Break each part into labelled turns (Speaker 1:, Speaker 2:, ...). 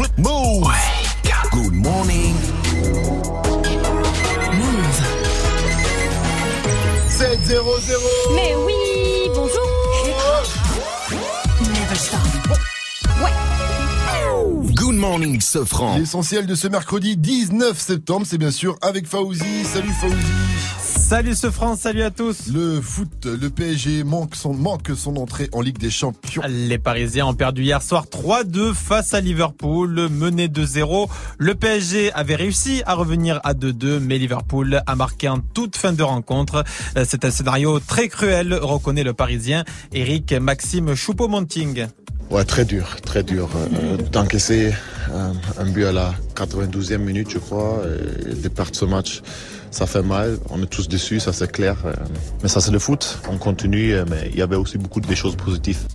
Speaker 1: Move. Good morning.
Speaker 2: Move.
Speaker 3: 7-0-0.
Speaker 4: Mais oui, bonjour.
Speaker 2: Never stop.
Speaker 1: Good morning, Sofran.
Speaker 3: L'essentiel de ce mercredi 19 septembre, c'est bien sûr avec Fauzi. Salut Fauzi.
Speaker 5: Salut ce France, salut à tous.
Speaker 3: Le foot, le PSG manque son, manque son entrée en Ligue des Champions.
Speaker 5: Les Parisiens ont perdu hier soir 3-2 face à Liverpool, mené 2-0. Le PSG avait réussi à revenir à 2-2, mais Liverpool a marqué en toute fin de rencontre. C'est un scénario très cruel, reconnaît le Parisien Eric Maxime Choupo-Moting.
Speaker 6: Ouais, très dur, très dur. Euh, D'encaisser euh, un but à la 92e minute, je crois, et de perdre ce match, ça fait mal. On est tous déçus, ça c'est clair. Euh, Mais ça c'est le foot, on continue, euh, mais il y avait aussi beaucoup de choses positives.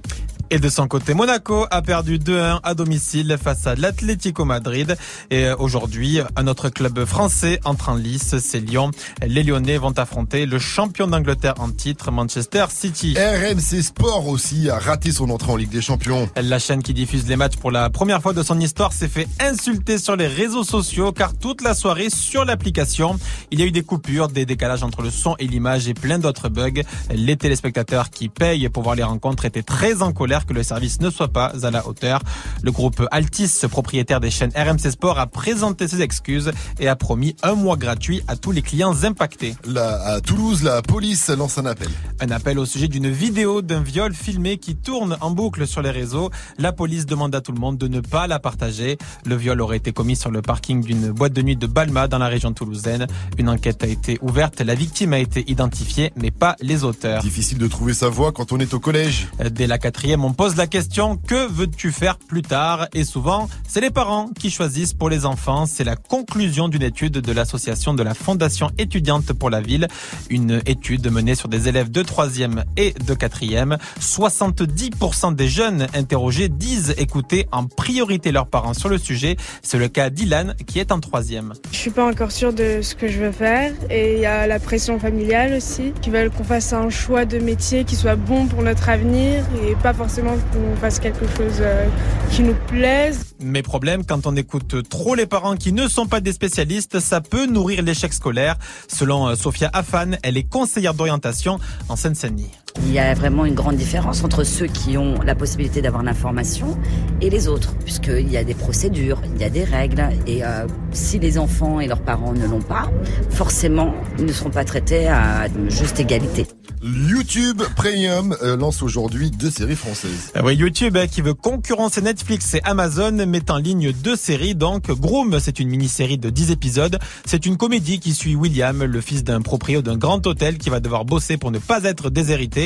Speaker 5: Et de son côté, Monaco a perdu 2-1 à domicile face à l'Atlético Madrid. Et aujourd'hui, un autre club français entre en lice, c'est Lyon. Les Lyonnais vont affronter le champion d'Angleterre en titre, Manchester City.
Speaker 3: RMC Sport aussi a raté son entrée en Ligue des Champions.
Speaker 5: La chaîne qui diffuse les matchs pour la première fois de son histoire s'est fait insulter sur les réseaux sociaux car toute la soirée sur l'application, il y a eu des coupures, des décalages entre le son et l'image et plein d'autres bugs. Les téléspectateurs qui payent pour voir les rencontres étaient très en colère que le service ne soit pas à la hauteur. Le groupe Altis, propriétaire des chaînes RMC Sport, a présenté ses excuses et a promis un mois gratuit à tous les clients impactés.
Speaker 3: Là, à Toulouse, la police lance un appel.
Speaker 5: Un appel au sujet d'une vidéo d'un viol filmé qui tourne en boucle sur les réseaux. La police demande à tout le monde de ne pas la partager. Le viol aurait été commis sur le parking d'une boîte de nuit de Balma dans la région toulousaine. Une enquête a été ouverte. La victime a été identifiée, mais pas les auteurs.
Speaker 3: Difficile de trouver sa voie quand on est au collège.
Speaker 5: Dès la quatrième, on pose la question que veux-tu faire plus tard? Et souvent, c'est les parents qui choisissent pour les enfants. C'est la conclusion d'une étude de l'association de la Fondation étudiante pour la ville. Une étude menée sur des élèves de troisième et de quatrième. 70% des jeunes interrogés disent écouter en priorité leurs parents sur le sujet. C'est le cas d'Ilan qui est en troisième.
Speaker 7: Je suis pas encore sûre de ce que je veux faire et il y a la pression familiale aussi qui veulent qu'on fasse un choix de métier qui soit bon pour notre avenir et pas forcément qu'on fasse quelque chose euh, qui nous plaise.
Speaker 5: Mais problème, quand on écoute trop les parents qui ne sont pas des spécialistes, ça peut nourrir l'échec scolaire. Selon euh, Sophia Afan, elle est conseillère d'orientation en Seine-Saint-Denis.
Speaker 8: Il y a vraiment une grande différence entre ceux qui ont la possibilité d'avoir l'information et les autres, puisqu'il y a des procédures, il y a des règles, et euh, si les enfants et leurs parents ne l'ont pas, forcément, ils ne seront pas traités à juste égalité.
Speaker 3: YouTube Premium euh, lance aujourd'hui deux séries françaises.
Speaker 5: Ah oui, YouTube hein, qui veut concurrencer Netflix et Amazon met en ligne deux séries. Donc Groom, c'est une mini-série de 10 épisodes. C'est une comédie qui suit William, le fils d'un proprio d'un grand hôtel qui va devoir bosser pour ne pas être déshérité.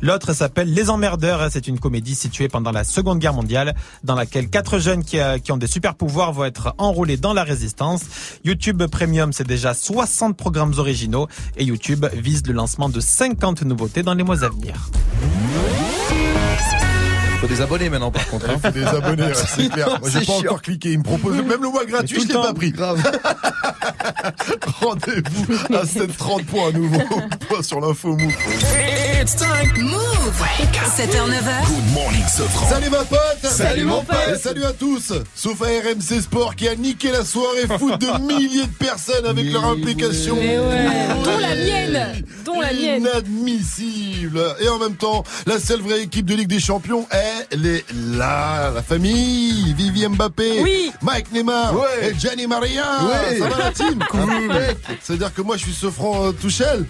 Speaker 5: L'autre s'appelle Les Emmerdeurs. C'est une comédie située pendant la Seconde Guerre mondiale dans laquelle quatre jeunes qui, qui ont des super pouvoirs vont être enrôlés dans la résistance. YouTube Premium, c'est déjà 60 programmes originaux et YouTube vise le lancement de 50 nouveautés dans les mois à venir.
Speaker 9: Faut des abonnés maintenant par contre. hein.
Speaker 3: Faut des abonnés, ouais, c'est clair. Moi, j'ai pas
Speaker 9: chiant.
Speaker 3: encore cliqué. Il me propose même le mois gratuit, je l'ai pas pris. Rendez-vous à 7h30 pour un nouveau point sur l'info move.
Speaker 1: It's time.
Speaker 2: Move. 7h, 9h.
Speaker 1: Good morning, Sofran.
Speaker 3: Salut ma pote
Speaker 1: Salut, mon pote.
Speaker 3: Et salut à tous Sauf à RMC Sport qui a niqué la soirée foot de milliers de personnes avec leur implication
Speaker 4: Dont la mienne. Dont la mienne.
Speaker 3: Inadmissible Et en même temps, la seule vraie équipe de Ligue des Champions, elle est là La famille Vivi Mbappé
Speaker 4: Oui.
Speaker 3: Mike Neymar
Speaker 9: Ouais.
Speaker 3: Et Gianni Maria
Speaker 9: Ouais.
Speaker 3: Ça va la team C'est-à-dire que moi je suis Sofran euh, Touchel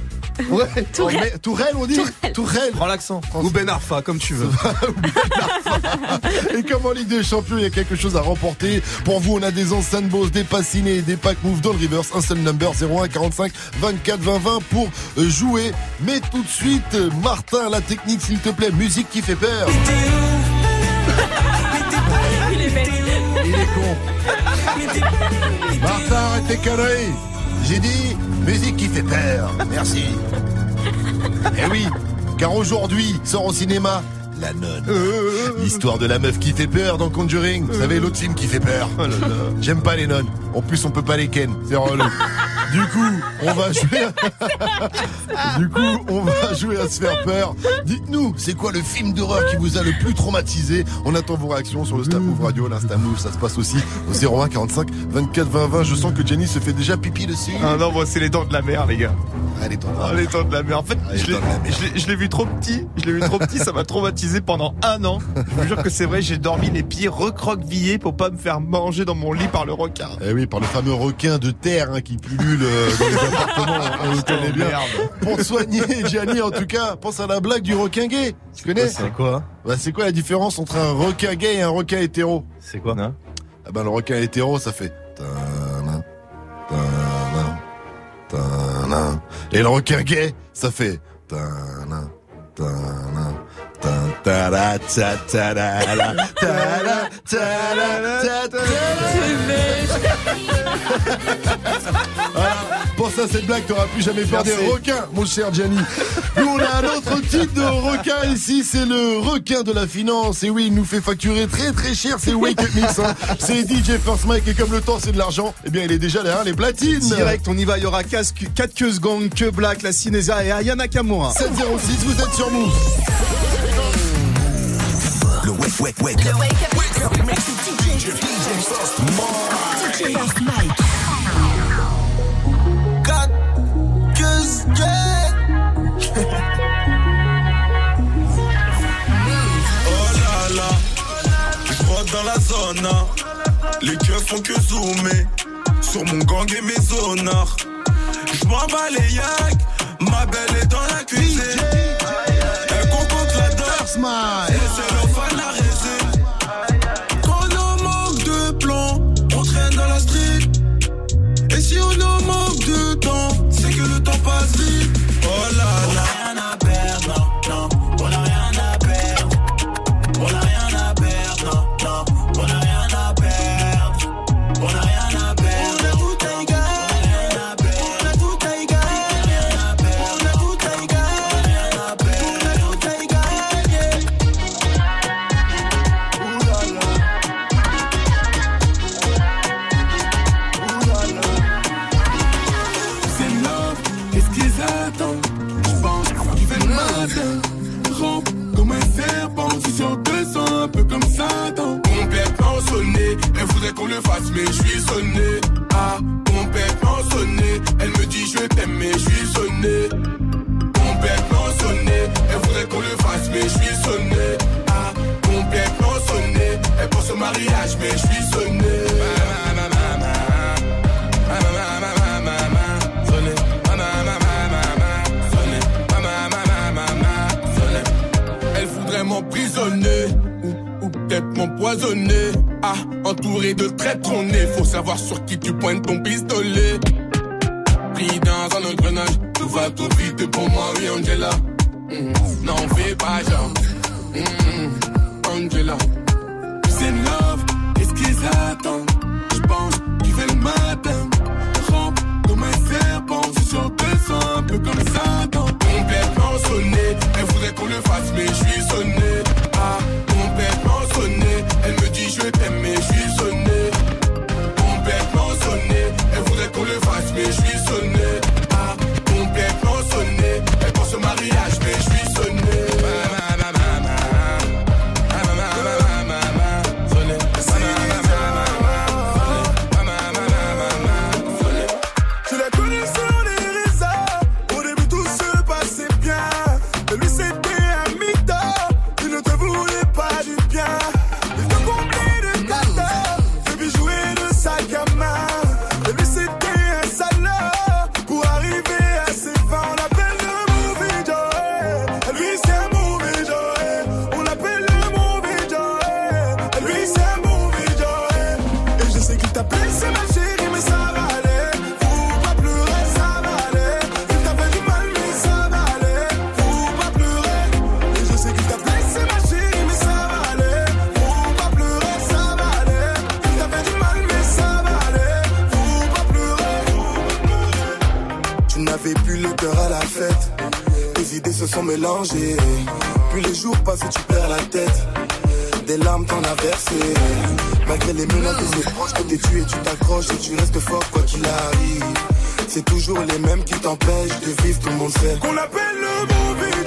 Speaker 9: Ouais.
Speaker 3: Oh, mais- Tourelle on dit Tourelle
Speaker 9: Prends l'accent. Ou Ben Arfa, comme tu veux.
Speaker 3: Et comme en Ligue des Champions, il y a quelque chose à remporter. Pour vous, on a des enceintes Bose, des passinés et des packs move dans le reverse. Un seul number 01 45 24 20 20 pour euh, jouer. Mais tout de suite, euh, Martin, la technique, s'il te plaît. Musique qui fait peur.
Speaker 4: Il est
Speaker 3: con. Martin, arrête tes. J'ai dit musique qui fait peur. Merci. Eh oui, car aujourd'hui sort au cinéma La Nonne. L'histoire de la meuf qui fait peur dans Conjuring. Vous savez, l'autre film qui fait peur. J'aime pas les nonnes. En plus, on peut pas les ken. C'est relou. Du coup, on va jouer. À... du coup, on va jouer à se faire peur. Dites-nous, c'est quoi le film d'horreur qui vous a le plus traumatisé? On attend vos réactions sur le Move Radio, l'Insta Move. Ça se passe aussi au 01 45 24 20 20. Je sens que Jenny se fait déjà pipi dessus.
Speaker 10: Ah non, moi c'est les dents de la mer, les gars.
Speaker 3: Ah, les dents de la
Speaker 10: Ah,
Speaker 3: mer.
Speaker 10: les dents de la mer. En fait,
Speaker 3: Ah,
Speaker 10: je l'ai vu trop petit. Je l'ai vu trop petit. Ça m'a traumatisé pendant un an. Je vous jure que c'est vrai. J'ai dormi les pieds recroquevillés pour pas me faire manger dans mon lit par le requin.
Speaker 3: Eh oui, par le fameux requin de terre hein, qui pullule euh, dans les appartements. On le connaît bien.
Speaker 10: Merde.
Speaker 3: Pour te soigner, Gianni, en tout cas, pense à la blague du requin gay. Tu connais
Speaker 9: C'est quoi
Speaker 3: bah, C'est quoi la différence entre un requin gay et un requin hétéro
Speaker 9: C'est quoi
Speaker 3: Ah ben, le requin hétéro, ça fait... Et le requin gay, ça fait... Voilà. Pense à cette blague, t'auras plus jamais peur des requins, mon cher Gianni. Nous, on a un autre type de requin ici, c'est le requin de la finance. Et oui, il nous fait facturer très très cher, c'est Wake Up Mix. hein. C'est DJ First Mike, et comme le temps c'est de l'argent, eh bien il est déjà derrière les platines.
Speaker 9: Direct, on y va. Il y aura 4 queues gang, que Black, la Cinésia et Ayana Kamura.
Speaker 3: 706, vous êtes sur Move.
Speaker 2: Le wake, wake, wake.
Speaker 11: Oh là là, je rentre dans la zone. hein. Les keufs font que zoomer sur mon gang et mes honneurs. Je m'en bats les yaks, ma belle est dans la cuisine. Elle contente la danse, et c'est que le elle voudrait qu'on le fasse mais je suis sonné. Ah, complètement sonné, elle me dit je t'aime mais je suis sonné. Complètement sonné, elle voudrait qu'on le fasse mais je suis sonné. Ah, complètement sonné, elle pense au mariage mais je suis sonné m'empoisonner. Ah, entouré de traîtres, on est. Faut savoir sur qui tu pointes ton pistolet. Pris dans un engrenage, tout va tout vite pour moi, oui, Angela. Mm, N'en fais pas genre. Mm, Angela. C'est love, qu'est-ce qu'ils attendent? Je pense qu'ils le matin Rampe comme un serpent C'est sur 200, un peu comme Satan Complètement sonné Elle voudrait qu'on le fasse mais je suis sonné les
Speaker 12: menaces de ses proches, que t'es tué, tu t'accroches et tu restes fort quoi qu'il arrive. C'est toujours les mêmes qui t'empêchent de vivre, tout le monde sait.
Speaker 13: Qu'on appelle le mauvais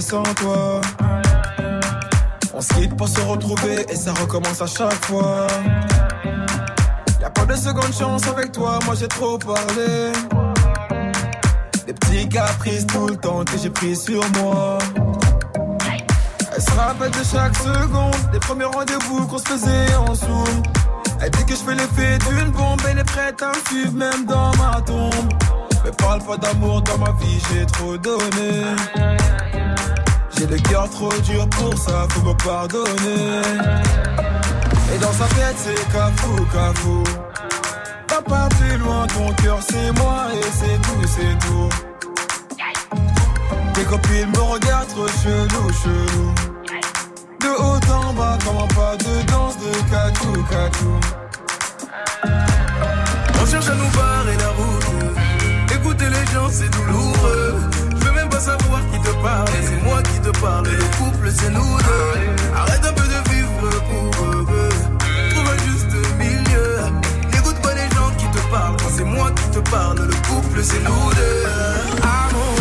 Speaker 14: sans
Speaker 13: toi. On se quitte pour se retrouver et ça recommence à chaque fois. Y'a pas de seconde chance avec toi, moi j'ai trop parlé. Des petits caprices tout le temps que j'ai pris sur moi. Elle se rappelle de chaque seconde, des premiers rendez-vous qu'on se faisait en zoom. Elle dit que je fais l'effet d'une bombe, elle est prête à me suivre même dans ma tombe. Mais parle pas d'amour dans ma vie, j'ai trop donné. J'ai le cœur trop dur pour ça, faut me pardonner. Et dans sa tête, c'est cafou, cafou. Va pas plus loin, ton cœur c'est moi et c'est tout, c'est tout. Tes copines me regardent trop chelou, chelou. De haut en bas, comment pas de danse de catou, catou.
Speaker 12: On cherche à nous barrer la route. Écouter les gens, c'est douloureux. Savoir qui te parle. C'est moi qui te parle. Le couple, c'est nous deux. Arrête un peu de vivre pour eux. Trouve un juste milieu. N'écoute pas les gens qui te parlent. C'est moi qui te parle, le couple, c'est nous deux.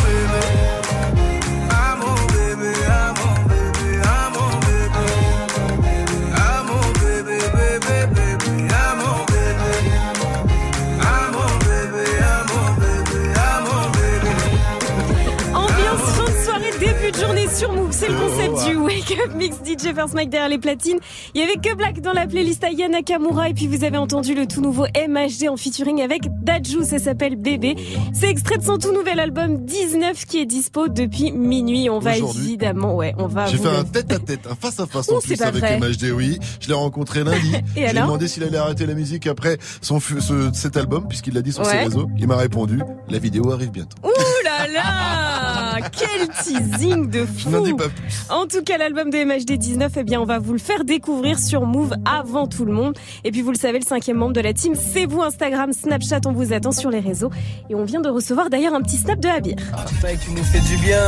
Speaker 4: Sur Move. C'est le concept du Wake Up Mix DJ First Mike derrière les platines. Il y avait que Black dans la playlist Aya Nakamura et puis vous avez entendu le tout nouveau MHD en featuring avec Dajou. Ça s'appelle Bébé. C'est extrait de son tout nouvel album 19 qui est dispo depuis minuit. On va évidemment, ouais, on va
Speaker 3: J'ai fait un tête à tête, un face à face
Speaker 4: Oh,
Speaker 3: en plus avec
Speaker 4: vrai.
Speaker 3: MHD, oui. Je l'ai rencontré lundi.
Speaker 4: Et
Speaker 3: Je lui ai
Speaker 4: alors
Speaker 3: demandé s'il allait arrêter la musique après son ce- cet album, puisqu'il l'a dit sur ses réseaux. Il m'a répondu, la vidéo arrive bientôt.
Speaker 4: Ouh là là Quel teasing de fou
Speaker 3: Je n'en dis pas plus.
Speaker 4: En tout cas, l'album de MHD 19, eh bien, on va vous le faire découvrir sur Move avant tout le monde. Et puis, vous le savez, le cinquième membre de la team, c'est vous, Instagram, Snapchat, on vous attend sur les réseaux. Et on vient de recevoir d'ailleurs un petit snap de Habir.
Speaker 15: Mec, tu nous fais du bien.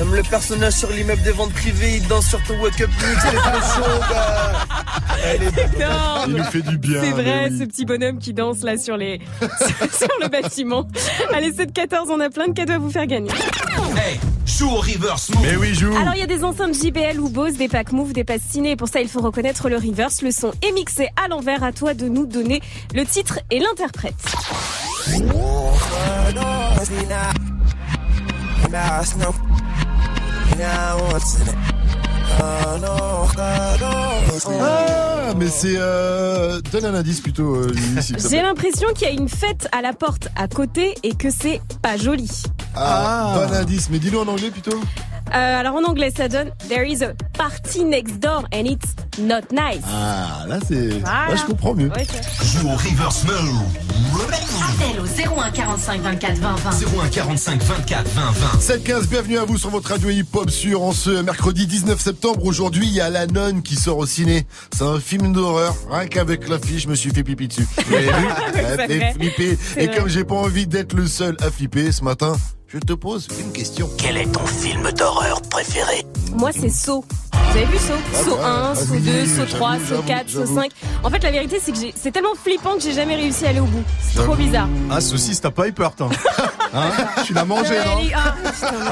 Speaker 15: J'aime le personnage sur l'immeuble des ventes privées, il danse sur ton wake up mix, c'est trop chaud, gars. Elle est
Speaker 3: Il nous fait du bien.
Speaker 4: C'est vrai,
Speaker 3: oui.
Speaker 4: ce petit bonhomme qui danse là sur les sur le bâtiment. Allez, 7-14, on a plein de cadeaux à vous faire gagner.
Speaker 1: Joue au reverse move.
Speaker 3: Mais oui, joue.
Speaker 4: Alors il y a des enceintes JBL ou Bose, des packs Move, des passes ciné. Et pour ça, il faut reconnaître le reverse. Le son est mixé à l'envers. À toi de nous donner le titre et l'interprète now what's it? Oh no.
Speaker 3: Ah, mais c'est euh... donne un indice plutôt. euh,
Speaker 4: J'ai l'impression qu'il y a une fête à la porte à côté et que c'est pas joli.
Speaker 3: Ah, bon indice. Mais dis-le en anglais plutôt.
Speaker 4: Euh, alors en anglais, ça donne There is a party next door and it's not nice.
Speaker 3: Ah, là c'est.
Speaker 4: Voilà.
Speaker 3: Là je comprends mieux.
Speaker 4: Ouais,
Speaker 1: Joue au reverse move.
Speaker 2: Appel au 01 45 24 20 20.
Speaker 1: 01 45 24 20 20.
Speaker 3: 7-15, bienvenue à vous sur votre radio hip-hop sur en ce mercredi 19 septembre. Aujourd'hui, il y a La Nonne qui sort au ciné. C'est un film d'horreur. Rien qu'avec l'affiche, je me suis fait pipi dessus. Vous avez vu
Speaker 4: C'est
Speaker 3: Ça fait
Speaker 4: vrai.
Speaker 3: flipper.
Speaker 4: C'est
Speaker 3: Et
Speaker 4: vrai.
Speaker 3: comme j'ai pas envie d'être le seul à flipper ce matin, je te pose une question.
Speaker 1: Quel est ton film d'horreur préféré?
Speaker 4: Moi, c'est Saut. Vous avez vu Saut?
Speaker 3: Ah
Speaker 4: Saut
Speaker 3: bah,
Speaker 4: 1,
Speaker 3: ah
Speaker 4: Saut
Speaker 3: oui,
Speaker 4: 2,
Speaker 3: j'avoue,
Speaker 4: Saut 3, Saut
Speaker 3: j'avoue,
Speaker 4: 4, Saut
Speaker 3: j'avoue.
Speaker 4: 5. En fait, la vérité, c'est que c'est tellement flippant que j'ai jamais réussi à aller au bout. C'est trop bizarre.
Speaker 9: Ah, saucisse, t'as pas eu peur, toi. Hein? Tu l'as mangé, non
Speaker 4: ah,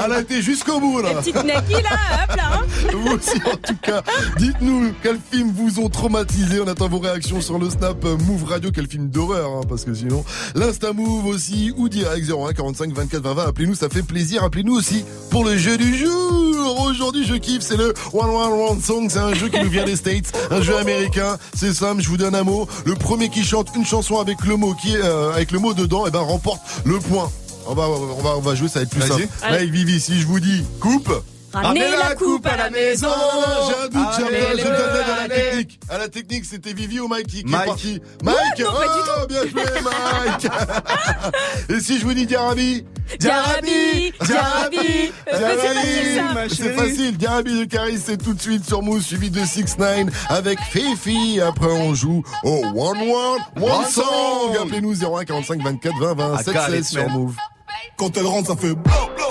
Speaker 3: Elle a été jusqu'au bout là.
Speaker 4: La petite Naki là, hop là. hein.
Speaker 3: Vous aussi en tout cas, dites-nous quels films vous ont traumatisé. On attend vos réactions sur le Snap euh, Move Radio, quel film d'horreur, hein, parce que sinon l'Insta Move aussi ou direct 01 45 24 20 20. Appelez-nous, ça fait plaisir. Appelez-nous aussi pour le jeu du jour. Aujourd'hui, je kiffe, c'est le One One One Song. C'est un jeu qui nous vient des States, un jeu américain. C'est simple, je vous donne un mot. Le premier qui chante une chanson avec le mot qui est euh, avec le mot dedans, et ben remporte le point. On va, on va, on va jouer, ça va être plus simple. Là, avec Vivi, si je vous dis coupe.
Speaker 4: Ramenez la coupe à la maison.
Speaker 3: Non, non, non, j'ai un doute, j'ai un doute, je
Speaker 9: allez,
Speaker 3: donne à la technique. À la technique, c'était Vivi ou Mike qui, qui est
Speaker 9: Mike.
Speaker 3: parti. Mike
Speaker 4: non, pas du
Speaker 3: Oh, bien joué, Mike Et si je vous dis Diarabi
Speaker 4: Diarabi, Diarabi. Euh, C'est facile
Speaker 3: Diarabi de Caris, c'est tout de suite sur Mousse, suivi de 6 9 avec Fifi. Après, on joue au One One One Song. Appelez-nous 01 45 24 20 20
Speaker 9: I
Speaker 3: 7
Speaker 9: got
Speaker 3: 16
Speaker 9: it,
Speaker 3: sur. Move.
Speaker 12: Quand elle rentre, ça fait blow, blow,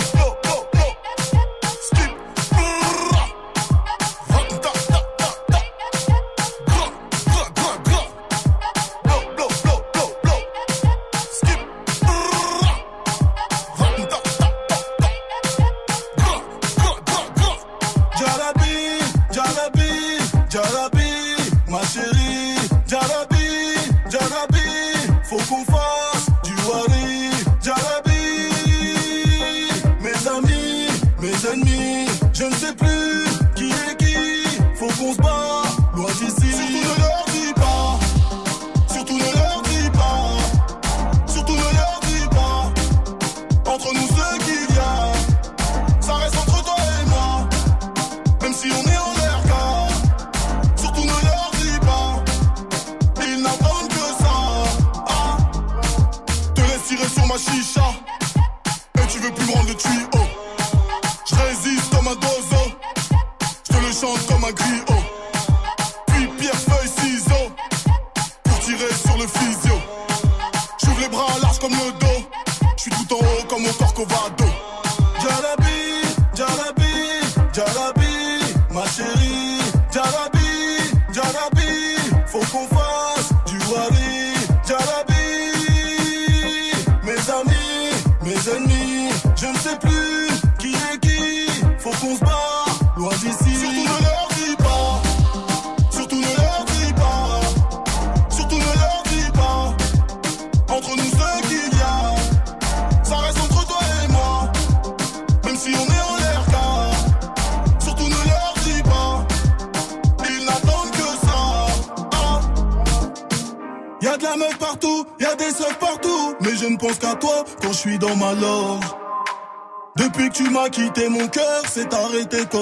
Speaker 12: s'est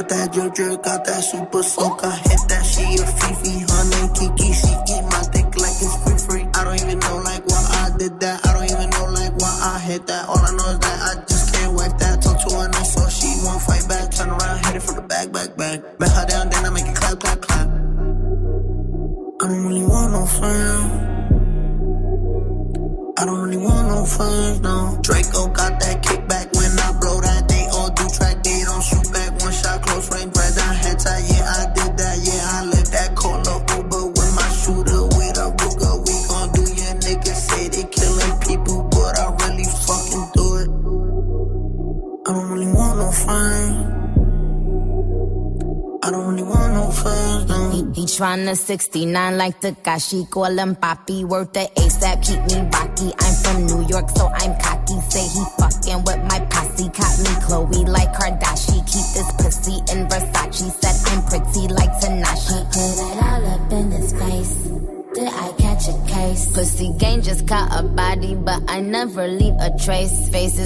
Speaker 16: got
Speaker 17: that drip got that super soak. I hit that she a Fifi,
Speaker 16: 69 like Takashi, call him Papi, worth the ASAP, keep me rocky. I'm from New York, so I'm cocky. Say he fucking with my posse, caught me Chloe like Kardashian. Keep this pussy in Versace, said I'm pretty like Tanashi. Put it all up in his face. Did I catch a case? Pussy gang just caught a body, but I never leave a trace. Face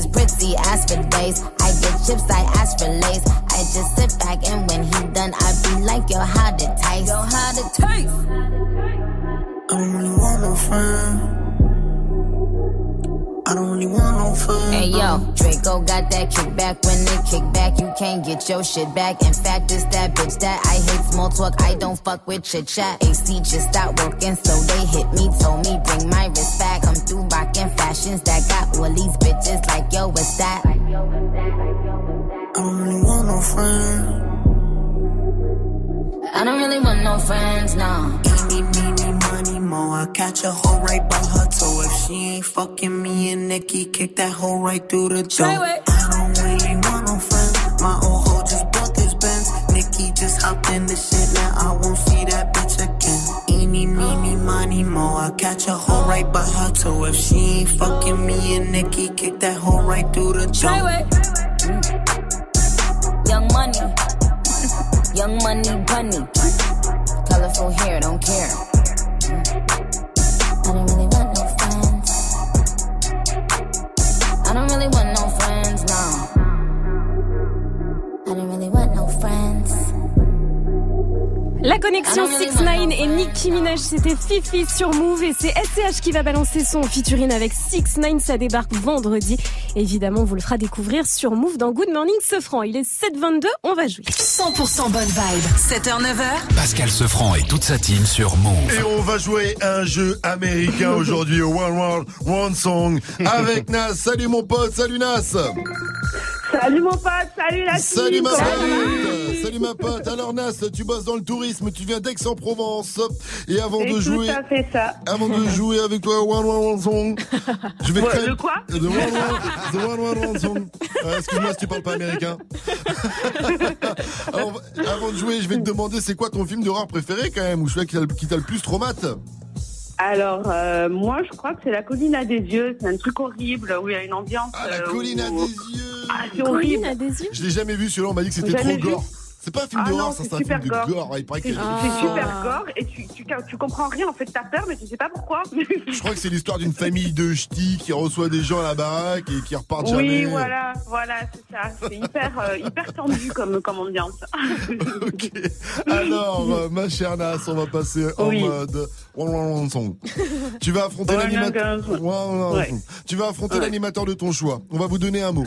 Speaker 16: shit back. In fact, it's that bitch that I hate small talk. I don't fuck with chit chat. AC just stopped working, so they hit me. Told me bring my wrist back. Come through rockin' fashions that got all these bitches like yo, what's that?
Speaker 17: I don't really want no friends.
Speaker 16: I don't really want no friends, no.
Speaker 17: Eeny, meeny, money, mo. I catch a hoe right by her toe. If she ain't fucking me and Nikki, kick that hoe right through the door. Toe. If she ain't fucking me and Nikki, kick that hoe right through the door. Mm.
Speaker 16: Young money, young money bunny. Colorful hair, don't care.
Speaker 4: La connexion 6 9 et Nicki Minaj, c'était Fifi sur Move et c'est SCH qui va balancer son featuring avec 6 9 ça débarque vendredi. Évidemment, on vous le fera découvrir sur Move dans Good Morning Sofran. Il est 7h22, on va jouer.
Speaker 2: 100% bonne vibe. 7h, 9h.
Speaker 1: Pascal Sefranc et toute sa team sur Move.
Speaker 3: Et on va jouer un jeu américain aujourd'hui au One World, One Song avec Nas. Salut mon pote, salut Nas.
Speaker 18: Salut mon pote, salut la
Speaker 3: Salut
Speaker 18: team,
Speaker 3: ma
Speaker 18: comment
Speaker 3: pote, salut ma pote. Alors Nas, tu bosses dans le tourisme, tu viens d'Aix-en-Provence. Et avant de
Speaker 18: tout
Speaker 3: jouer,
Speaker 18: à fait ça.
Speaker 3: avant de jouer avec toi au One One One Song, je vais
Speaker 18: Ouais,
Speaker 3: créer-
Speaker 18: le quoi.
Speaker 3: Euh, Excuse-moi si tu parles pas américain. Alors, avant de jouer, je vais te demander c'est quoi ton film d'horreur préféré quand même ou celui qui t'a le- plus traumate
Speaker 18: Alors, euh, moi, je crois que c'est la colline à des yeux. C'est un truc horrible où il y a une ambiance.
Speaker 3: Ah, la
Speaker 18: euh,
Speaker 3: colline à des yeux.
Speaker 18: Ah, c'est horrible.
Speaker 3: Je l'ai jamais vu celui-là, on m'a dit que c'était trop
Speaker 18: vu
Speaker 3: gore. C'est pas un film
Speaker 18: Ah
Speaker 3: d'horreur, ça
Speaker 18: c'est
Speaker 3: un
Speaker 18: super
Speaker 3: film de
Speaker 18: gore.
Speaker 3: il paraît
Speaker 18: C'est
Speaker 3: que-
Speaker 18: c'est super gore et tu, tu, tu comprends rien. En fait, t'as peur, mais tu sais pas pourquoi.
Speaker 3: Je crois que c'est l'histoire d'une famille de ch'tis qui reçoit des gens à la baraque et qui repartent
Speaker 18: Oui,
Speaker 3: jamais.
Speaker 18: voilà, voilà, c'est ça. C'est hyper, euh, hyper tendu comme, comme ambiance.
Speaker 3: Alors, euh, ma chère Nas, on va passer en
Speaker 18: Oui.
Speaker 3: mode. Tu vas affronter l'animateur.
Speaker 18: Ouais.
Speaker 3: song. Tu vas affronter
Speaker 18: Ouais.
Speaker 3: l'animateur de ton choix. On va vous donner un mot.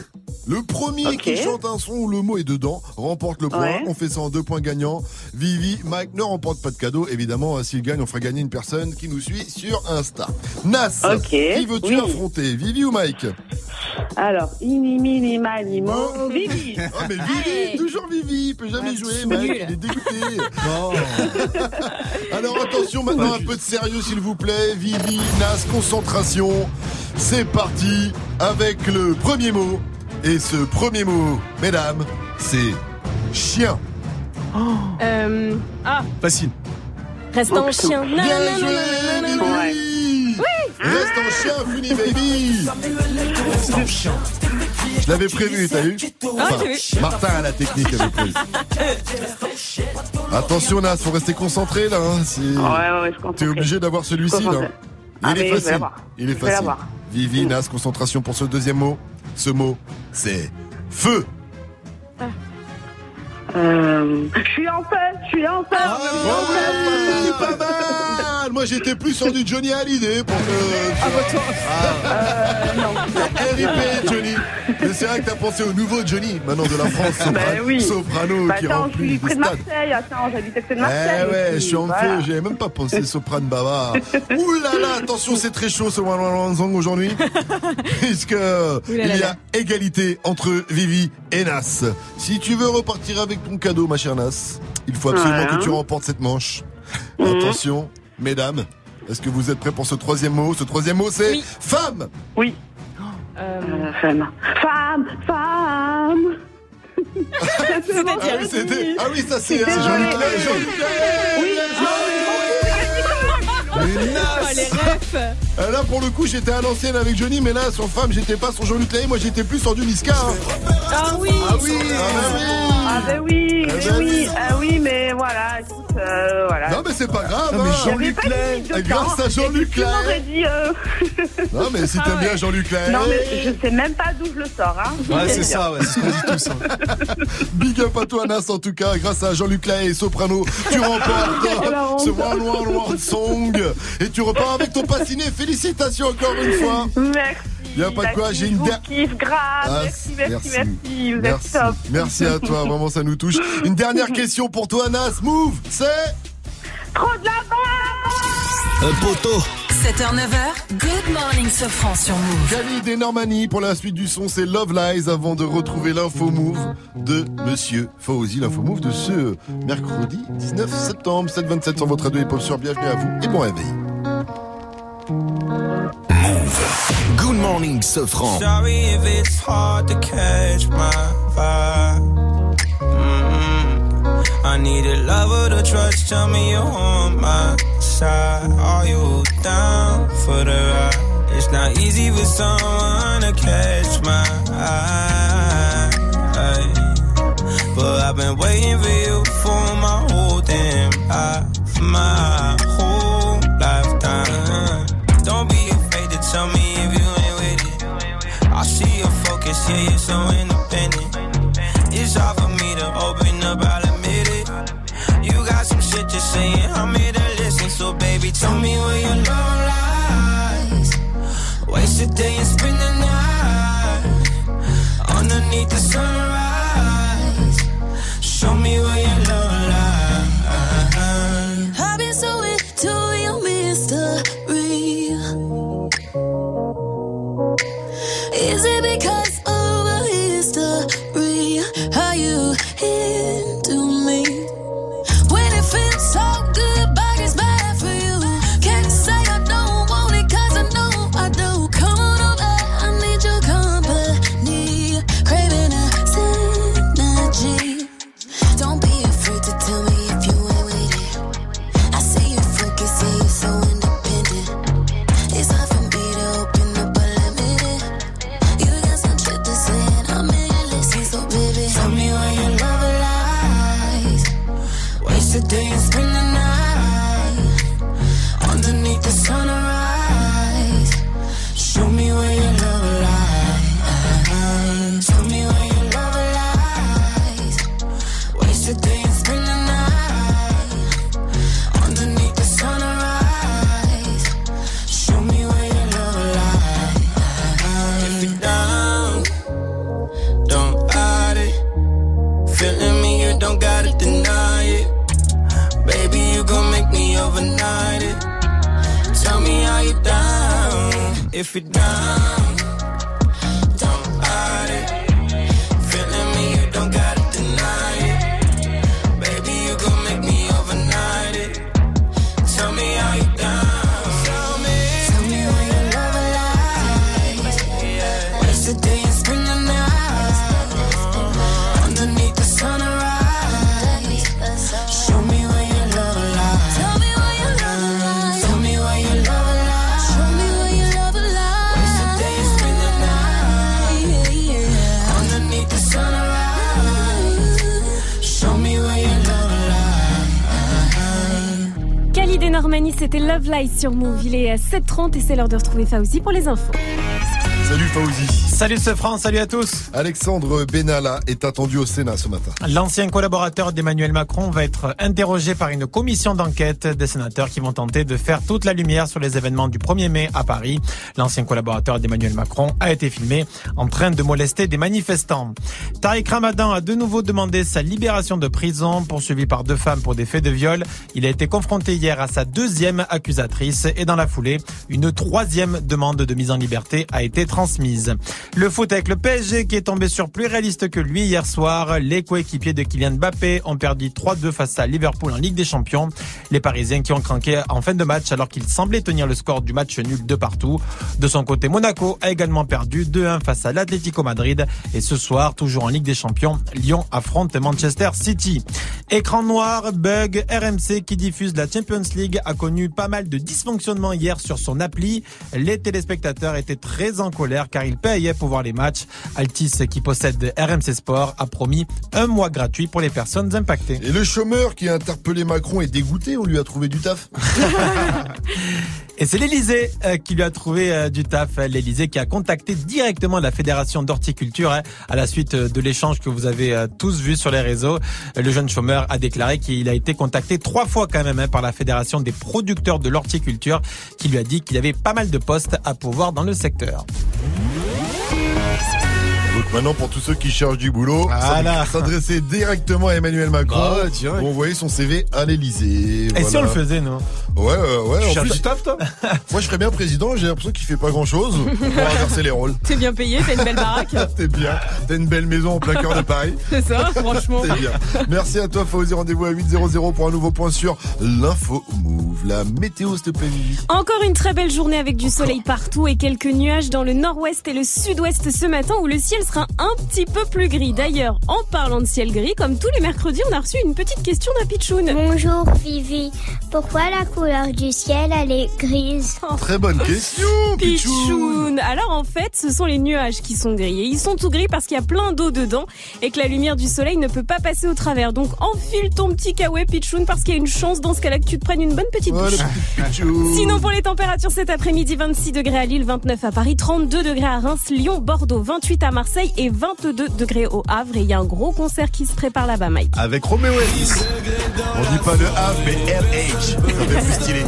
Speaker 3: Le premier
Speaker 18: Ok.
Speaker 3: qui chante un son où le mot est dedans remporte le point.
Speaker 18: Ouais.
Speaker 3: On fait ça en deux points gagnants. Vivi, Mike ne remporte pas de cadeau. Évidemment, euh, s'il gagne, on fera gagner une personne qui nous suit sur Insta. Nas, qui veux-tu
Speaker 18: Oui.
Speaker 3: affronter? Vivi ou Mike?
Speaker 18: Alors, ini, mini, mani, mo, Vivi.
Speaker 3: Oh mais Vivi, toujours Vivi, il peut jamais jouer, Mike, il est dégoûté. Alors attention maintenant un peu de sérieux s'il vous plaît. Vivi, Nas, concentration. C'est parti avec le premier mot. Et ce premier mot, mesdames, c'est chien.
Speaker 4: Euh, ah,
Speaker 9: Facile.
Speaker 4: reste en chien.
Speaker 3: Bien joué. Vivi. Reste en chien, Funny Baby. Je l'avais prévu, t'as vu
Speaker 4: Ah, j'ai vu.
Speaker 3: Martin à la technique avait prévu. Attention Nas, faut rester concentré là. hein, si-
Speaker 18: Ouais, ouais, ouais, je comprends.
Speaker 3: T'es obligé d'avoir celui-ci là.
Speaker 18: Concentré. Ah,
Speaker 3: Il est
Speaker 18: vais
Speaker 3: facile.
Speaker 18: l'avoir.
Speaker 3: Il est
Speaker 18: Je vais
Speaker 3: facile.
Speaker 18: l'avoir.
Speaker 3: Vivi, Nas, concentration pour ce deuxième mot. Ce mot, c'est feu.
Speaker 18: Euh, je suis en feu, je suis en feu.
Speaker 3: Ah oui, pas mal. Moi j'étais plus sur du Johnny Hallyday pour que. Ah, RIP Johnny. Mais c'est vrai que t'as pensé au nouveau Johnny, maintenant de la France, Sopra-
Speaker 18: Ben oui.
Speaker 3: Soprano
Speaker 18: Bah,
Speaker 3: qui
Speaker 18: attends, je
Speaker 3: remplit
Speaker 18: suis
Speaker 3: des
Speaker 18: près de. Marseille. Attends, j'habite à côté de
Speaker 3: Eh
Speaker 18: Marseille.
Speaker 3: ouais, je suis en
Speaker 18: voilà.
Speaker 3: feu, j'avais même pas pensé Soprano Bava. Ouh là là, attention, c'est très chaud ce Wan Zong aujourd'hui. Puisque il y a égalité entre Vivi et Nas. Si tu veux repartir avec ton cadeau, ma chère Nas, il faut absolument que tu remportes cette manche.
Speaker 18: Mhm.
Speaker 3: Attention, mesdames, est-ce que vous êtes prêts pour ce troisième mot? Ce troisième mot, c'est femme.
Speaker 18: Oui.
Speaker 4: Euh,
Speaker 18: femme. Femme, femme.
Speaker 3: Ah oui, c'était- ah oui, ça c'est euh, Jean-Luc.
Speaker 18: Oui,
Speaker 3: Nas
Speaker 4: Oh, les refs.
Speaker 3: Euh, Là pour le coup j'étais à l'ancienne avec Johnny mais là sur femme j'étais pas sur Jean-Luc moi j'étais plus sur du Niska. hein.
Speaker 4: Ah oui.
Speaker 3: Ah oui,
Speaker 18: Ah ben oui, mais
Speaker 3: ben
Speaker 18: oui,
Speaker 3: oui.
Speaker 18: ah oui, mais voilà, écoute, euh, voilà.
Speaker 3: Non mais c'est pas grave.
Speaker 9: Non, mais
Speaker 3: hein.
Speaker 9: Jean-Luc
Speaker 18: J'avais pas
Speaker 9: Lay.
Speaker 18: dit de
Speaker 3: Grâce à Jean-Luc
Speaker 18: dit, euh,
Speaker 3: Non mais si t'aimes
Speaker 4: Ah ouais.
Speaker 3: bien Jean-Luc Lay.
Speaker 18: Non mais je sais même pas d'où je le sors, hein.
Speaker 9: Ouais, c'est ça, ouais, c'est dit tous. hein.
Speaker 3: Big up à toi Nas en tout cas, grâce à Jean-Luc Lay et Soprano, tu remportes ce One One One Song et tu repars avec ton passiné. Félicitations encore une fois.
Speaker 18: Merci.
Speaker 3: Y a pas de quoi, j'ai une
Speaker 18: je vous
Speaker 3: der-
Speaker 18: kiffe grave.
Speaker 3: Ah,
Speaker 18: merci, merci, merci, Vous
Speaker 3: Merci.
Speaker 18: êtes top.
Speaker 3: Merci à toi, vraiment ça nous touche. Une dernière question pour toi Nas, move, c'est
Speaker 18: Trop de la balle
Speaker 1: Un poteau.
Speaker 2: 7h, 9h, Good Morning Sofran sur Move.
Speaker 3: Khalid et Normani pour la suite du son, c'est Love Lies avant de retrouver l'info move de Monsieur Fauzi, l'info move de ce mercredi 19 septembre 727 sur votre radio hip-hop sur bienvenue à vous et bon réveil.
Speaker 1: Good morning, Sofran.
Speaker 19: Sorry if it's hard to catch my vibe. Mm, I need a lover to trust. Tell me you're on my side. Are you down for the ride? It's not easy for someone to catch my eye. But I've been waiting for you for my whole damn life. My yeah, you're so independent. It's hard for me to open up, I'll admit it. You got some shit to say, and I'm here to listen. So, baby, tell me where your love lies. Waste a day and spend the night underneath the sunrise. Love
Speaker 4: Life sur Move. Il est à 7h30 et c'est l'heure de retrouver Fauzi pour les infos.
Speaker 3: Salut Fauzi.
Speaker 5: Salut ce France, salut à tous.
Speaker 3: Alexandre Benalla est attendu au Sénat ce matin.
Speaker 5: L'ancien collaborateur d'Emmanuel Macron va être interrogé par une commission d'enquête des sénateurs qui vont tenter de faire toute la lumière sur les événements du 1er mai à Paris. L'ancien collaborateur d'Emmanuel Macron a été filmé en train de molester des manifestants. Tariq Ramadan a de nouveau demandé sa libération de prison, poursuivi par deux femmes pour des faits de viol. Il a été confronté hier à sa deuxième accusatrice et dans la foulée, une troisième demande de mise en liberté a été transmise. Le foot avec le PSG est tombé sur plus réaliste que lui hier soir. Les coéquipiers de Kylian Mbappé ont perdu 3-2 face à Liverpool en Ligue des Champions. Les Parisiens qui ont craqué en fin de match alors qu'ils semblaient tenir le score du match nul de partout. De son côté, Monaco a également perdu 2-1 face à l'Atlético Madrid. Et ce soir, toujours en Ligue des Champions, Lyon affronte Manchester City. Écran noir, bug, RMC qui diffuse la Champions League a connu pas mal de dysfonctionnements hier sur son appli. Les téléspectateurs étaient très en colère car ils payaient pour voir les matchs. Altis qui possède RMC Sport a promis un mois gratuit pour les personnes impactées.
Speaker 3: Et le chômeur qui a interpellé Macron est dégoûté, on lui a trouvé du taf.
Speaker 5: Et c'est l'Elysée euh, qui lui a trouvé euh, du taf. L'Elysée qui a contacté directement la Fédération d'horticulture hein, à la suite euh, de l'échange que vous avez tous vu sur les réseaux. Le jeune chômeur a déclaré qu'il a été contacté trois fois quand même hein, par la Fédération des producteurs de l'horticulture qui lui a dit qu'il avait pas mal de postes à pouvoir dans le secteur.
Speaker 3: Donc maintenant, pour tous ceux qui cherchent du boulot,
Speaker 5: Voilà.
Speaker 3: s'adresser directement à Emmanuel Macron
Speaker 5: Bah
Speaker 3: pour envoyer son CV à l'Elysée.
Speaker 5: Et si on le faisait, non
Speaker 3: Ouais, ouais, ouais.
Speaker 5: Tu
Speaker 3: En plus,
Speaker 5: du taf, toi
Speaker 3: Moi, je serais bien président. J'ai l'impression qu'il fait pas grand chose pour inverser les rôles.
Speaker 4: T'es bien payé, t'as une belle baraque.
Speaker 3: T'es bien. T'as une belle maison en plein cœur de Paris.
Speaker 4: C'est ça, franchement.
Speaker 3: T'es bien. Merci à toi, Fauzi. Rendez-vous à 8.00 pour un nouveau point sur l'info move. La météo, s'il te plaît, Vivi.
Speaker 4: Encore une très belle journée avec du soleil partout et quelques nuages dans le nord-ouest et le sud-ouest ce matin où le ciel sera un petit peu plus gris. D'ailleurs, en parlant de ciel gris, comme tous les mercredis, on a reçu une petite question d'Apichoun.
Speaker 20: Bonjour Vivi, pourquoi la couleur du ciel elle est grise
Speaker 3: Très bonne question,
Speaker 4: Pichoun Alors en fait, ce sont les nuages qui sont gris. Et ils sont tout gris parce qu'il y a plein d'eau dedans et que la lumière du soleil ne peut pas passer au travers. Donc enfile ton petit kawaii Pichoun parce qu'il y a une chance dans ce cas-là que tu te prennes une bonne petite
Speaker 3: Ouais,
Speaker 4: douche. Sinon pour les températures cet après-midi, 26 degrés à Lille, 29 à Paris, 32 degrés à Reims, Lyon, Bordeaux, 28 à Marseille et 22 degrés au Havre. Et il y a un gros concert qui se prépare là-bas, Mike.
Speaker 3: Avec Roméo Elvis. On dit pas le A, mais RH. Stylé.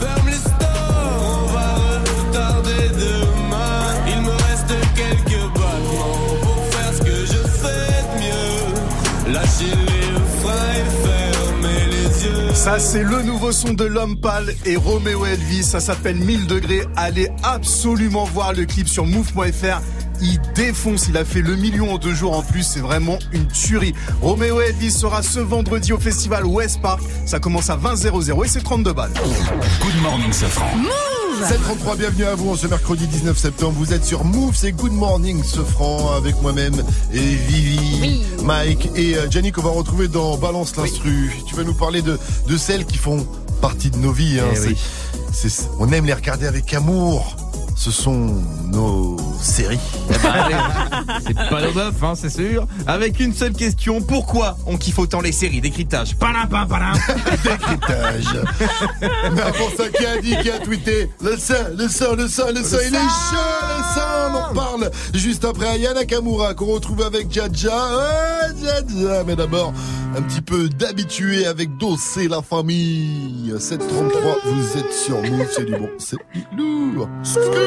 Speaker 14: Ferme les stores, on va retarder demain. Il me reste quelques battements pour faire ce que je fais de mieux. Lâcher les freins et fermer les yeux.
Speaker 9: Ça, c'est le nouveau son de l'homme pâle et Roméo Elvis. Ça s'appelle 1000 degrés. Allez absolument voir le clip sur move.fr. Il défonce, il a fait le million en deux jours en plus, c'est vraiment une tuerie. Roméo Elvis sera ce vendredi au festival West Park. Ça commence à 20 00 et c'est 32 balles.
Speaker 1: Good morning, Sofran.
Speaker 3: 733, bienvenue à vous en ce mercredi 19 septembre. Vous êtes sur Move, c'est Good Morning Sofran avec moi-même et Vivi, Mike et euh, Yannick qu'on va retrouver dans Balance l'instru. Tu vas nous parler de, de celles qui font partie de nos vies. hein.
Speaker 10: Eh oui.
Speaker 3: on aime les regarder avec amour. Ce sont nos séries.
Speaker 10: C'est pas le bœuf, hein, c'est sûr. Avec une seule question, pourquoi on kiffe autant les séries Décryptage.
Speaker 3: Décryptage. Mais pour ça, qui a dit, qui a tweeté Le sein, le sang, le sang, le sang, il est chaud, le sang On en parle juste après Ayana Nakamura qu'on retrouve avec Jaja. Ouais, Jaja. Mais d'abord, un petit peu d'habitué avec Dossé la famille. 733, vous êtes sur Move, c'est du bon, c'est du lourd.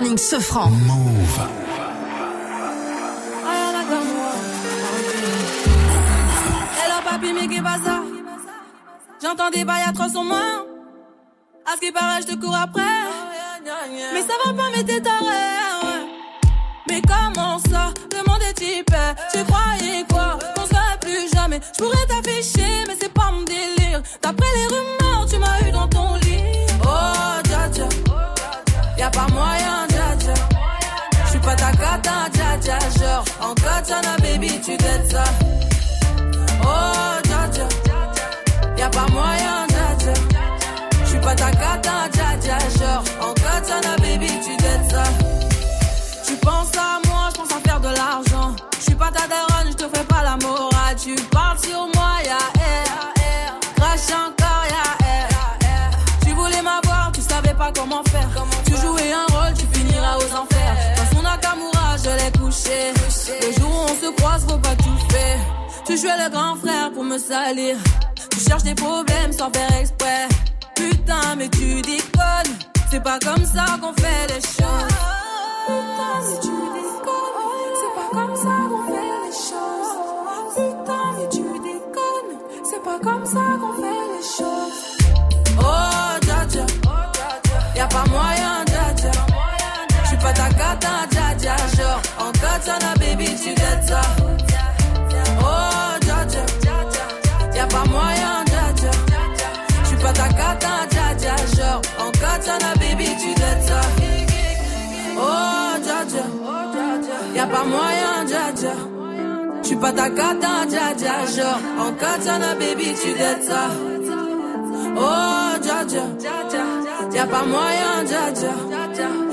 Speaker 1: Morning Sofran.
Speaker 13: Hello papi, mais qu'est pas ça? J'entends des bails atroces en moi. À ce qui paraît, je te cours après. Mais ça va pas, mais t'es taré. ouais. Mais comment ça? Le monde est type. Tu croyais quoi? Qu'on se verrait plus jamais. Je pourrais t'afficher, mais c'est pas mon délire. D'après les rumeurs, tu m'as eu dans ton lit. Oh, dja dja. Y'a pas moyen, pas ta dja. Genre, en katana, baby, tu t'aides ça. Oh, dja dja. Y'a pas moyen. J'suis pas ta cata, dja dja. Genre, en katana, baby, tu t'aides ça. Tu penses à moi, je pense à faire de l'argent. Je suis pas ta daronne, je te fais pas la morale. Tu parles sur moi, Tu jouais le grand frère pour me salir. Tu cherches des problèmes sans faire exprès. Putain, mais tu déconnes. C'est pas comme ça qu'on fait les choses. Putain, mais tu déconnes. C'est pas comme ça qu'on fait les choses. Putain, mais tu déconnes. C'est pas comme ça qu'on fait les choses. Oh, dja dja. Y'a pas moyen, dja dja. J'suis pas ta cata, dja dja. Genre, en katana, baby, tu t'aides ça. Pas moyen, dja dja. J'suis pas ta cata, dja dja. Genre, en katana, baby, tu t'aides ça. Oh, dja dja. Y'a pas moyen, dja dja.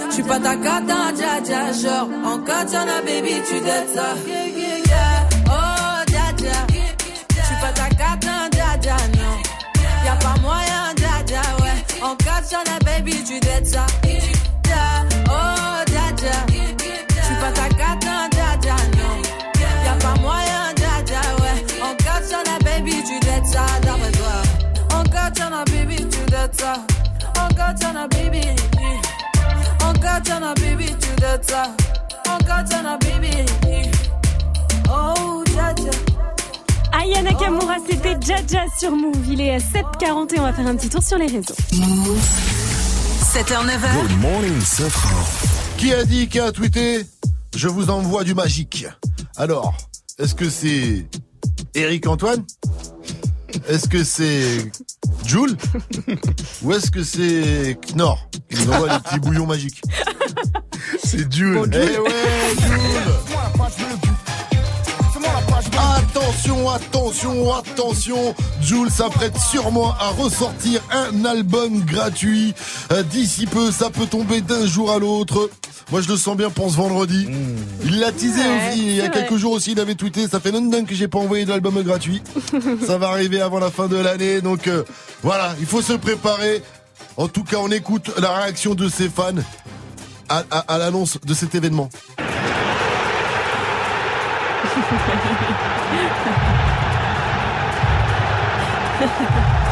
Speaker 13: J'suis pas ta cata, dja dja. Genre, en katana, baby, tu t'aides ça. Oh, dja dja. Pas ta cata, dja dja, non. Y'a pas moyen, dja dja, ouais. En katana, baby, tu t'aides ça. Katana, baby, katana, katana. Oh, Jaja.
Speaker 4: Aya Nakamura, c'était Jaja sur Move. Il est à 7h40 et on va faire un petit tour sur les réseaux.
Speaker 2: 7h, 9h.
Speaker 3: Good morning. Qui a dit, qui a tweeté Je vous envoie du magique. Alors, est-ce que c'est Eric Antoine? Est-ce que c'est Jules Ou est-ce que c'est Knorr qui nous envoie des petits bouillons magiques
Speaker 9: C'est Jules.
Speaker 3: Eh ouais, Jules Attention, attention, attention Jules s'apprête sûrement à ressortir un album gratuit. Euh, D'ici peu, ça peut tomber d'un jour à l'autre. Moi, je le sens bien pour ce vendredi. Il l'a teasé
Speaker 4: Ouais,
Speaker 3: aussi. Il y a quelques
Speaker 4: vrai.
Speaker 3: jours aussi, il avait tweeté. Ça fait longtemps que j'ai pas envoyé d'album gratuit. ça va arriver avant la fin de l'année. Donc, euh, voilà, il faut se préparer. En tout cas, on écoute la réaction de ses fans à, à- à l'annonce de cet événement.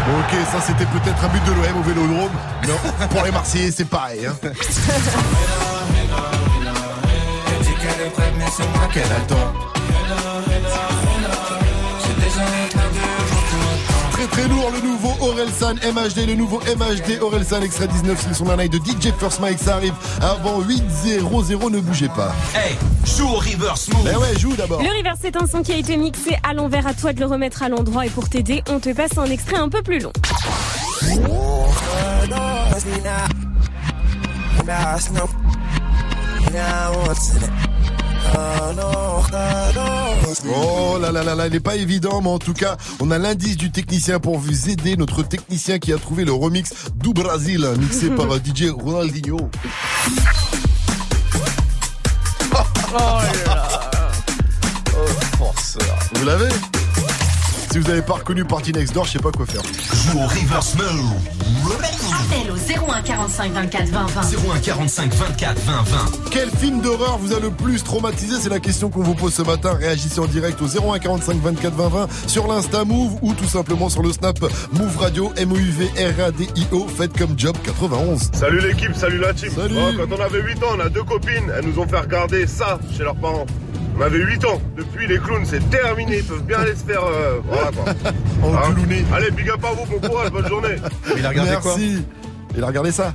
Speaker 3: Ok, ça c'était peut-être un but de l'OM au Vélodrome. Non, pour les Marseillais, c'est pareil. Hein. Très très lourd le nouveau Orelsan MHD, le nouveau MHD Orelsan extrait 19, c'est son de DJ First Mike, ça arrive avant 8-0-0, ne bougez pas.
Speaker 1: Hey, joue au reverse move.
Speaker 3: Mais ouais, joue d'abord.
Speaker 4: Le reverse, c'est un son qui a été mixé à l'envers. À toi de le remettre à l'endroit. Et pour t'aider, on te passe un extrait un peu plus long.
Speaker 3: Oh là là là là, il n'est pas évident, mais en tout cas, on a l'indice du technicien pour vous aider. Notre technicien qui a trouvé le remix du Brasil, mixé par euh, DJ Ronaldinho. Vous l'avez? Si vous n'avez pas reconnu Party Next Door, je sais pas quoi faire.
Speaker 1: Joue au reverse.
Speaker 2: Appel au 01 45 24 20 20.
Speaker 1: 01 45 24 20 20.
Speaker 3: Quel film d'horreur vous a le plus traumatisé? C'est la question qu'on vous pose ce matin. Réagissez en direct au 01 45 24 20 20 sur l'Insta Move ou tout simplement sur le Snap Move Radio M-O-U-V R-A-D-I-O. Faites comme Job 91.
Speaker 21: Salut l'équipe, salut la team.
Speaker 3: Salut.
Speaker 21: Oh, quand on avait 8 ans, on a deux copines, elles nous ont fait regarder ça chez leurs parents. On avait 8 ans. Depuis, les clowns, c'est terminé. Ils peuvent bien aller se faire. euh, voilà quoi.
Speaker 3: En
Speaker 21: Hein
Speaker 3: clowné.
Speaker 21: Allez, big up à vous, bon courage, bonne journée.
Speaker 9: Il a regardé
Speaker 3: Merci.
Speaker 9: quoi
Speaker 3: Il a regardé ça.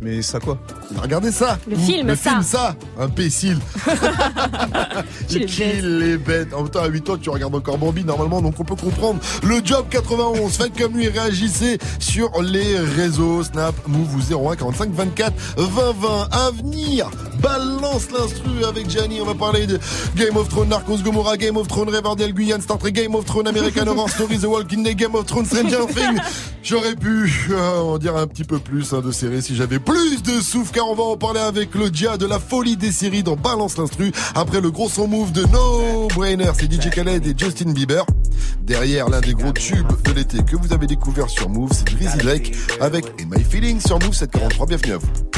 Speaker 9: Mais ça quoi
Speaker 3: Il a regardé ça.
Speaker 4: Le film,
Speaker 3: Le
Speaker 4: ça.
Speaker 3: film, ça. Imbécile.
Speaker 4: Qu'il est
Speaker 3: bête. En même temps, à 8 ans, tu regardes encore Bambi normalement, donc on peut comprendre. Le Job 91. Faites comme lui, réagissez sur les réseaux Snap, Move ou 01 45 24 20 20. À venir, balance l'instru avec Gianni. On va parler de Game of Thrones, Narcos Gomorrah, Game of Thrones, Riverdale, Guyane, Star Trek, Game of Thrones, American Horror Story, The Walking Dead, Game of Thrones, Stranger Things. J'aurais pu euh, en dire un petit peu plus hein, de séries si j'avais plus de souffle, car on va en parler avec le dia de la folie des séries dans Balance l'instru. Après le gros son move de No Brainer, c'est DJ Khaled et Justin Bieber. Derrière l'un des gros tubes de l'été que vous avez découvert sur Move, c'est Drizzy Drake avec Et My Feeling sur Move 743. Bienvenue à vous.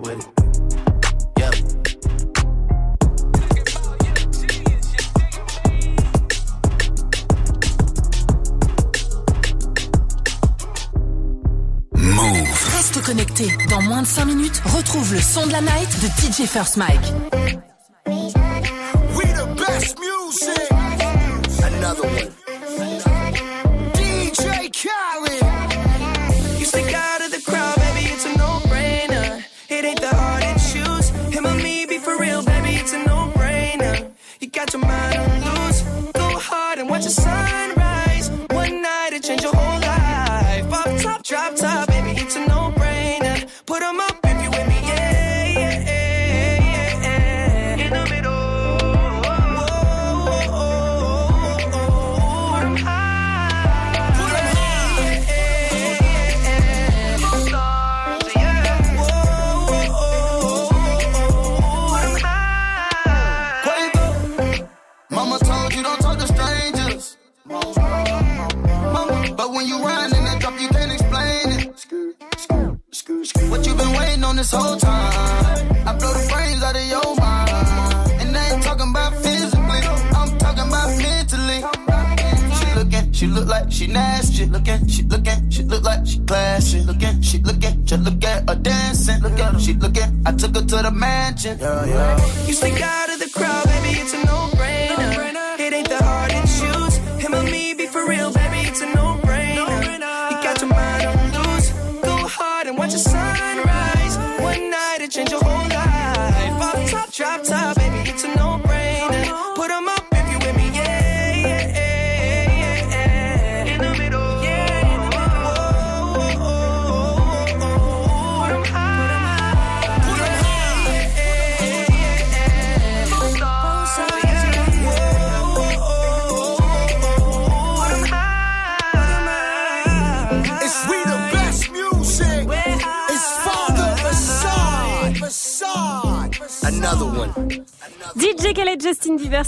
Speaker 22: Be real with it. Yep.
Speaker 2: Move. Reste connecté. Dans moins de 5 minutes, retrouve le son de la night de DJ First Mike.
Speaker 17: We the best music. Another one.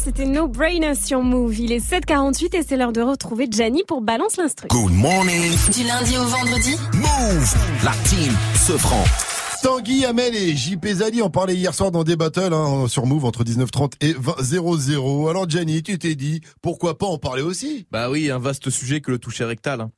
Speaker 4: C'était No Brainer sur Move. Il est 7h48 et c'est l'heure de retrouver Gianni pour Balance l'instru.
Speaker 1: Good morning.
Speaker 2: Du lundi au vendredi
Speaker 1: Move. La team se prend.
Speaker 3: Tanguy Hamel et JP Zali en parlaient hier soir dans des battles hein, sur Move entre 19h30 et 20h00. Alors Gianni, tu t'es dit, pourquoi pas en parler aussi?
Speaker 10: Bah oui, un vaste sujet que le toucher rectal. hein.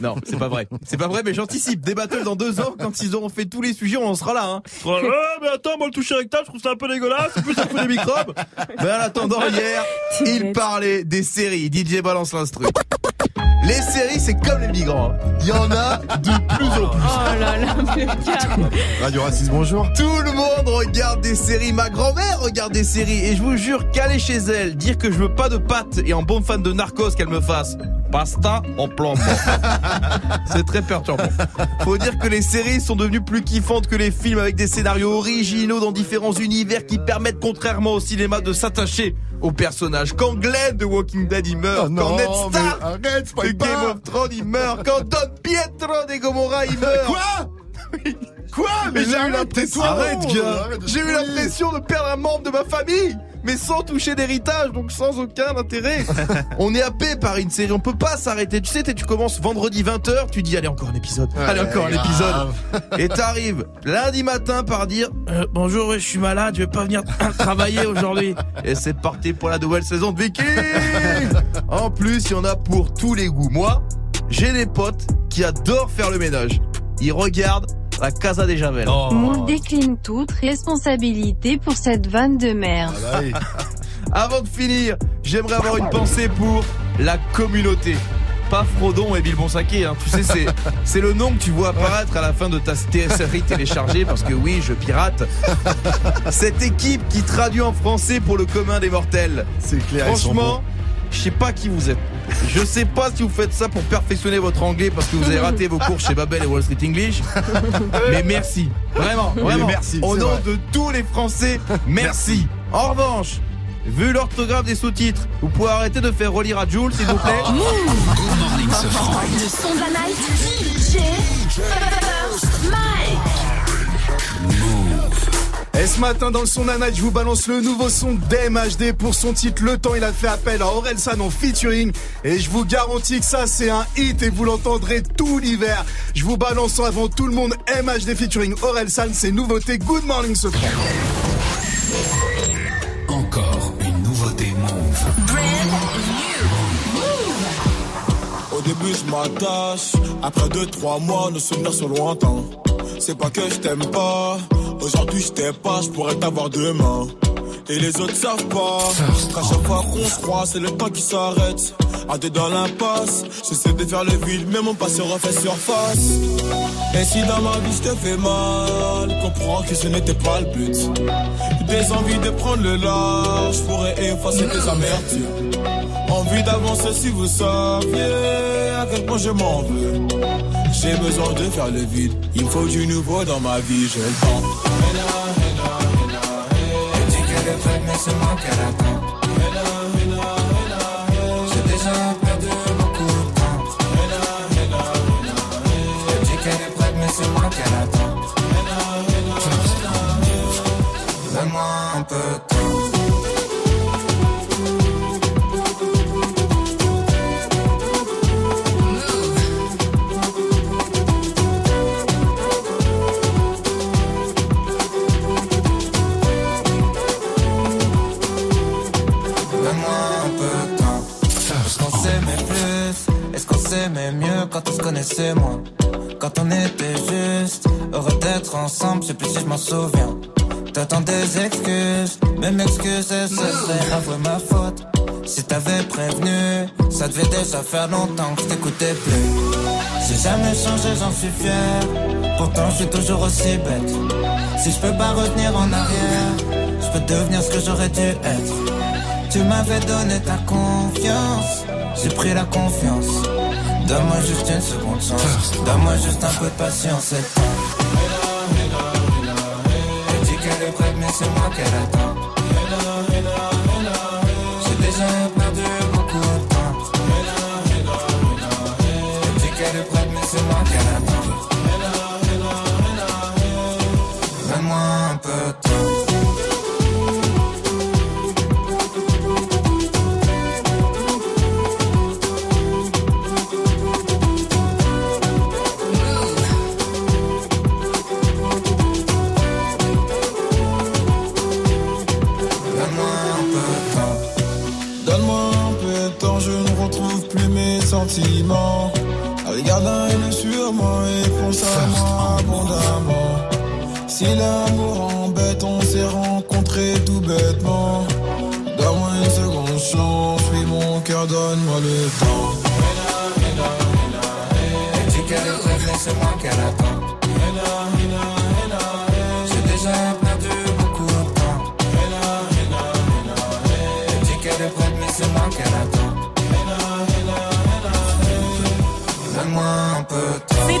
Speaker 10: Non, c'est pas vrai. C'est pas vrai, mais j'anticipe. Des battles dans deux ans, quand ils auront fait tous les sujets, on en sera là. Hein. Sera là, Ah, mais attends, moi le toucher rectal, je trouve ça un peu dégueulasse. En plus, ça fout des microbes. Mais en attendant, hier, il parlait des séries. DJ balance l'instru. Les séries, c'est comme les migrants. hein.
Speaker 3: Il y en a de plus en plus.
Speaker 4: Oh là là.
Speaker 3: Radio Racisme, bonjour.
Speaker 10: Tout le monde regarde des séries. Ma grand-mère regarde des séries. Et je vous jure qu'aller chez elle, dire que je veux pas de pâtes et en bon fan de narcos qu'elle me fasse pasta en plan. C'est très perturbant. Faut dire que les séries sont devenues plus kiffantes que les films avec des scénarios originaux dans différents univers qui permettent contrairement au cinéma de s'attacher aux personnages. Quand Glenn de Walking Dead il meurt,
Speaker 3: Oh non,
Speaker 10: quand Ned Stark
Speaker 3: arrête,
Speaker 10: de Game
Speaker 3: pas.
Speaker 10: of Thrones il meurt, quand Don Pietro de Gomorrah il meurt.
Speaker 3: Quoi Quoi
Speaker 10: Mais j'ai eu l'impression, arrête, gars. J'ai eu l'impression de perdre un membre de ma famille, mais sans toucher d'héritage, donc sans aucun intérêt. on est happé par une série, on peut pas s'arrêter. Tu sais, tu commences vendredi 20h, tu dis allez encore un épisode,
Speaker 3: Ouais,
Speaker 10: allez encore un
Speaker 3: grave.
Speaker 10: épisode, et t'arrives lundi matin par dire euh, bonjour, je suis malade, je vais pas venir travailler aujourd'hui. Et c'est parti pour la nouvelle saison de Viking. en plus, il y en a pour tous les goûts. Moi. j'ai des potes qui adorent faire le ménage. Ils regardent la Casa des Javel.
Speaker 23: Moule décline toute responsabilité pour cette vanne de merde.
Speaker 10: Avant de finir, j'aimerais avoir une pensée pour la communauté. Pas Frodon et Bill Bonsaké, hein. tu sais, c'est, c'est le nom que tu vois apparaître à la fin de ta série téléchargée, parce que oui, je pirate. Cette équipe qui traduit en français pour le commun des mortels.
Speaker 3: C'est clair, ils sont
Speaker 10: Franchement, je sais pas qui vous êtes. Je sais pas si vous faites ça pour perfectionner votre anglais parce que vous avez raté vos cours chez Babel et Wall Street English. Mais merci. Vraiment, vraiment.
Speaker 3: merci,
Speaker 10: Au nom
Speaker 3: vrai.
Speaker 10: de tous les Français, merci. En revanche, vu l'orthographe des sous-titres, vous pouvez arrêter de faire relire à Jules, s'il vous plaît.
Speaker 2: Le son de la night. DJ First Mike.
Speaker 9: Et ce matin dans le son d'un night, je vous balance le nouveau son d'MHD pour son titre Le Temps. Il a fait appel à Orelsan en featuring et je vous garantis que ça c'est un hit et vous l'entendrez tout l'hiver. Je vous balance avant tout le monde MHD featuring Orelsan, c'est nouveauté. Good morning ce franc.
Speaker 1: Encore une nouveauté Move.
Speaker 14: Au début je m'attache, après deux trois mois nos souvenirs sont lointains. C'est pas que je t'aime pas, aujourd'hui je t'aime pas, je pourrais t'avoir demain. Et les autres savent pas qu'à chaque fois qu'on se croit, c'est le temps qui s'arrête. À deux dans l'impasse, j'essaie de faire le vide, mais mon passé refait surface. Et si dans ma vie je te fais mal, comprends que ce n'était pas le but. Des envies de prendre le large, pourrais effacer tes amertumes. Envie d'avancer si vous saviez à quel point je m'en veux. J'ai besoin de faire le vide, il me faut du nouveau dans ma vie, j'ai le
Speaker 24: attend. Quand on se connaissait moins Quand on était juste heureux d'être ensemble, je sais plus si je m'en souviens. T'attends des excuses, même excuses, ce serait avouer ma faute. Si t'avais prévenu, ça devait déjà faire longtemps que je t'écoutais plus. J'ai jamais changé, j'en suis fier. Pourtant, je suis toujours aussi bête. Si je peux pas revenir en arrière, je peux devenir ce que j'aurais dû être. Tu m'avais donné ta confiance, j'ai pris la confiance. Donne-moi juste une seconde chance, donne-moi juste un peu de patience et temps. Elle dit qu'elle est prête, mais c'est moi qu'elle attend.
Speaker 14: Sentiments. Regarde un sur moi et pense à moi abondamment. Si l'amour embête, on s'est rencontrés tout bêtement. Donne-moi une seconde chance, oui mon cœur, donne-moi le temps.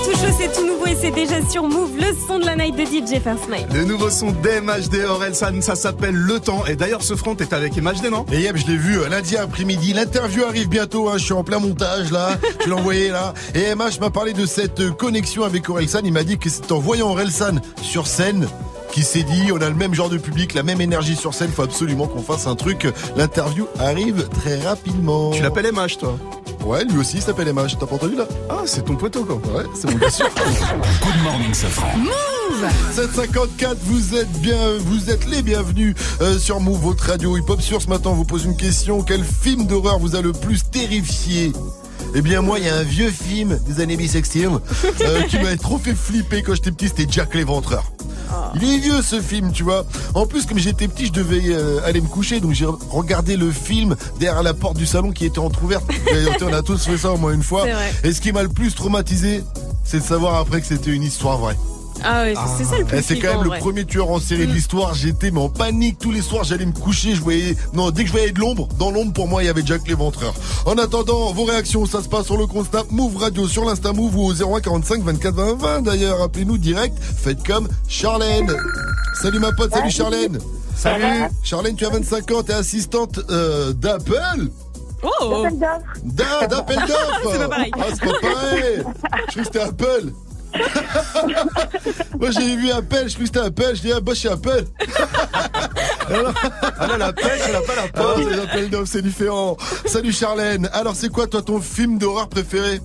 Speaker 24: C'est
Speaker 4: tout chaud, c'est tout nouveau et c'est déjà sur Move, le son de la night de DJ First Mike.
Speaker 9: Le nouveau son d'MHD Orelsan, ça s'appelle Le Temps. Et d'ailleurs, ce front est avec MHD, non
Speaker 3: Et yep, je l'ai vu euh, lundi après-midi. L'interview arrive bientôt. hein, je suis en plein montage là. Je l'ai envoyé là. Et MH m'a parlé de cette euh, connexion avec Orelsan. Il m'a dit que c'est en voyant Orelsan sur scène qui s'est dit on a le même genre de public, la même énergie sur scène. Faut absolument qu'on fasse un truc. L'interview arrive très rapidement.
Speaker 9: Tu l'appelles MH, toi?
Speaker 3: Ouais, lui aussi il s'appelle MH. T'as pas entendu là
Speaker 9: Ah, c'est ton poteau, quoi.
Speaker 3: Ouais, c'est mon bien sûr.
Speaker 1: Good morning, Safran.
Speaker 2: Move
Speaker 3: 754, vous êtes bien, vous êtes les bienvenus euh, sur Move, votre radio hip-hop. Sur ce matin, on vous pose une question. Quel film d'horreur vous a le plus terrifié? Eh bien moi, il y a un vieux film des années bissextiles euh, qui m'avait trop fait flipper quand j'étais petit, c'était Jack l'éventreur. Il est vieux ce film, tu vois. En plus, comme j'étais petit, je devais euh, aller me coucher, donc j'ai regardé le film derrière la porte du salon qui était entrouverte. D'ailleurs, on a tous fait ça au moins une fois. Et ce qui m'a le plus traumatisé, c'est de savoir après que c'était une histoire vraie.
Speaker 4: Ah ouais, c'est ça le plus
Speaker 3: Eh, C'est quand même le
Speaker 4: vrai.
Speaker 3: premier tueur en série de l'histoire. J'étais mais en panique tous les soirs. J'allais me coucher. Je voyais non dès que je voyais de l'ombre, dans l'ombre pour moi il y avait Jack l'éventreur. En attendant vos réactions, ça se passe sur le compte Snap Move Radio sur l'Insta Move ou au 01 45 24 20 20. D'ailleurs appelez-nous direct. Faites comme Charlène. Salut ma pote. Salut Charlène. Salut. Charlène, tu as 25 ans. T'es assistante euh, d'Apple.
Speaker 4: Oh
Speaker 3: D'a- D'appel d'offres
Speaker 4: C'est pas pareil.
Speaker 3: Ah, c'est pas pareil Je crois que c'était Apple Moi j'ai vu Apple, je crois que c'était Apple, je dis ah bah chez Apple Alors,
Speaker 9: Ah là, la pêche, elle a pas la
Speaker 3: ah,
Speaker 9: pomme.
Speaker 3: les appels d'offres c'est différent Salut Charlène, alors c'est quoi toi ton film d'horreur préféré?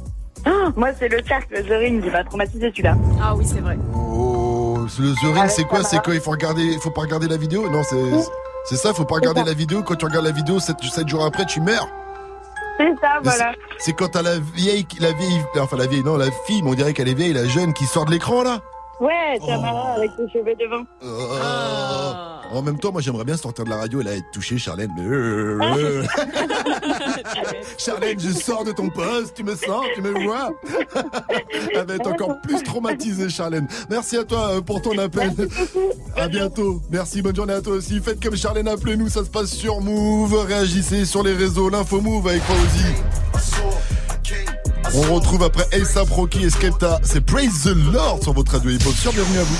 Speaker 18: Moi, c'est le cercle The Ring, il m'a traumatisé celui-là.
Speaker 4: Ah oui, c'est vrai.
Speaker 3: Oh, le The Ring c'est quoi? C'est quoi? Il faut regarder, il faut pas regarder la vidéo? Non c'est... C'est ça, faut pas regarder la vidéo. Quand tu regardes la vidéo, 7, jours après, tu meurs.
Speaker 18: C'est ça, voilà.
Speaker 3: c'est- C'est quand t'as la vieille, la vieille, enfin la vieille, non, la fille, mais on dirait qu'elle est vieille, la jeune qui sort de l'écran là.
Speaker 18: Ouais, Tamara avec ses cheveux devant.
Speaker 3: En même temps, moi j'aimerais bien sortir de la radio et là être touché, Charlène. mais, euh, euh. Charlène, je sors de ton poste, tu me sens, tu me vois. Elle va être encore plus traumatisée, Charlène. Merci à toi euh, pour ton appel. À bientôt. Merci, bonne journée à toi aussi. Faites comme Charlène, appelez-nous, ça se passe sur Move. Réagissez sur les réseaux, l'info Move avec Fauzi. On retrouve après ASAP Rocky et Skepta. C'est Praise the Lord sur votre radio hip-hop. Sur, bienvenue à vous.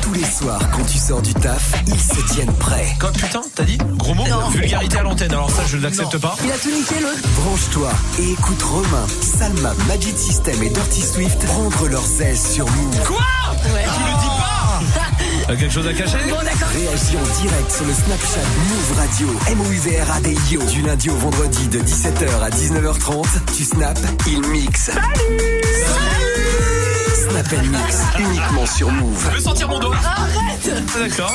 Speaker 25: Tous les soirs, quand tu sors du taf, ils se tiennent prêts.
Speaker 1: Quoi, putain, t'as dit Gros mot Vulgarité à l'antenne, alors ça, je ne l'accepte pas.
Speaker 25: Il a tout niqué l'autre. Branche-toi et écoute Romain, Salma, Magic System et Dirty Swift prendre leurs aises sur Move.
Speaker 1: Quoi Tu le dis pas T'as quelque chose à cacher
Speaker 25: Réagis en direct sur le Snapchat Move Radio, M-O-U-V-R-A-D-I-O. Du lundi au vendredi de 17h à 19h30, tu snaps, il mixe. Snap and Mix, uniquement sur Move.
Speaker 1: Je veux sentir mon doigt.
Speaker 26: Arrête
Speaker 1: D'accord.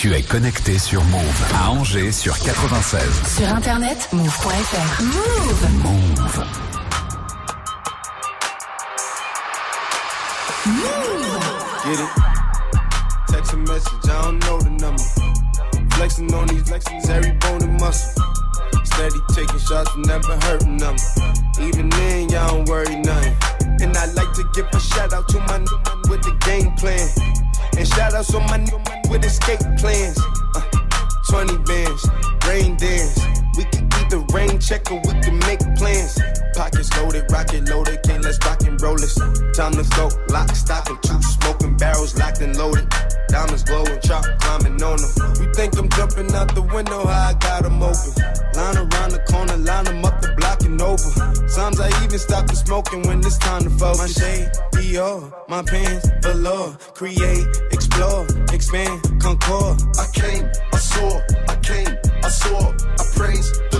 Speaker 25: Tu es connecté sur Move à Angers sur 96.
Speaker 2: Sur internet, move.fr. Move
Speaker 25: Move.
Speaker 22: Get it? Text a message, I don't know the number. Flexing on these flexings, every bone and muscle. Steady taking shots, never hurting them. Even then, y'all don't worry nothing. And I like to give a shout out to my n- with the game plan. And shout outs on my n- with escape plans. Uh, 20 bands, rain dance. We can either rain check or we can make plans. Pockets loaded, rocket loaded, can't let's rock and roll this. Time to go, lock, stock, and two smoking barrels locked and loaded. Diamonds glowing, chop climbing on them. You think I'm jumping out the window, how I got 'em open. Line around the corner, line 'em up the block and over. Sometimes I even stop the smoking when it's time to focus. My shade, Dior, my pants, velour. Create, explore, expand, concord. I came, I saw, I came, I saw. I praise the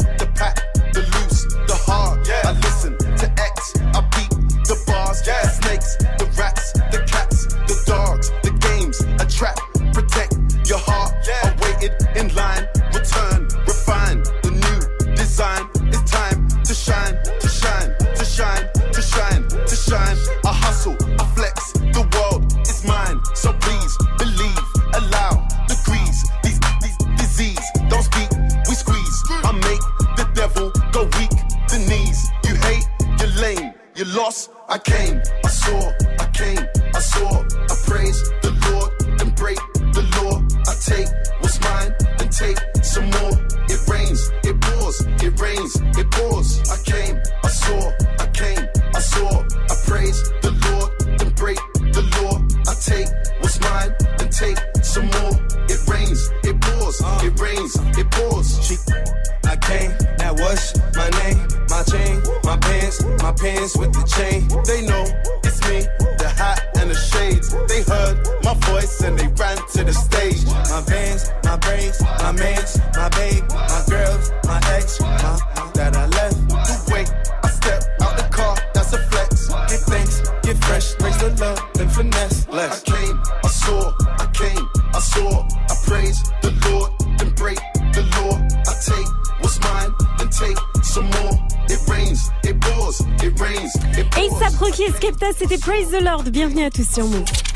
Speaker 22: Praise the Lord.
Speaker 4: Bienvenue à tous sur Move.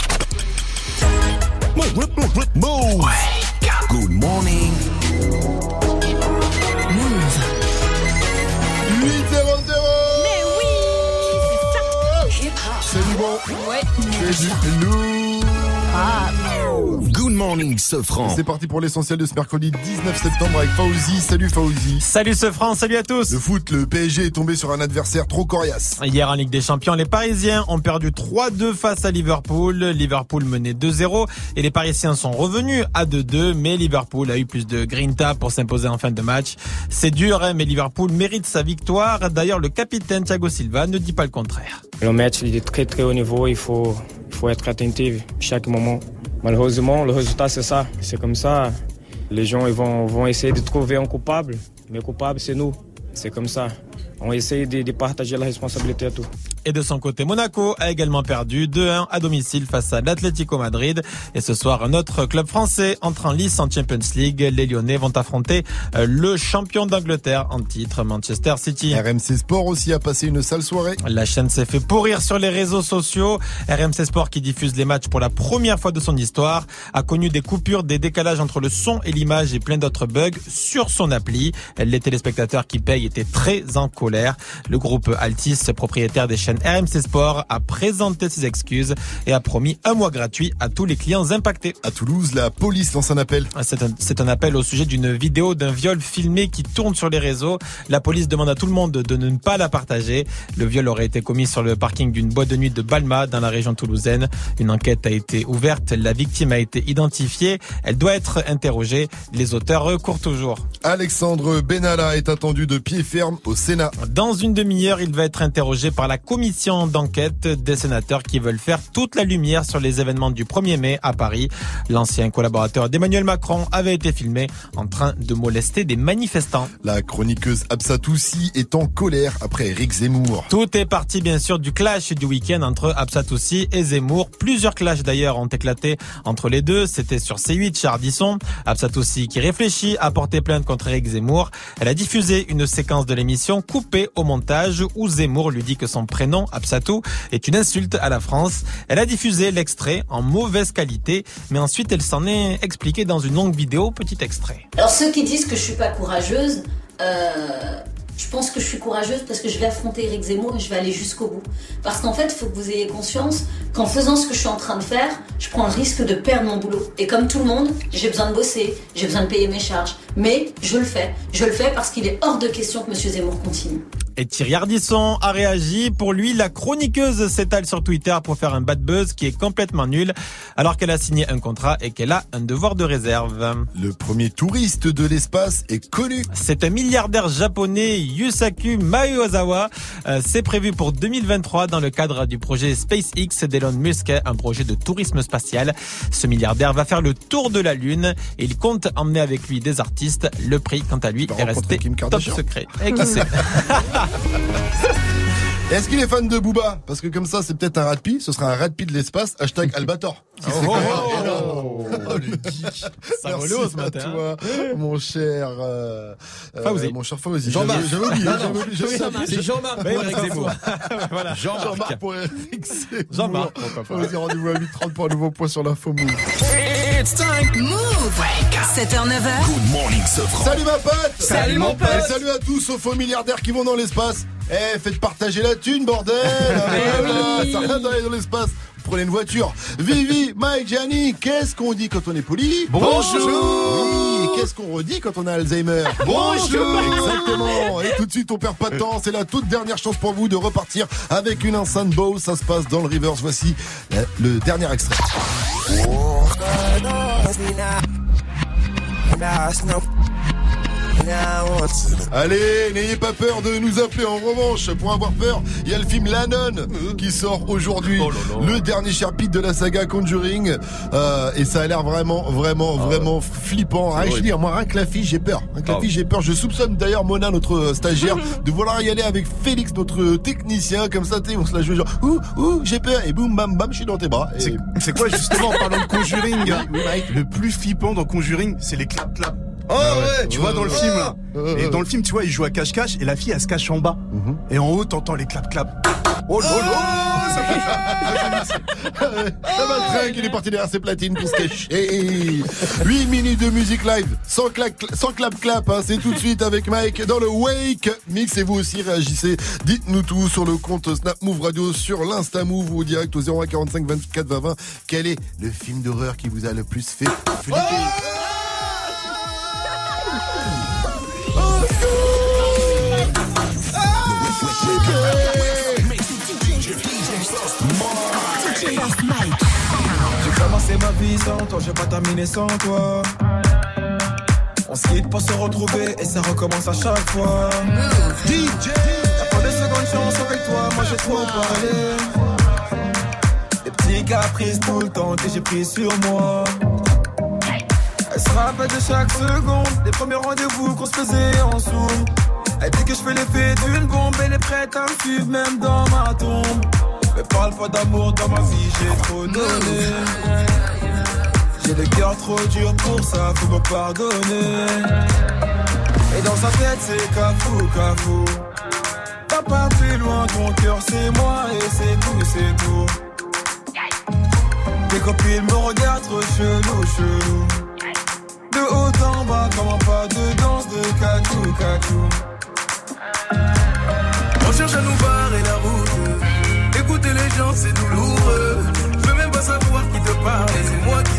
Speaker 1: Sofran.
Speaker 3: C'est parti pour l'essentiel de ce mercredi 19 septembre avec Fauzi. Salut Fauzi.
Speaker 5: Salut ce France, salut à tous.
Speaker 3: Le foot, le PSG est tombé sur un adversaire trop coriace.
Speaker 5: Hier en Ligue des Champions, les Parisiens ont perdu 3-2 face à Liverpool. Liverpool menait 2-0 et les Parisiens sont revenus à 2-2, mais Liverpool a eu plus de grinta pour s'imposer en fin de match. C'est dur, hein, mais Liverpool mérite sa victoire. D'ailleurs, le capitaine Thiago Silva ne dit pas le contraire.
Speaker 27: Le match il est très très haut niveau, il faut, il faut être attentif chaque moment. Malheureusement, le résultat c'est ça, c'est comme ça. Les gens vont essayer de trouver un coupable, mais coupable c'est nous, c'est comme ça. On essaye de, de partager la responsabilité à tout.
Speaker 5: Et de son côté, Monaco a également perdu 2-1 à domicile face à l'Atlético Madrid. Et ce soir, un autre club français entre en lice en Champions League. Les Lyonnais vont affronter euh, le champion d'Angleterre en titre, Manchester City.
Speaker 3: RMC Sport aussi a passé une sale soirée.
Speaker 5: La chaîne s'est fait pourrir sur les réseaux sociaux. RMC Sport, qui diffuse les matchs pour la première fois de son histoire, a connu des coupures, des décalages entre le son et l'image et plein d'autres bugs sur son appli. Les téléspectateurs qui payent étaient très en colère. Le groupe Altis, propriétaire des chaînes RMC Sport, a présenté ses excuses et a promis un mois gratuit à tous les clients impactés.
Speaker 3: À Toulouse, la police lance un appel.
Speaker 5: C'est un, c'est un appel au sujet d'une vidéo d'un viol filmé qui tourne sur les réseaux. La police demande à tout le monde de ne pas la partager. Le viol aurait été commis sur le parking d'une boîte de nuit de Balma dans la région toulousaine. Une enquête a été ouverte. La victime a été identifiée. Elle doit être interrogée. Les auteurs recourent toujours.
Speaker 3: Alexandre Benalla est attendu de pied ferme au Sénat.
Speaker 5: Dans une demi-heure, il va être interrogé par la commission d'enquête des sénateurs qui veulent faire toute la lumière sur les événements du 1er mai à Paris. L'ancien collaborateur d'Emmanuel Macron avait été filmé en train de molester des manifestants.
Speaker 3: La chroniqueuse Absatoussi est en colère après Eric Zemmour.
Speaker 5: Tout est parti bien sûr du clash du week-end entre Absatoussi et Zemmour. Plusieurs clashs d'ailleurs ont éclaté entre les deux. C'était sur C8 chez Ardisson. Absatoussi qui réfléchit à porter plainte contre Eric Zemmour. Elle a diffusé une séquence de l'émission au montage où Zemmour lui dit que son prénom, Absatou, est une insulte à la France. Elle a diffusé l'extrait en mauvaise qualité, mais ensuite elle s'en est expliquée dans une longue vidéo. Petit extrait.
Speaker 28: Alors ceux qui disent que je suis pas courageuse, euh, je pense que je suis courageuse parce que je vais affronter Eric Zemmour et je vais aller jusqu'au bout. Parce qu'en fait, il faut que vous ayez conscience qu'en faisant ce que je suis en train de faire, je prends le risque de perdre mon boulot. Et comme tout le monde, j'ai besoin de bosser, j'ai besoin de payer mes charges. Mais je le fais. Je le fais parce qu'il est hors de question que M. Zemmour continue.
Speaker 5: Et Thierry Ardisson a réagi. Pour lui, la chroniqueuse s'étale sur Twitter pour faire un bad buzz qui est complètement nul, alors qu'elle a signé un contrat et qu'elle a un devoir de réserve.
Speaker 3: Le premier touriste de l'espace est connu.
Speaker 5: C'est un milliardaire japonais, Yusaku Maeozawa. Euh, C'est prévu pour 2023 dans le cadre du projet SpaceX d'Elon Musk, un projet de tourisme spatial. Ce milliardaire va faire le tour de la Lune et il compte emmener avec lui des artistes. Le prix, quant à lui, est resté top secret. Et qui sait
Speaker 3: Est-ce qu'il est fan de Booba Parce que comme ça, c'est peut-être un radpi. Ce sera un radpi de l'espace. Hashtag Albator.
Speaker 5: Oh, oh, oh.
Speaker 3: Oh, le geek.
Speaker 5: Ça
Speaker 3: Merci
Speaker 5: ce
Speaker 3: à
Speaker 5: matin,
Speaker 3: toi, mon cher, euh, euh,
Speaker 5: Fauzi.
Speaker 3: mon cher Fauzi.
Speaker 5: Jean-Marc.
Speaker 3: J'avais- J'avais oublié.
Speaker 5: C'est Jean-Marc pour Eric Zemmour. Voilà.
Speaker 3: Jean-Marc pour Eric Zemmour.
Speaker 5: Jean-Marc.
Speaker 3: Fauzi, rendez-vous à 8h30 pour un nouveau point sur l'info move.
Speaker 2: It's time. Move. 7h, 9h.
Speaker 1: Good morning, Sofran.
Speaker 3: Salut ma pote
Speaker 2: Salut, mon pote.
Speaker 3: Et salut à tous aux faux milliardaires qui vont dans l'espace Eh, faites partager la thune, bordel Voilà, Ça sert à rien d'aller dans l'espace Vous Prenez une voiture Vivi, Mike, Gianni, qu'est-ce qu'on dit quand on est poli?
Speaker 2: Bonjour.
Speaker 3: Qu'est-ce qu'on redit quand on a Alzheimer
Speaker 9: Bonjour.
Speaker 3: Exactement. Et tout de suite, on perd pas de temps. C'est la toute dernière chance pour vous de repartir avec une enceinte Bose. Ça se passe dans le Rivers. Voici euh, le dernier extrait. Allez, n'ayez pas peur de nous appeler en revanche. Pour avoir peur, il y a le film Lannon qui sort aujourd'hui. Le dernier chapitre de la saga Conjuring. Euh, et ça a l'air vraiment, vraiment, vraiment flippant. Rien que je dis, moi, rien que la fille, j'ai peur. Rien que la
Speaker 10: Ah
Speaker 3: fille, j'ai peur. Je soupçonne d'ailleurs Mona, notre stagiaire, de vouloir y aller avec Félix, notre technicien. Comme ça, tu on se la joue genre, ouh, ouh, j'ai peur. Et boum, bam, bam, je suis dans tes bras. Et-
Speaker 9: C'est- quoi justement en parlant de Conjuring
Speaker 3: Oui, oui, Mike.
Speaker 9: Le plus flippant dans Conjuring, c'est les clap
Speaker 10: Oh ouais,
Speaker 9: Tu vois dans le film là.
Speaker 3: Euh,
Speaker 9: Et dans le film, tu vois, il joue à cache-cache et la fille elle se cache en bas.
Speaker 3: Mhm.
Speaker 9: Et en haut, t'entends les clap clap. Oh là là, ça fait
Speaker 3: Ça va le train qu'il est parti derrière ses platines pour se cacher. 8 minutes de musique live, sans clap, sans clap clap, hein, c'est tout de suite avec Mike dans le Wake Mix et vous aussi réagissez. Dites-nous tout sur le compte Snap Move Radio, sur l'Insta Move ou direct au 0145 24 20 20. Quel est le film d'horreur qui vous a le plus fait flipper?
Speaker 14: J'ai commencé ma vie sans toi, j'ai pas terminé sans toi. On se quitte pour se retrouver et ça recommence à chaque fois. DJ Y'a pas de seconde chance avec toi, moi j'ai trop parlé. Des petits caprices tout le temps que j'ai pris sur moi. Elle se rappelle de chaque seconde, des premiers rendez-vous qu'on se faisait en zoom. Elle dit que je fais l'effet d'une bombe, elle est prête à me suivre même dans ma tombe. Mais parle pas d'amour dans ma vie, j'ai trop donné. J'ai le cœur trop dur pour ça, faut me pardonner. Et dans sa tête, c'est cafou, cafou. T'as pas plus loin, ton cœur c'est moi et c'est tout, c'est tout. Tes copines me regardent trop chelou, chelou. De haut en bas, comme un pas de danse de cacou, cacou.
Speaker 29: On cherche à nous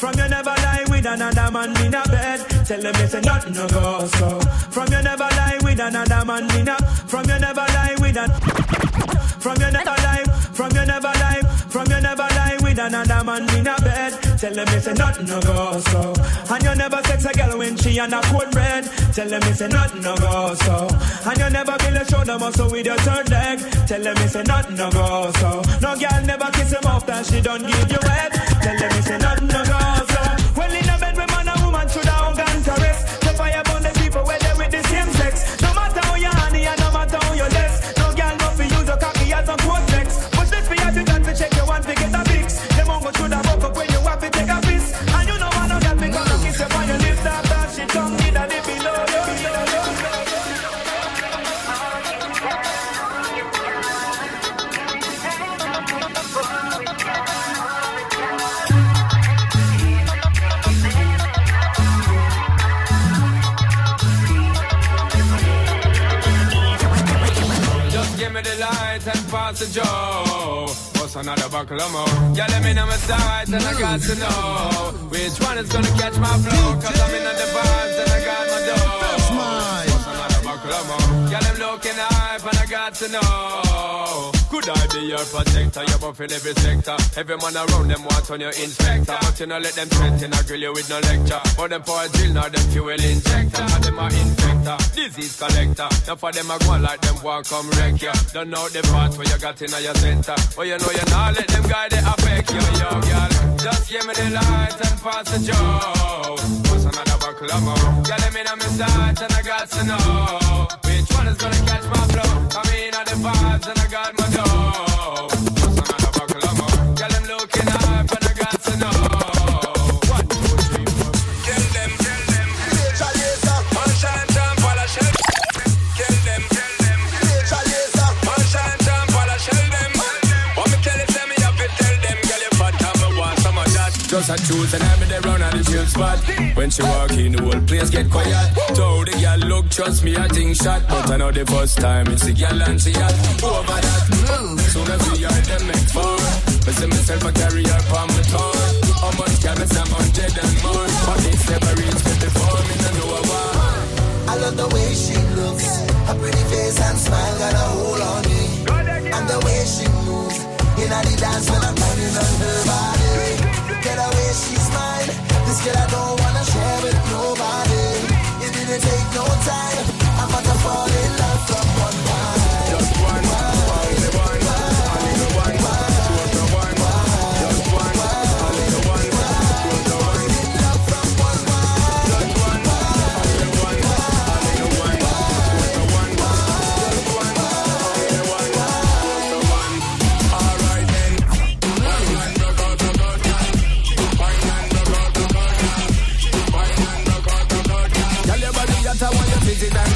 Speaker 14: From you never lie with another man in a bed. Tell them it's a nothing no go so. From you never lie with another man in a. From you never lie with an. From you never lie. From you never lie. From you never lie with another man in a bed. Tell them it's a nothing no go so. And you never sex a girl when she on a cold bread. Tell them it's a nothing no go so. And you never build a shoulder muscle with your third leg. Tell them it's a nothing no go so. No girl never kiss him off that she don't give you head. Tell them it's a nothing no go
Speaker 11: joe. What's another buckle of more? Yeah, let me know my sight and I got to know which one is gonna catch my flow. Cause I'm in the vibes and I got my dough. What's another buckle of more? Yeah, them looking hype and I got to know. Could I be your protector? You're buff in every sector. Every man around them want on your inspector. But you know, let them threaten, I grill you with no lecture. But them for a drill, now them fuel injector. Now them are infector, disease collector. Now for them, I go like them want come wreck ya. Don't know the part where you got in your center. But you know you not let them guide it affect you, yo, girl. Just give me the light and pass the joe. What's another buckle of more? Girl, let me know my sight and I got to know one gonna catch my flow. I mean, all the vibes and I got my dough. What's another buckle of Just a choose and I'm in the round of the chill spot. When she walk in, the whole place get quiet. Told the girl, look, trust me, I think shot. But I know the first time it's the girl and she hot. Over that, move. soon as we are them make four. Me see myself a carry her on my tour. How much can I say, hundred and more? But it's never reached me before, me no know.
Speaker 12: I love the way she looks. Her pretty face and smile got a hold on me. And the way she moves. In the dance when I'm running on her body. She's mine. This girl I don't wanna share with nobody. It didn't take no time.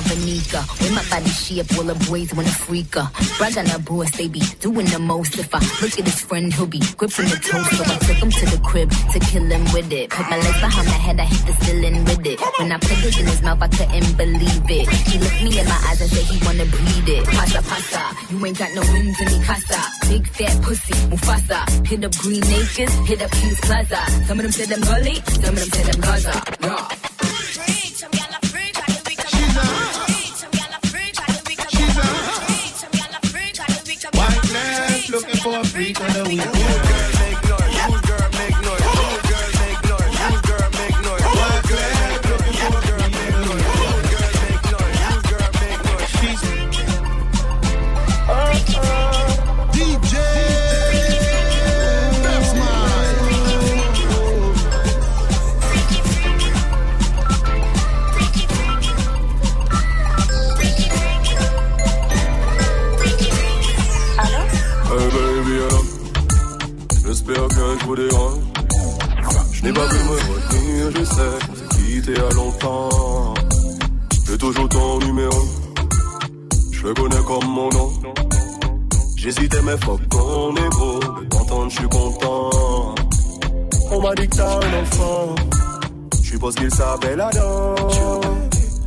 Speaker 16: of Anika. With my body shape, the boys wanna freak her. Brag on her boss, they be doing the most. If I look at his friend, he'll be gripping the toast. So I took him to the crib to kill him with it. Put my legs behind my head, I hit the ceiling with it. When I put it in his mouth, I couldn't believe it. He looked me in my eyes and said he wanna bleed it. Pasa, pasa, you ain't got no wings in me casa. Big fat pussy, Mufasa. Hit up Green Acres, hit up Kings Plaza. Some of them said them gully, some of them said them Gaza. Yeah.
Speaker 30: Quitté à longtemps. J'ai toujours ton numéro, je le connais comme mon nom. J'hésitais mais fuck qu'on est de t'entendre je suis content. On m'a dit que t'as un enfant, je suppose qu'il s'appelle Adam.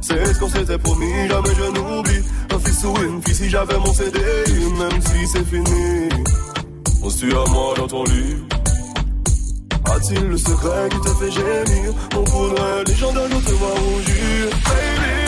Speaker 30: C'est ce qu'on s'était promis, jamais je n'oublie. Un fils ou une fille si j'avais mon CD, même si c'est fini. Penses-tu à moi dans ton lit A-t-il le secret qui te fait gémir? On voudrait les gens d'un autre te voir rougir Baby,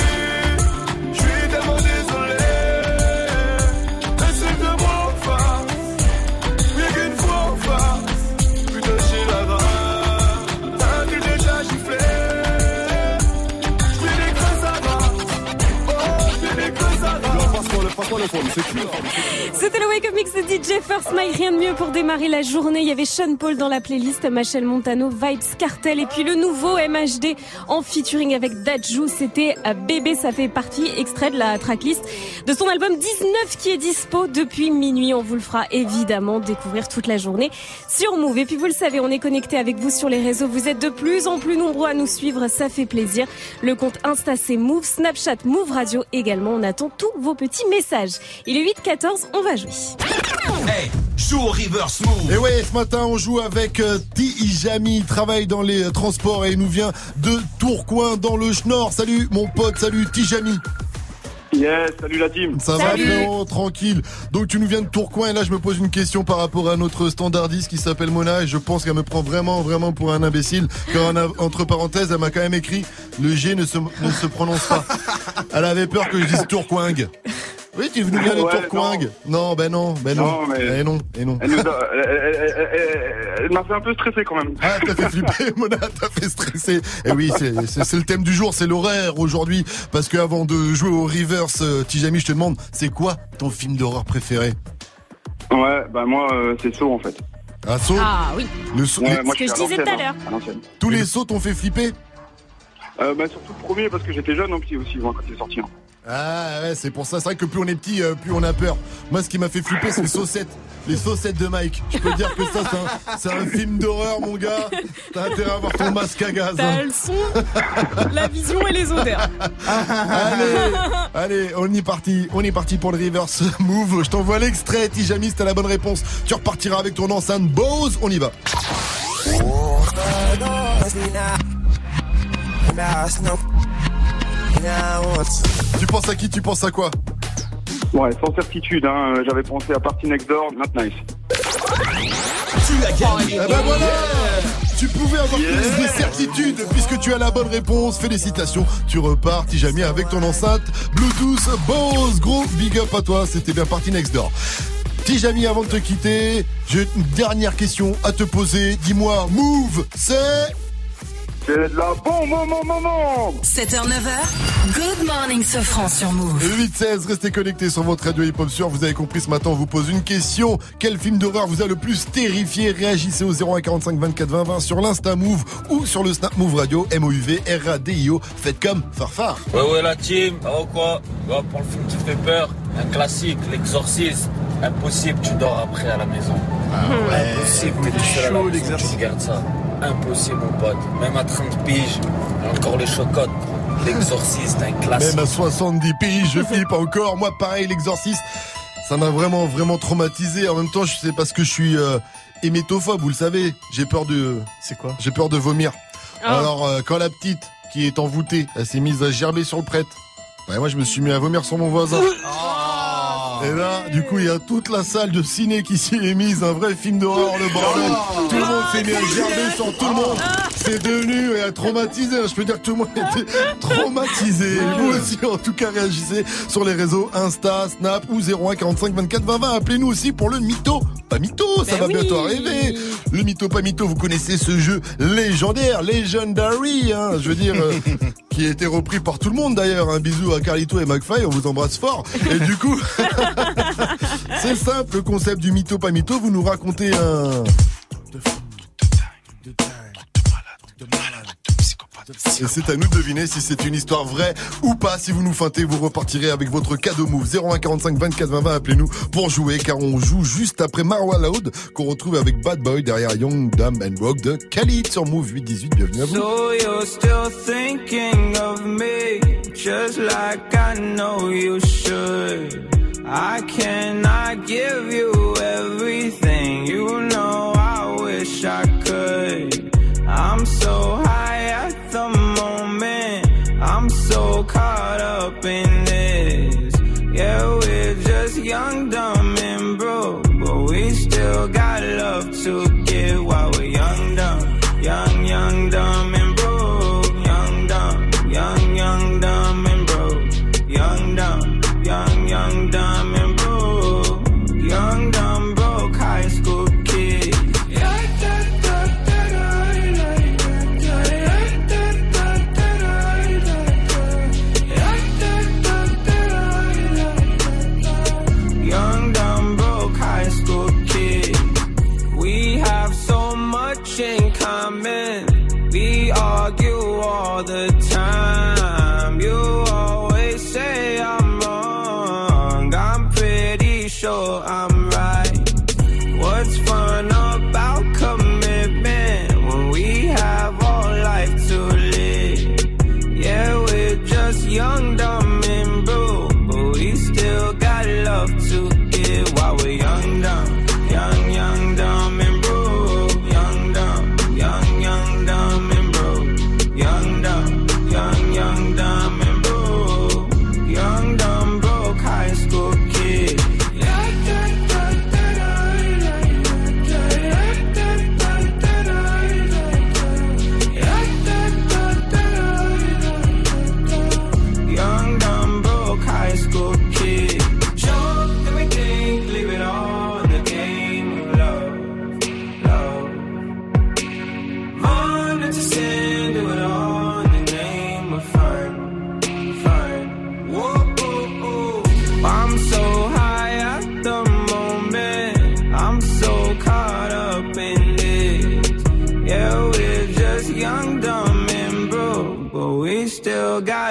Speaker 4: C'était le Wake Up Mix de DJ First Mike. Rien de mieux pour démarrer la journée. Il y avait Sean Paul dans la playlist, Machel Montano, Vibes Cartel et puis le nouveau MHD en featuring avec Dajou. C'était Bébé, ça fait partie, extrait de la tracklist de son album 19 qui est dispo depuis minuit. On vous le fera évidemment découvrir toute la journée sur Move. Et puis vous le savez, on est connecté avec vous sur les réseaux. Vous êtes de plus en plus nombreux à nous suivre. Ça fait plaisir. Le compte Insta c'est Move, Snapchat Move Radio également. On attend tous vos petits messages. Il est 8-14, on va jouer.
Speaker 3: Hey, joue au reverse move. Et ouais, ce matin, on joue avec euh, Tijami. Il travaille dans les euh, transports et il nous vient de Tourcoing dans le Schnorr. Salut, mon pote. Salut, Tijami.
Speaker 31: Yes, salut la team.
Speaker 3: Ça va, frérot, tranquille. Donc, tu nous viens de Tourcoing et là, je me pose une question par rapport à notre standardiste qui s'appelle Mona et je pense qu'elle me prend vraiment, vraiment pour un imbécile. Car, entre parenthèses, elle m'a quand même écrit le G ne se, ne se prononce pas. Elle avait peur que je dise Tourcoing. Oui, tu es venu bien de
Speaker 32: Ouais,
Speaker 3: Tourcoing. Non, ben non, ben non.
Speaker 32: Non, mais-
Speaker 3: Eh non, eh non.
Speaker 32: Elle, m'a fait un peu stresser quand même.
Speaker 3: Ah, t'as fait flipper, Mona, t'as fait stresser. Et oui, c'est- le thème du jour, c'est l'horaire aujourd'hui. Parce que avant de jouer au reverse, euh, Tijami, je te demande, c'est quoi ton film d'horreur préféré?
Speaker 32: Ouais, bah moi, euh, c'est saut en fait.
Speaker 3: Un saut?
Speaker 4: Ah oui.
Speaker 3: Le saut
Speaker 32: Ouais,
Speaker 3: les-
Speaker 32: moi,
Speaker 4: Ce que je disais tout à l'heure.
Speaker 32: hein.
Speaker 3: Tous les sauts t'ont fait flipper?
Speaker 32: Euh, bah surtout le premier parce que j'étais jeune hein, petit aussi moi, quand il est sorti. hein.
Speaker 3: Ah ouais, c'est pour ça. C'est vrai que plus on est petit, euh, plus on a peur. Moi, ce qui m'a fait flipper, c'est les saucettes. Les saucettes de Mike. Je peux dire que ça, c'est un, c'est un film d'horreur, mon gars. T'as intérêt à avoir ton masque à gaz.
Speaker 4: T'as
Speaker 3: hein.
Speaker 4: le son, la vision et les odeurs.
Speaker 3: Allez, allez, on y est parti. On est parti pour le reverse move. Je t'envoie l'extrait. Tijami, si t'as la bonne réponse, tu repartiras avec ton enceinte Bose. On y va. Tu penses à qui Tu penses à quoi
Speaker 32: Ouais, sans certitude, hein, j'avais pensé à Party Next Door, Not Nice.
Speaker 1: Tu as gagné.
Speaker 3: Eh ben voilà Tu pouvais avoir plus de certitude puisque tu as la bonne réponse. Félicitations, tu repars Tijami avec ton enceinte Bluetooth Bose. Gros big up à toi, c'était bien parti next door. Tijami, avant de te quitter, j'ai une dernière question à te poser. Dis-moi, move, c'est...
Speaker 32: C'est de la bombe, bombe, bombe
Speaker 2: 7h, 9h, Good Morning Sofran sur Move.
Speaker 3: Le 8-16, restez connectés sur votre radio hip-hop sur. Vous avez compris ce matin, on vous pose une question. Quel film d'horreur vous a le plus terrifié? Réagissez au 0145 24 20 20 sur l'Insta Move ou sur le Snap Move Radio, M-O-U-V, R-A-D-I-O. Faites comme Farfar.
Speaker 33: Ouais, ouais, la team, ça va quoi? Ouais, Pour le film qui fait peur, un classique, l'exorcisme. Impossible, tu dors après à la maison. Impossible, t'es tout seul à la maison, tu regardes ça. Impossible, mon pote. Même à 30 piges, encore les chocottes. L'exorciste, un classique.
Speaker 3: Même à 70 pays, je flippe encore. Moi, pareil, l'exorciste, ça m'a vraiment, vraiment traumatisé. En même temps, je sais parce que je suis euh, hémétophobe, vous le savez. J'ai peur de.
Speaker 9: C'est quoi?
Speaker 3: J'ai peur de vomir.
Speaker 9: Ah.
Speaker 3: Alors, euh, quand la petite qui est envoûtée, elle s'est mise à gerber sur le prêtre. Ouais, moi, je me suis mis à vomir sur mon voisin. Et là, du coup, il y a toute la salle de ciné qui s'y est mise, un vrai film d'horreur, le bordel. Tout le monde s'est mis à gerber sur tout le monde. C'est devenu et à traumatiser. Je peux dire que tout le monde était traumatisé. Vous aussi, en tout cas, réagissez sur les réseaux Insta, Snap ou 01 45 24 20 20. Appelez-nous aussi pour le mytho. Pas mytho, ça
Speaker 4: Ben
Speaker 3: va
Speaker 4: oui.
Speaker 3: bientôt arriver. Le mytho, pas mytho, vous connaissez ce jeu légendaire, legendary, hein, je veux dire, euh, qui a été repris par tout le monde d'ailleurs. Un bisou à Carlito et McFly, on vous embrasse fort. Et du coup, c'est simple, le concept du mytho, pas mytho, vous nous racontez un... Et c'est à nous de deviner si c'est une histoire vraie ou pas. Si vous nous feintez, vous repartirez avec votre cadeau move 0145 24 20 20. Appelez-nous pour jouer car on joue juste après Marwa Loud qu'on retrouve avec Bad Boy derrière Young Dumb and Rock de Khalid sur Move 818. Bienvenue à vous.
Speaker 19: So you're still thinking of me, just like I know you should. I cannot give you to give while we're young, dumb, young, young, dumb,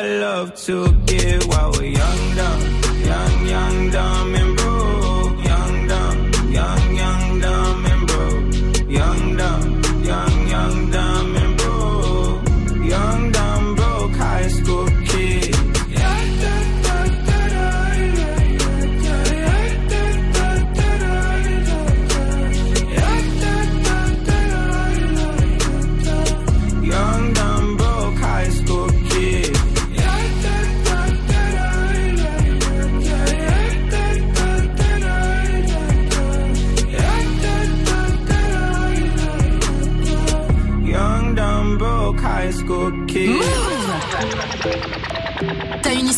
Speaker 19: love to give while we're young, dumb, young, young, dumb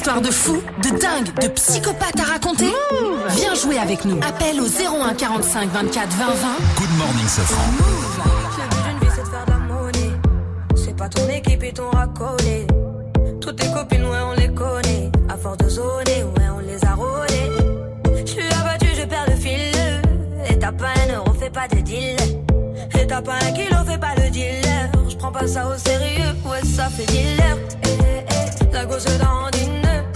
Speaker 2: T'as une histoire de fou, de dingue, de psychopathe à raconter Viens jouer avec nous. Appelle au 01 45 24 20 20.
Speaker 1: Good morning, Safran.
Speaker 13: C'est de faire de la monnaie. C'est pas ton équipe et ton racolé. Toutes tes copines, ouais, on les connaît. À force de zoner, ouais, on les a rôlées. Je suis abattu, je perds le fil. Et t'as pas un euro, fais pas de deal. Et t'as pas un kilo, fais pas le dealer. Je prends pas ça au sérieux, ouais, ça fait dealer. Eh, eh, la gosse dans une.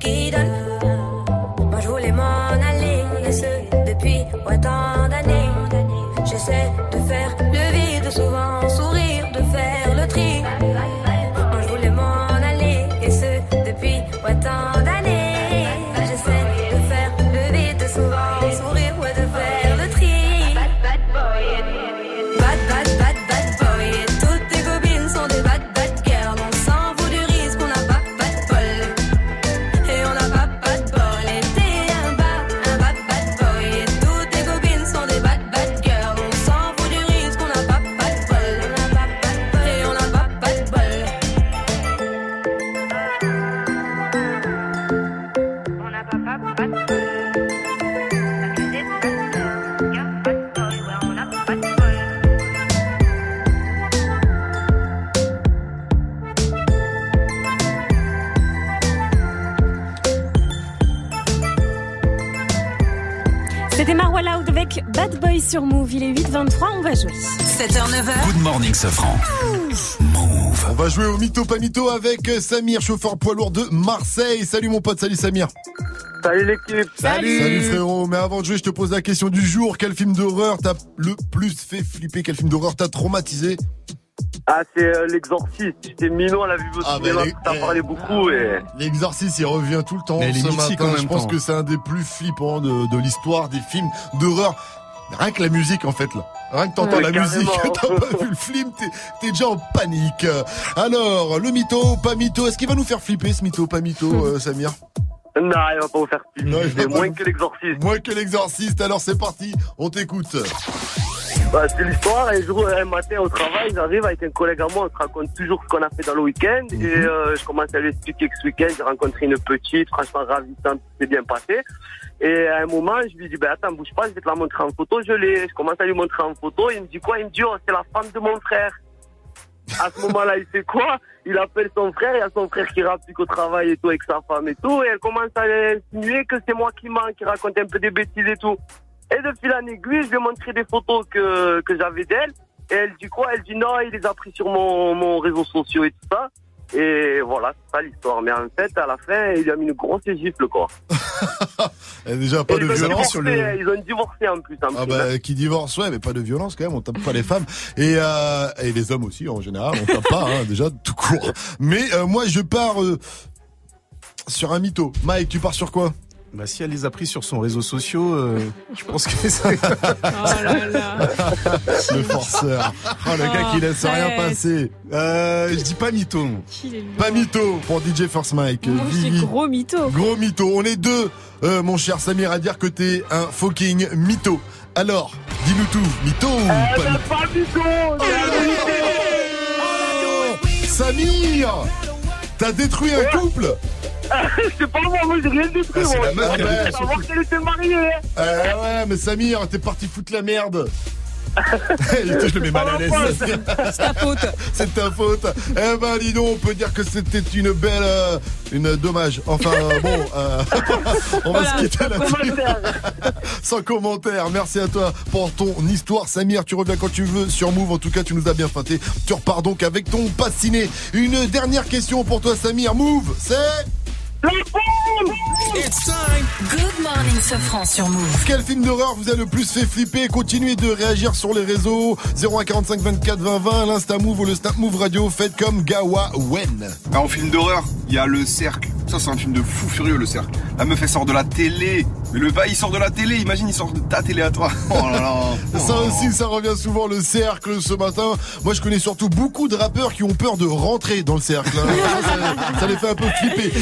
Speaker 4: sur Move. Il est 8h23, on va jouer.
Speaker 2: 7h, 9h.
Speaker 1: Good morning, Safran.
Speaker 3: On va jouer au mytho pas mytho avec Samir, chauffeur poids lourd de Marseille. Salut mon pote, salut Samir.
Speaker 34: Salut l'équipe.
Speaker 3: Salut. Salut frérot. Mais avant de jouer, je te pose la question du jour. Quel film d'horreur t'a le plus fait flipper? Quel film d'horreur t'a traumatisé?
Speaker 34: Ah, c'est euh, l'exorciste. J'étais minot à la vue au
Speaker 3: Ah,
Speaker 34: cinéma, t'as parlé beaucoup et.
Speaker 3: L'exorciste, il revient tout le temps.
Speaker 9: Mais
Speaker 3: ce matin, je pense
Speaker 9: temps.
Speaker 3: que c'est un des plus flippants de, de l'histoire des films d'horreur. Rien que la musique, en fait, là. Rien que t'entends la musique, t'as pas vu le film, t'es, déjà en panique. Alors, le mytho, pas mytho, est-ce qu'il va nous faire flipper ce mytho, pas mytho, euh, Samir?
Speaker 34: Non, il va pas vous faire
Speaker 3: Non, il pas
Speaker 34: moins
Speaker 3: vous-
Speaker 34: que l'exorciste.
Speaker 3: Moins que l'exorciste, alors c'est parti, on t'écoute.
Speaker 34: Bah, c'est l'histoire. Un jour, un matin au travail, j'arrive avec un collègue à moi, on se raconte toujours ce qu'on a fait dans le week-end.
Speaker 3: Mhm.
Speaker 34: Et euh, je commence à lui expliquer que ce week-end, j'ai rencontré une petite, franchement ravissante, c'est bien passé. Et à un moment, je lui dis, ben attends, bouge pas, je vais te la montrer en photo. Je l'ai. Je commence à lui montrer en photo. Il me dit quoi? Il me dit, oh, c'est la femme de mon frère. À ce moment-là, il fait quoi? Il appelle son frère, il y a son frère qui rapplique au travail et tout avec sa femme et tout. Et elle commence à insinuer que c'est moi qui mens, qui raconte un peu des bêtises et tout. Et de fil en aiguille, je lui ai montré des photos que, que j'avais d'elle. Et elle dit quoi? Elle dit non, il les a pris sur mon, mon réseau social et tout ça. Et voilà, c'est ça l'histoire. Mais en fait, à la fin, il lui a mis une grosse gifle, quoi.
Speaker 3: Déjà, pas
Speaker 34: Et
Speaker 3: de
Speaker 34: ils ont
Speaker 3: violence sur
Speaker 34: divorcé,
Speaker 3: le.
Speaker 34: Ils ont divorcé en plus. En
Speaker 3: Ah
Speaker 34: plus,
Speaker 3: bah
Speaker 34: hein.
Speaker 3: qui divorce ouais mais pas de violence quand même on tape pas les femmes et euh, et les hommes aussi en général on tape pas hein, déjà tout court mais euh, moi je pars euh, sur un mytho Mike tu pars sur quoi?
Speaker 9: Bah si elle les a pris sur son réseau social, euh, je pense que ça.
Speaker 3: le forceur oh le gars qui laisse rien passer
Speaker 9: euh, je dis pas mytho
Speaker 3: pas mytho pour DJ First Mike
Speaker 4: Moi, je dis
Speaker 3: Vivi.
Speaker 4: gros mytho.
Speaker 3: Gros mytho. On est deux, euh, mon cher Samir, à dire que t'es un fucking mytho. Alors, dis-nous tout. Mytho ou pas mytho
Speaker 34: Pas du tout
Speaker 3: Samir T'as détruit un couple
Speaker 34: C'est pas moi, moi j'ai rien détruit.
Speaker 3: Ah, c'est
Speaker 34: moi.
Speaker 3: la meuf qui a
Speaker 34: savoir qu'elle était mariée. hein.
Speaker 3: Euh, ouais, mais Samir, t'es parti foutre la merde. je le mets mal à l'aise.
Speaker 4: C'est ta faute.
Speaker 3: C'est ta faute. Eh ben, dis donc, on peut dire que c'était une belle, euh, une dommage. Enfin, euh, bon, euh, on va
Speaker 34: Voilà,
Speaker 3: se quitter là-dessus. Sans commentaire. Merci à toi pour ton histoire, Samir. Tu reviens quand tu veux sur Move. En tout cas, tu nous as bien feinté. Tu repars donc avec ton pass ciné. Une dernière question pour toi, Samir. Move, c'est
Speaker 2: It's time. Good morning, Sofran sur Move.
Speaker 3: Quel film d'horreur vous a le plus fait flipper? Continuez de réagir sur les réseaux 0145 24 20 20 l'Insta Move ou le Snap Move Radio Faites comme Gawa Wen
Speaker 35: Ah, en film d'horreur, il y a Le Cercle. Ça, c'est un film de fou furieux, Le Cercle. La meuf, elle sort de la télé. Mais le bail, il sort de la télé. Imagine, il sort de ta télé à toi. Oh là là.
Speaker 3: Ça aussi, ça revient souvent le cercle ce matin. Moi, je connais surtout beaucoup de rappeurs qui ont peur de rentrer dans le cercle. hein. Ça, ça- ça les fait un peu flipper.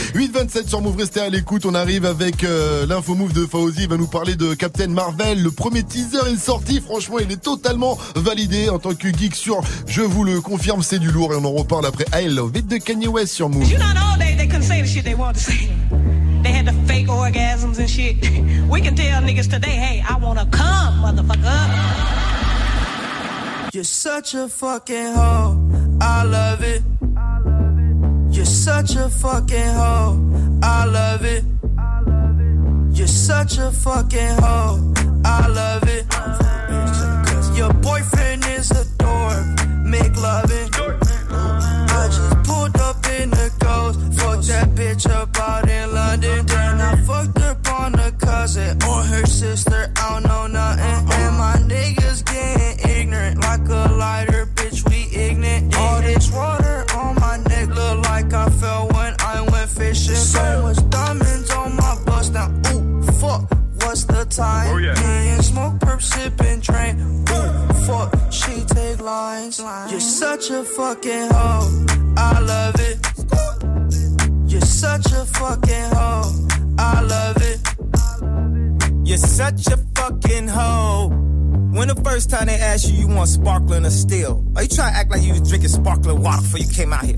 Speaker 3: 8-27 sur Move, restez à l'écoute. On arrive avec euh, l'info Move de Fauzi. Il va nous parler de Captain Marvel. Le premier teaser est sorti. Franchement, il est totalement validé en tant que geek sur. Je vous le confirme, c'est du lourd et on en reparle après. I Love It de Kanye West sur Move.
Speaker 36: You know, all day they couldn't say the shit they wanted to say. They had the fake orgasms and shit. We can tell niggas today, hey, I wanna come, motherfucker.
Speaker 29: You're such a fucking hoe. I love it. You're such a fucking hoe. I love it. You're such a fucking hoe. I love it. Cause your boyfriend is a dork. Make loving. I just pulled up in the ghost. Fucked that bitch up out in London. Then I fucked up on a cousin or her sister. So much diamonds on my bust now. Ooh, fuck. What's the time?
Speaker 12: Oh, yeah.
Speaker 29: Me smoke, perp, sip, and drain. Ooh, fuck. She take lines. You're such a fucking hoe. I love it. You're such a fucking hoe. I love it.
Speaker 22: You're such a fucking hoe. When the first time they asked you, you want sparkling or still? Are you trying to act like you was drinking sparkling water before you came out here?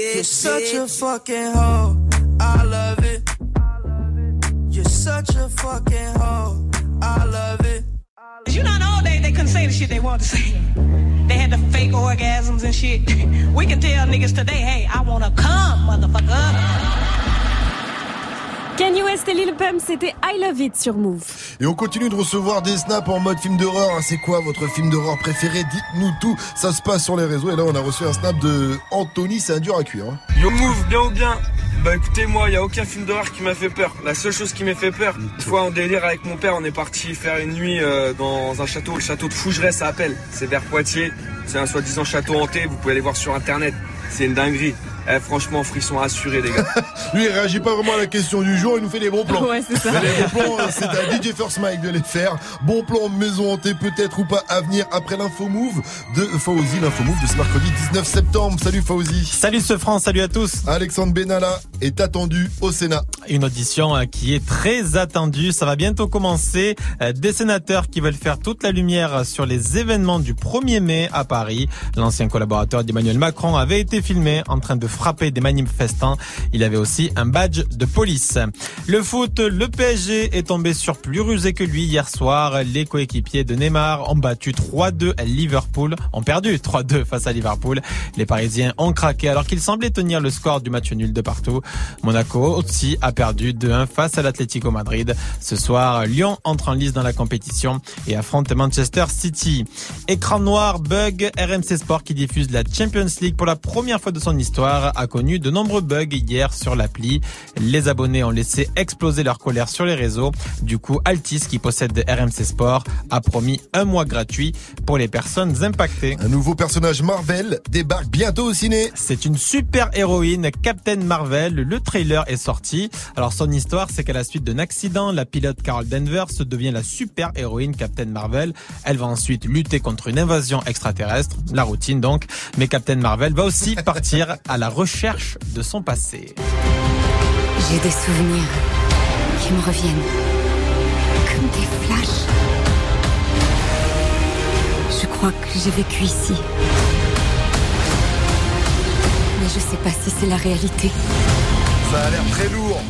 Speaker 29: You're such a fucking hoe. I love it. You're such a fucking hoe. I love it.
Speaker 36: You know, all day they couldn't say the shit they wanted to say. They had the fake orgasms and shit. We can tell niggas today, hey, I wanna come, motherfucker.
Speaker 4: Kanye West et Lil Pump, c'était I Love It sur Move.
Speaker 3: Et on continue de recevoir des snaps en mode film d'horreur. hein. C'est quoi votre film d'horreur préféré? Dites-nous tout. Ça se passe sur les réseaux. Et là, on a reçu un snap de Anthony. C'est un dur à cuire. hein.
Speaker 37: Yo Move, bien ou bien? Bah écoutez, moi, il y a aucun film d'horreur qui m'a fait peur. La seule chose qui m'a fait peur, une fois en délire avec mon père, on est parti faire une nuit euh, dans un château, le château de Fougeray, ça s'appelle. C'est vers Poitiers. C'est un soi-disant château hanté. Vous pouvez aller voir sur internet. C'est une dinguerie. Eh, franchement, frisson assuré, les gars.
Speaker 3: Lui, il réagit pas vraiment à la question du jour, il nous fait les bons plans.
Speaker 37: Ouais, c'est ça.
Speaker 3: Mais les bons plans, euh, c'est à DJ First Mike de les faire. Bon plan maison hantée, peut-être ou pas à venir après l'info move de Fauzi, l'info move de ce mercredi 19 septembre. Salut Fauzi.
Speaker 5: Salut ce France, salut à tous.
Speaker 3: Alexandre Benalla est attendu au Sénat.
Speaker 5: Une audition euh, qui est très attendue. Ça va bientôt commencer. Euh, Des sénateurs qui veulent faire toute la lumière sur les événements du 1er mai à Paris. L'ancien collaborateur d'Emmanuel Macron avait été filmé en train de frapper des manifestants. Il avait aussi un badge de police. Le foot, le PSG est tombé sur plus rusé que lui hier soir. Les coéquipiers de Neymar ont battu 3-2 à Liverpool, ont perdu 3-2 face à Liverpool. Les Parisiens ont craqué alors qu'ils semblaient tenir le score du match nul de partout. Monaco aussi a perdu 2-1 face à l'Atlético Madrid. Ce soir, Lyon entre en lice dans la compétition et affronte Manchester City. Écran noir, bug, RMC Sport qui diffuse la Champions League pour la première fois de son histoire a connu de nombreux bugs hier sur l'appli. Les abonnés ont laissé exploser leur colère sur les réseaux. Du coup, Altis, qui possède RMC Sport, a promis un mois gratuit pour les personnes impactées.
Speaker 3: Un nouveau personnage Marvel débarque bientôt au ciné.
Speaker 5: C'est une super héroïne, Captain Marvel. Le trailer est sorti. Alors son histoire, c'est qu'à la suite d'un accident, la pilote Carol Danvers devient la super héroïne Captain Marvel. Elle va ensuite lutter contre une invasion extraterrestre, la routine donc. Mais Captain Marvel va aussi partir à la recherche de son passé.
Speaker 38: J'ai des souvenirs qui me reviennent. Comme des flashs. Je crois que j'ai vécu ici. Mais je sais pas si c'est la réalité.
Speaker 3: Ça a l'air très lourd.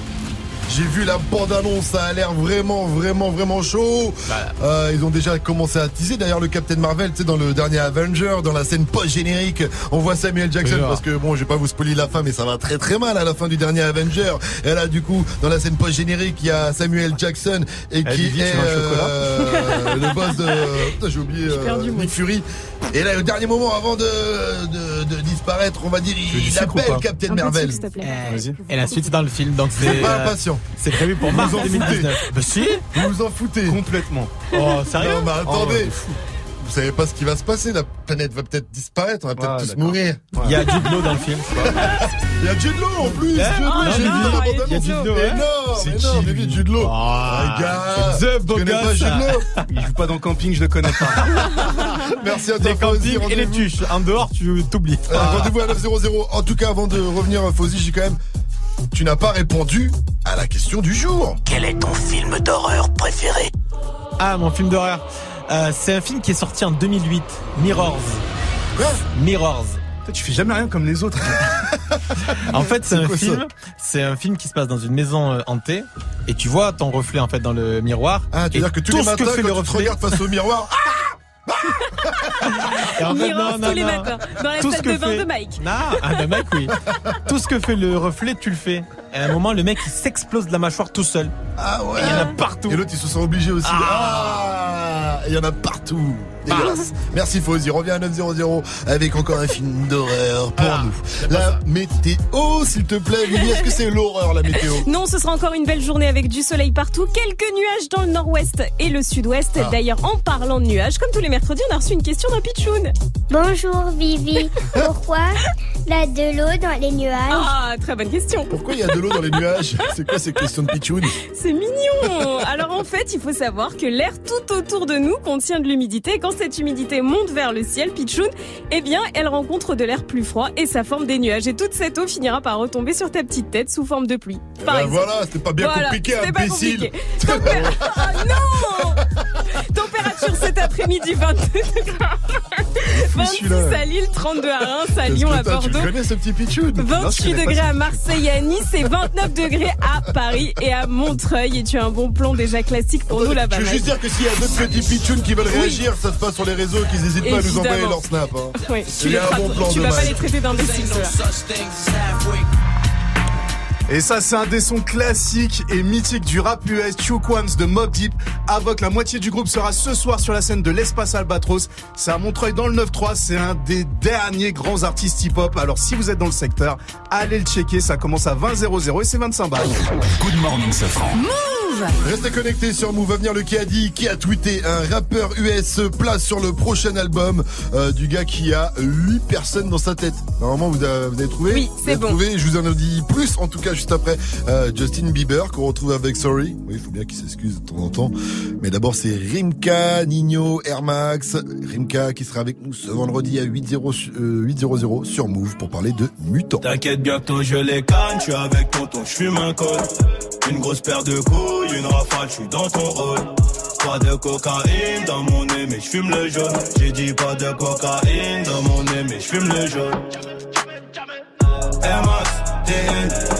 Speaker 3: J'ai vu la bande-annonce, ça a l'air vraiment, vraiment, vraiment chaud. Euh, ils ont déjà commencé à teaser. D'ailleurs, le Captain Marvel, tu sais, dans le dernier Avenger, dans la scène post-générique, on voit Samuel Jackson parce que bon, je vais pas vous spoiler la fin, mais ça va très très mal à la fin du dernier Avenger. Et là, du coup, dans la scène post-générique, il y a Samuel Jackson et qui
Speaker 5: Lydie,
Speaker 3: est euh, le boss de. Putain, j'ai oublié euh,
Speaker 5: perdu.
Speaker 3: Nick Fury. Et là, au dernier moment, avant de, de, de disparaître, on va dire, il appelle Captain Marvel.
Speaker 5: Et la suite c'est dans le film, donc c'est.
Speaker 3: Pas impatient.
Speaker 5: C'est prévu pour mars
Speaker 3: Vous en foutez.
Speaker 5: 2019. Bah si
Speaker 3: Vous vous en foutez.
Speaker 9: Complètement.
Speaker 5: Oh, sérieux
Speaker 3: Non, mais attendez.
Speaker 5: Oh,
Speaker 3: vous savez pas ce qui va se passer. La planète va peut-être disparaître. On va peut-être
Speaker 5: Ah,
Speaker 3: tous mourir.
Speaker 5: Il y a Jude Law dans le film.
Speaker 3: Il y a Jude Law en plus. Law,
Speaker 5: Ah,
Speaker 3: j'ai vu dans la
Speaker 5: il y a. Jude Law,
Speaker 3: Mais
Speaker 5: hein.
Speaker 3: non,
Speaker 9: C'est
Speaker 3: mais
Speaker 9: qui,
Speaker 3: non, mais oui, Jude Law.
Speaker 5: Ah, The
Speaker 9: Il joue pas dans camping, je le connais pas.
Speaker 3: Merci à toi,
Speaker 5: Les
Speaker 3: Fauzi.
Speaker 5: campings et les
Speaker 3: Rendez-vous-
Speaker 5: tuches. En dehors, tu t'oublies.
Speaker 3: Euh, Rendez-vous à 900. En tout cas, avant de revenir, Fauzi, j'ai quand même. Tu n'as pas répondu à la question du jour.
Speaker 1: Quel est ton film d'horreur préféré
Speaker 5: Ah, mon film d'horreur. Euh, c'est un film qui est sorti en 2008. Mirrors. Mirrors.
Speaker 9: Toi, tu fais jamais rien comme les autres.
Speaker 5: En fait, c'est un
Speaker 3: quoi
Speaker 5: film. C'est un film qui se passe dans une maison euh, hantée et tu vois ton reflet en fait dans le miroir.
Speaker 3: Ah, tu veux dire que tous
Speaker 5: tout
Speaker 3: les
Speaker 5: ce que
Speaker 3: matins,
Speaker 5: fait
Speaker 3: quand
Speaker 5: le
Speaker 3: tu te
Speaker 5: reflet.
Speaker 3: regardes face au miroir,
Speaker 5: Et en fait,
Speaker 4: Mirrors
Speaker 5: non, non,
Speaker 4: tous les
Speaker 5: non.
Speaker 4: matins. Dans la
Speaker 5: Tout
Speaker 4: salle
Speaker 5: ce que
Speaker 4: de bain
Speaker 5: fait-
Speaker 4: de Mike.
Speaker 5: Non, ah ben mec, oui. Tout ce que fait le reflet, tu le fais. Et à un moment, le mec, il s'explose de la mâchoire tout seul.
Speaker 3: Ah ouais.
Speaker 5: Et il y en a partout.
Speaker 3: Et l'autre, ils se sont obligés aussi.
Speaker 5: Ah.
Speaker 3: Ah, il y en a partout. Dégueulasse. Merci Fauzi. Reviens à 900 avec encore un film d'horreur pour
Speaker 5: Ah,
Speaker 3: nous. La météo, s'il te plaît, Lily, est-ce que c'est l'horreur la météo?
Speaker 4: Non, ce sera encore une belle journée avec du soleil partout, quelques nuages dans le nord-ouest et le sud-ouest.
Speaker 3: Ah.
Speaker 4: D'ailleurs, en parlant de nuages, comme tous les mercredis, on a reçu une question d'un pitchoun.
Speaker 39: Bonjour Vivi. Pourquoi il y a de l'eau dans les nuages?
Speaker 4: Ah, très bonne question.
Speaker 3: Pourquoi il y a de l'eau dans les nuages? C'est quoi ces questions de pitchoun?
Speaker 4: C'est mignon Alors en fait, il faut savoir que l'air tout autour de nous contient de l'humidité. Quand cette humidité monte vers le ciel, Pichoun, eh bien, elle rencontre de l'air plus froid et ça forme des nuages. Et toute cette eau finira par retomber sur ta petite tête sous forme de pluie. Par
Speaker 3: Ben
Speaker 4: exemple.
Speaker 3: voilà, c'était pas bien
Speaker 4: Voilà,
Speaker 3: compliqué,
Speaker 4: c'était pas
Speaker 3: imbécile.
Speaker 4: compliqué. Ah non Température cet après-midi 22 26
Speaker 3: celui-là.
Speaker 4: à Lille, 32 à Reims, à Lyon, à
Speaker 3: Tu
Speaker 4: Bordeaux.
Speaker 3: le connais ce petit pitchoun
Speaker 4: 28 degrés à Marseille et à Nice et 29 degrés à Paris et à Montreuil. Et tu as un bon plan déjà classique pour nous là-bas.
Speaker 3: Je veux juste dire que s'il y a d'autres petits pitchouns qui veulent
Speaker 4: Oui.
Speaker 3: réagir, ça passe sur les réseaux, qu'ils n'hésitent pas à nous envoyer leur snap. hein.
Speaker 4: Oui, tu, les
Speaker 3: un bon plan
Speaker 4: tu vas pas les traiter d'imbéciles.
Speaker 9: Et ça, c'est un des sons classiques et mythiques du rap US, Ones de Mob Deep. Avoc, la moitié du groupe sera ce soir sur la scène de l'Espace Albatros. C'est à Montreuil dans le 9-3. C'est un des derniers grands artistes hip-hop. Alors, si vous êtes dans le secteur, allez le checker. Ça commence à 20 00 et c'est 25 balles.
Speaker 1: Good morning, Safran.
Speaker 2: Move.
Speaker 3: Restez connectés sur Move. Va venir le qui a dit, qui a tweeté un rappeur US place sur le prochain album euh, du gars qui a 8 personnes dans sa tête. Normalement, vous avez, vous avez trouvé?
Speaker 4: Oui,
Speaker 3: Vous
Speaker 4: c'est
Speaker 3: avez
Speaker 4: bon.
Speaker 3: trouvé? Je vous en ai dit plus, en tout cas, juste après euh, Justin Bieber, qu'on retrouve avec Sorry. Oui, il faut bien qu'il s'excuse de temps en temps. Mais d'abord, c'est Rimka, Nino, Air Max. Rimka qui sera avec nous ce vendredi à 8-0 euh, 8-0-0 sur Move pour parler de Mutant.
Speaker 40: T'inquiète, bientôt je les canne, je suis avec tonton, je fume un col. Une grosse paire de couilles, une rafale, je suis dans ton rôle. Pas de cocaïne dans mon nez, mais je fume le jaune. J'ai dit pas de cocaïne dans mon nez, mais je fume le jaune. Air Max, TN,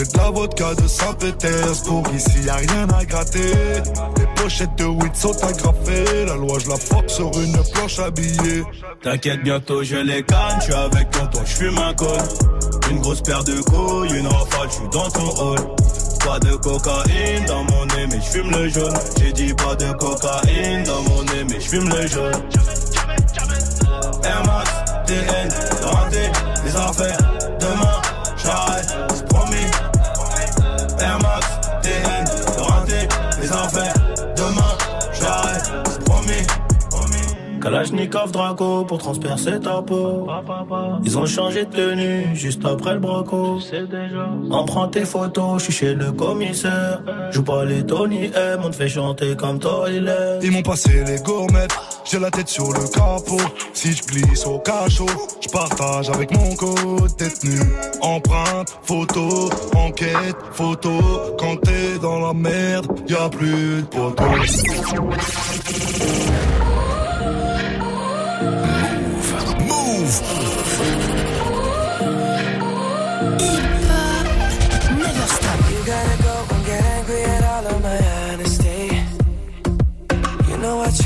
Speaker 12: J'ai de la vodka de Saint-Pétersbourg. Ici, y a rien à gratter. Les pochettes de weed sont agrafées. La loi, je la fuck sur une planche à billets.
Speaker 40: T'inquiète, bientôt je les canne, je suis avec tonton, je fume un col. Une grosse paire de couilles, une rafale, je suis dans ton hall. Pas de cocaïne dans mon nez, mais je fume le jaune. J'ai dit pas de cocaïne dans mon nez, mais je fume le jaune. Air Max, TN, les affaires. Demain, j'arrête. Air Max, TN, rentré, les affaires. Demain, j'arrête, c'est promis. Kalachnikov Draco pour transpercer ta peau. Ils ont changé de tenue juste après le braco. On prend tes photos, je suis chez le commissaire. Joue pas les Tony M, on te fait chanter comme Toilet.
Speaker 12: Ils m'ont passé les gourmettes, j'ai la tête sur le capot. Si je glisse au cachot, je partage avec mon code détenu. Empreinte, photo, enquête, photo. Quand t'es dans la merde, y a plus de potos.
Speaker 1: Move.
Speaker 2: Never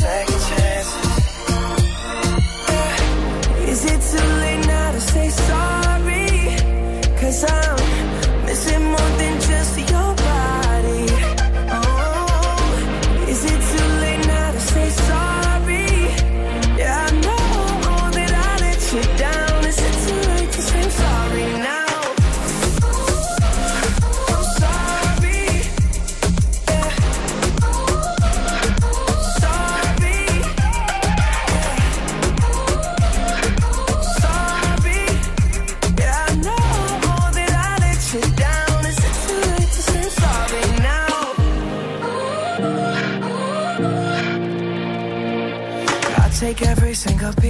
Speaker 41: second chance. Is it too late now to say sorry? Cause I'm missing more than just your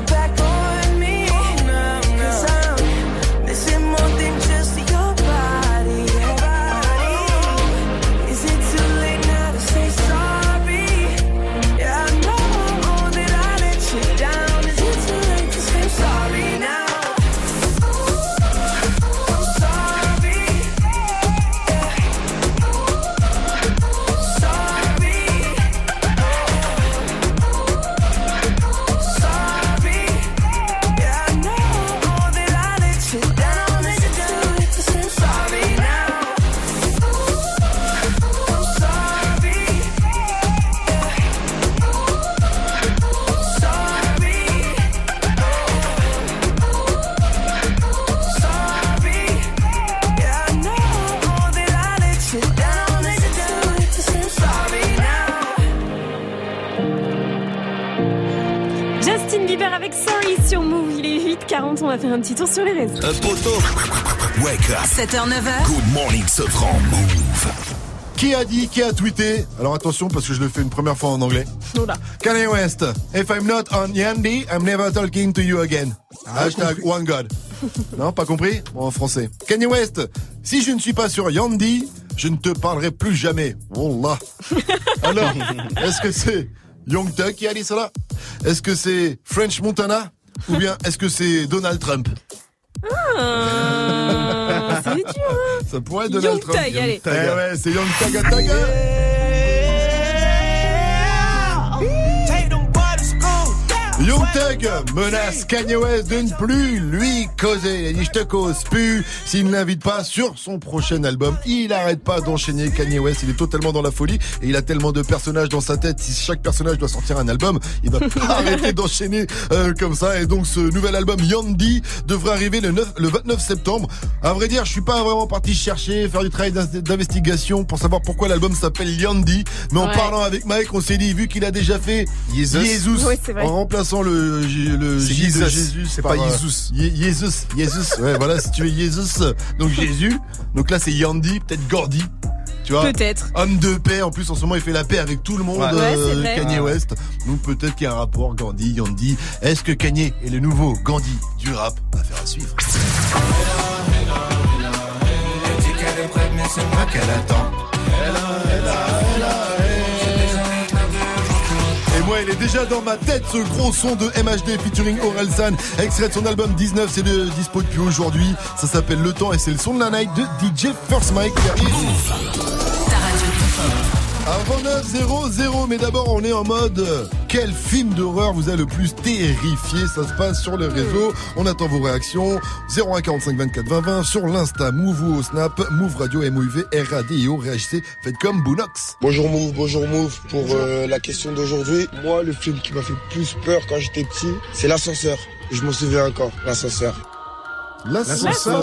Speaker 41: to get you back on
Speaker 4: va faire un petit tour sur les réseaux.
Speaker 10: Un poteau.
Speaker 1: Wake up.
Speaker 2: 7h, 9h.
Speaker 1: Good morning, Sofran. Move.
Speaker 3: Qui a dit, qui a tweeté Alors attention parce que je le fais une première fois en anglais.
Speaker 4: Oula.
Speaker 3: Kanye West. If I'm not on Yandy, I'm never talking to you again.
Speaker 9: Ah,
Speaker 3: Hashtag one God. Non, pas compris Bon, en français. Kanye West. Si je ne suis pas sur Yandy, je ne te parlerai plus jamais. Wallah. Alors, est-ce que c'est Young Thug qui a dit cela? Est-ce que c'est French Montana? Ou bien est-ce que c'est Donald Trump?
Speaker 4: Ah, c'est dur, hein.
Speaker 3: Ça pourrait être Donald
Speaker 4: Young
Speaker 3: Trump.
Speaker 4: Thug, allez.
Speaker 3: Eh ouais, c'est Young Thug Young Thug menace Kanye West de ne plus lui causer. Il a dit je te cause plus s'il ne l'invite pas sur son prochain album. Il arrête pas d'enchaîner Kanye West. Il est totalement dans la folie et il a tellement de personnages dans sa tête. Si chaque personnage doit sortir un album, il va pas arrêter d'enchaîner euh, comme ça. Et donc ce nouvel album Yandy devrait arriver le, 9, le 29 septembre. À vrai dire, je suis pas vraiment parti chercher, faire du travail d'in- d'investigation pour savoir pourquoi l'album s'appelle Yandy. Mais en
Speaker 4: Ouais.
Speaker 3: parlant avec Mike, on s'est dit vu qu'il a déjà fait
Speaker 9: Jesus.
Speaker 4: Vrai.
Speaker 3: en remplaçant le, J- le de Jésus.
Speaker 9: c'est pas
Speaker 3: euh,
Speaker 9: Jesus.
Speaker 3: Jesus, Jesus. Ouais, voilà, si tu veux Jesus, donc Jésus. Donc là, c'est Yandy, peut-être Gordy. Tu vois
Speaker 4: Peut-être.
Speaker 3: Homme de paix. En plus, en ce moment, il fait la paix avec tout le monde,
Speaker 9: Ouais.
Speaker 3: Euh. Kanye West. Donc peut-être qu'il y a un rapport Gandhi, Yandy. Est-ce que Kanye est le nouveau Gandhi du rap à suivre. C'est moi qu'elle attend. Et moi, il est déjà dans ma tête ce gros son de MHD featuring Orelsan, extrait de son album 19, c'est de dispo depuis aujourd'hui. Ça s'appelle Le Temps et c'est le son de la night de DJ First Mike qui arrive. Avant 9 0 0 mais d'abord on est en mode quel film d'horreur vous a le plus terrifié? Ça se passe sur les réseaux. On attend vos réactions 01 45 24 20 20 sur l'Insta Move ou au Snap Move Radio MOUV RADIO réagissez faites comme Boonox.
Speaker 42: Bonjour Move, bonjour Move. Pour euh, la question d'aujourd'hui, moi le film qui m'a fait le plus peur quand j'étais petit, c'est l'ascenseur. Je m'en souviens encore, l'ascenseur.
Speaker 3: L'ascenseur.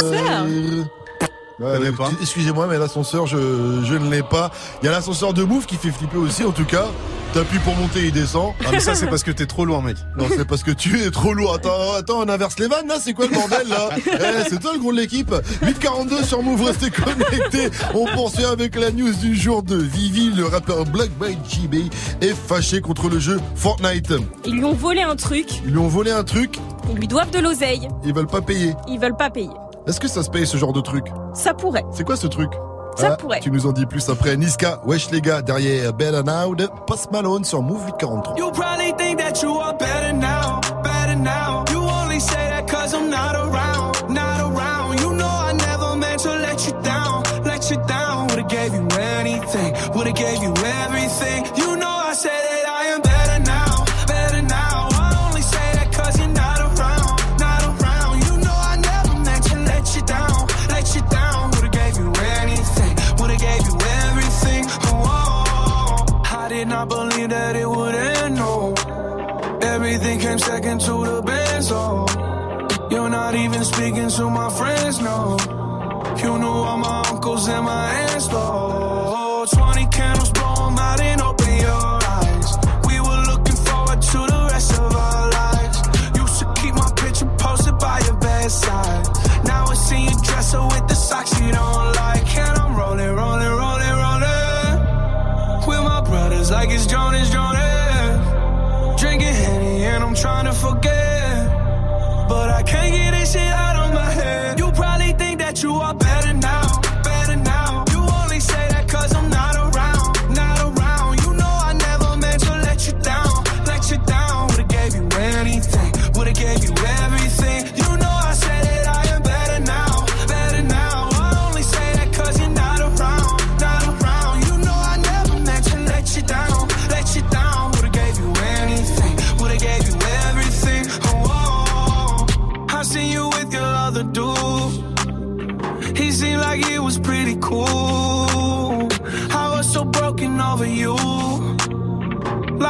Speaker 3: Excusez-moi, mais l'ascenseur, je, je ne l'ai pas. Il y a l'ascenseur de Move qui fait flipper aussi, en tout cas. T'appuies pour monter, il descend.
Speaker 9: Ah, mais ça, c'est parce que t'es trop loin, mec.
Speaker 3: Non, c'est parce que tu es trop lourd. Attends, attends, on inverse les vannes, là C'est quoi le bordel, là? Eh, C'est toi le gros de l'équipe 842 sur Move, restez connectés. On poursuit avec la news du jour de Vivi, le rappeur Black by GB est fâché contre le jeu Fortnite.
Speaker 4: Ils lui ont volé un truc.
Speaker 3: Ils lui ont volé un truc,
Speaker 4: Ils lui doivent de l'oseille.
Speaker 3: ils veulent pas payer.
Speaker 4: Ils veulent pas payer.
Speaker 3: Est-ce que ça se paye ce genre de truc
Speaker 4: Ça pourrait.
Speaker 3: C'est quoi ce truc
Speaker 4: Ça
Speaker 3: Ah,
Speaker 4: pourrait.
Speaker 3: Tu nous en dis plus après. Niska, wesh les gars, derrière Better Now de Post Malone sur Move 843.
Speaker 29: You probably think that you are better now, better now. You only say that cause I'm not around, not around. You know I never meant to let you down, let you down. Would've gave you anything, would've gave you oh. You're not even speaking to my friends, no. You knew all my uncles and my aunts, though. But I can't get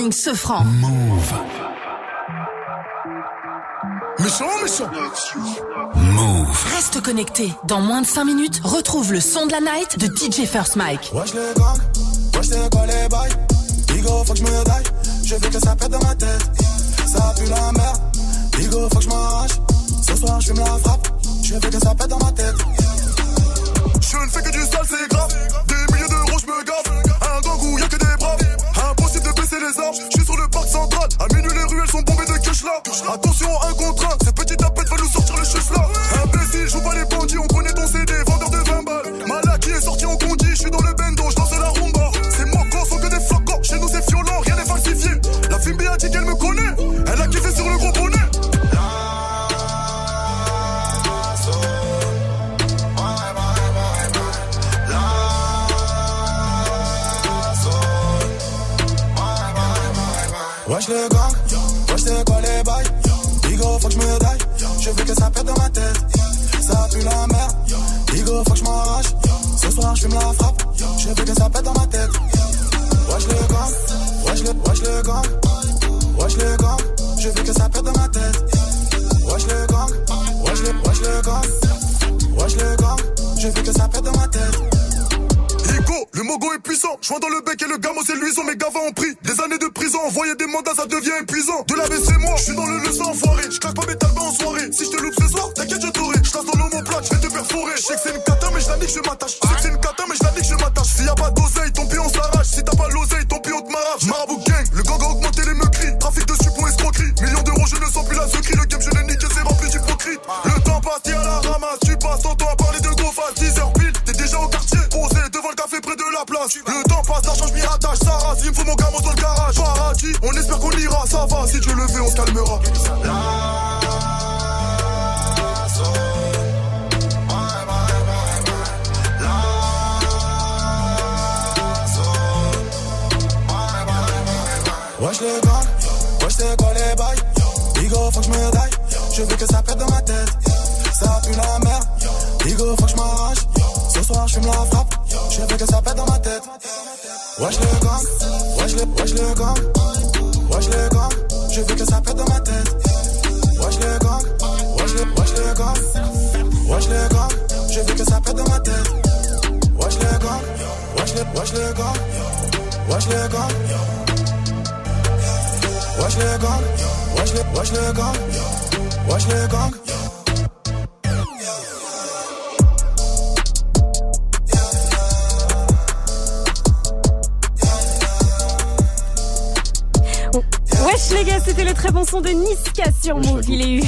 Speaker 2: 9h, Good Morning Sofran.
Speaker 1: Move.
Speaker 43: Méchant, méchant.
Speaker 1: Move.
Speaker 2: Reste connecté. Dans moins de 5 minutes, retrouve le son de la night de DJ First Mike.
Speaker 43: Wesh les gang, wesh c'est quoi les bails Bigo faut que je me daille, je veux que ça pète dans ma tête Ça pue la merde, Bigo faut que je m'arrache Ce soir je fume la frappe, je veux que ça pète dans ma tête Je ne fais que du sale c'est grave, là. Attention un contre un, ces petits tapettes veulent nous sortir les cheveux là devient épuisant. De la c'est wesh le, gang Wesh le gang, je veux que ça pète dans ma tête Wesh le gang, wesh le, wesh le gang Wesh le gang, je veux que ça pète dans ma tête Wesh le gang, wesh le, wesh le gang Wesh le gang Wesh le gang, wesh le, wesh le gang, le gang.
Speaker 4: C'était le très bon son de Niska sur Move. Il est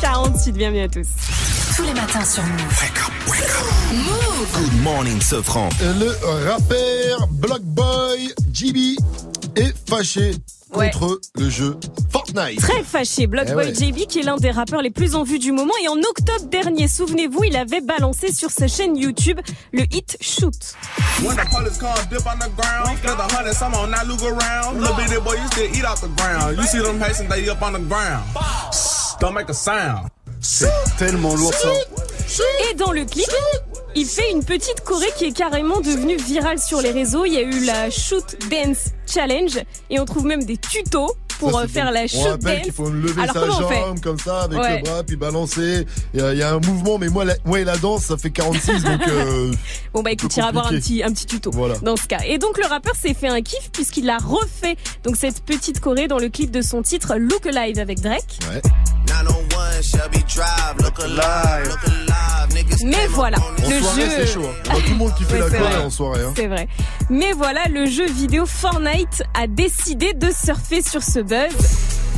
Speaker 4: 48, bienvenue à tous.
Speaker 2: Tous les matins sur Move. Move
Speaker 1: Good morning, Sofran.
Speaker 3: Le rappeur Block Boy GB est fâché
Speaker 4: Ouais.
Speaker 3: contre le jeu
Speaker 4: Très fâché, Block
Speaker 3: Eh
Speaker 4: Boy
Speaker 3: ouais.
Speaker 4: JB, qui est l'un des rappeurs les plus en vue du moment. Et en octobre dernier, souvenez-vous, il avait balancé sur sa chaîne YouTube le hit Shoot.
Speaker 22: When the police come dip on the ground, there's a hundred some on that look around. Little bitty boy, you still eat off the ground. You see them Haitians, they up on the ground. Don't make a sound.
Speaker 9: C'est tellement lourd ça.
Speaker 4: Et dans le clip, il fait une petite choré qui est carrément devenue virale sur les réseaux. Il y a eu la Shoot Dance Challenge et on trouve même des tutos pour
Speaker 3: Ça,
Speaker 4: euh, faire la
Speaker 3: On rappelle
Speaker 4: dance.
Speaker 3: qu'il faut lever
Speaker 4: Alors
Speaker 3: sa
Speaker 4: on
Speaker 3: jambe comme ça avec
Speaker 4: Ouais.
Speaker 3: le bras puis balancer. Il y, a- il y a un mouvement, mais moi, la, moi et la danse, ça fait 46 donc. euh,
Speaker 4: Bon bah écoute, va avoir un petit, un petit tuto
Speaker 3: Voilà.
Speaker 4: dans ce cas. Et donc le rappeur s'est fait un kiff puisqu'il a refait donc cette petite choré dans le clip de son titre Look Alive avec Drake.
Speaker 3: Ouais.
Speaker 22: 901 Shelby Drive, look alive, look alive, niggas.
Speaker 4: Mais voilà,
Speaker 3: En
Speaker 4: le
Speaker 3: soirée,
Speaker 4: jeu.
Speaker 3: c'est chaud. hein. Tout le monde qui fait la en soirée. Hein.
Speaker 4: C'est vrai. Mais voilà, le jeu vidéo Fortnite a décidé de surfer sur ce buzz.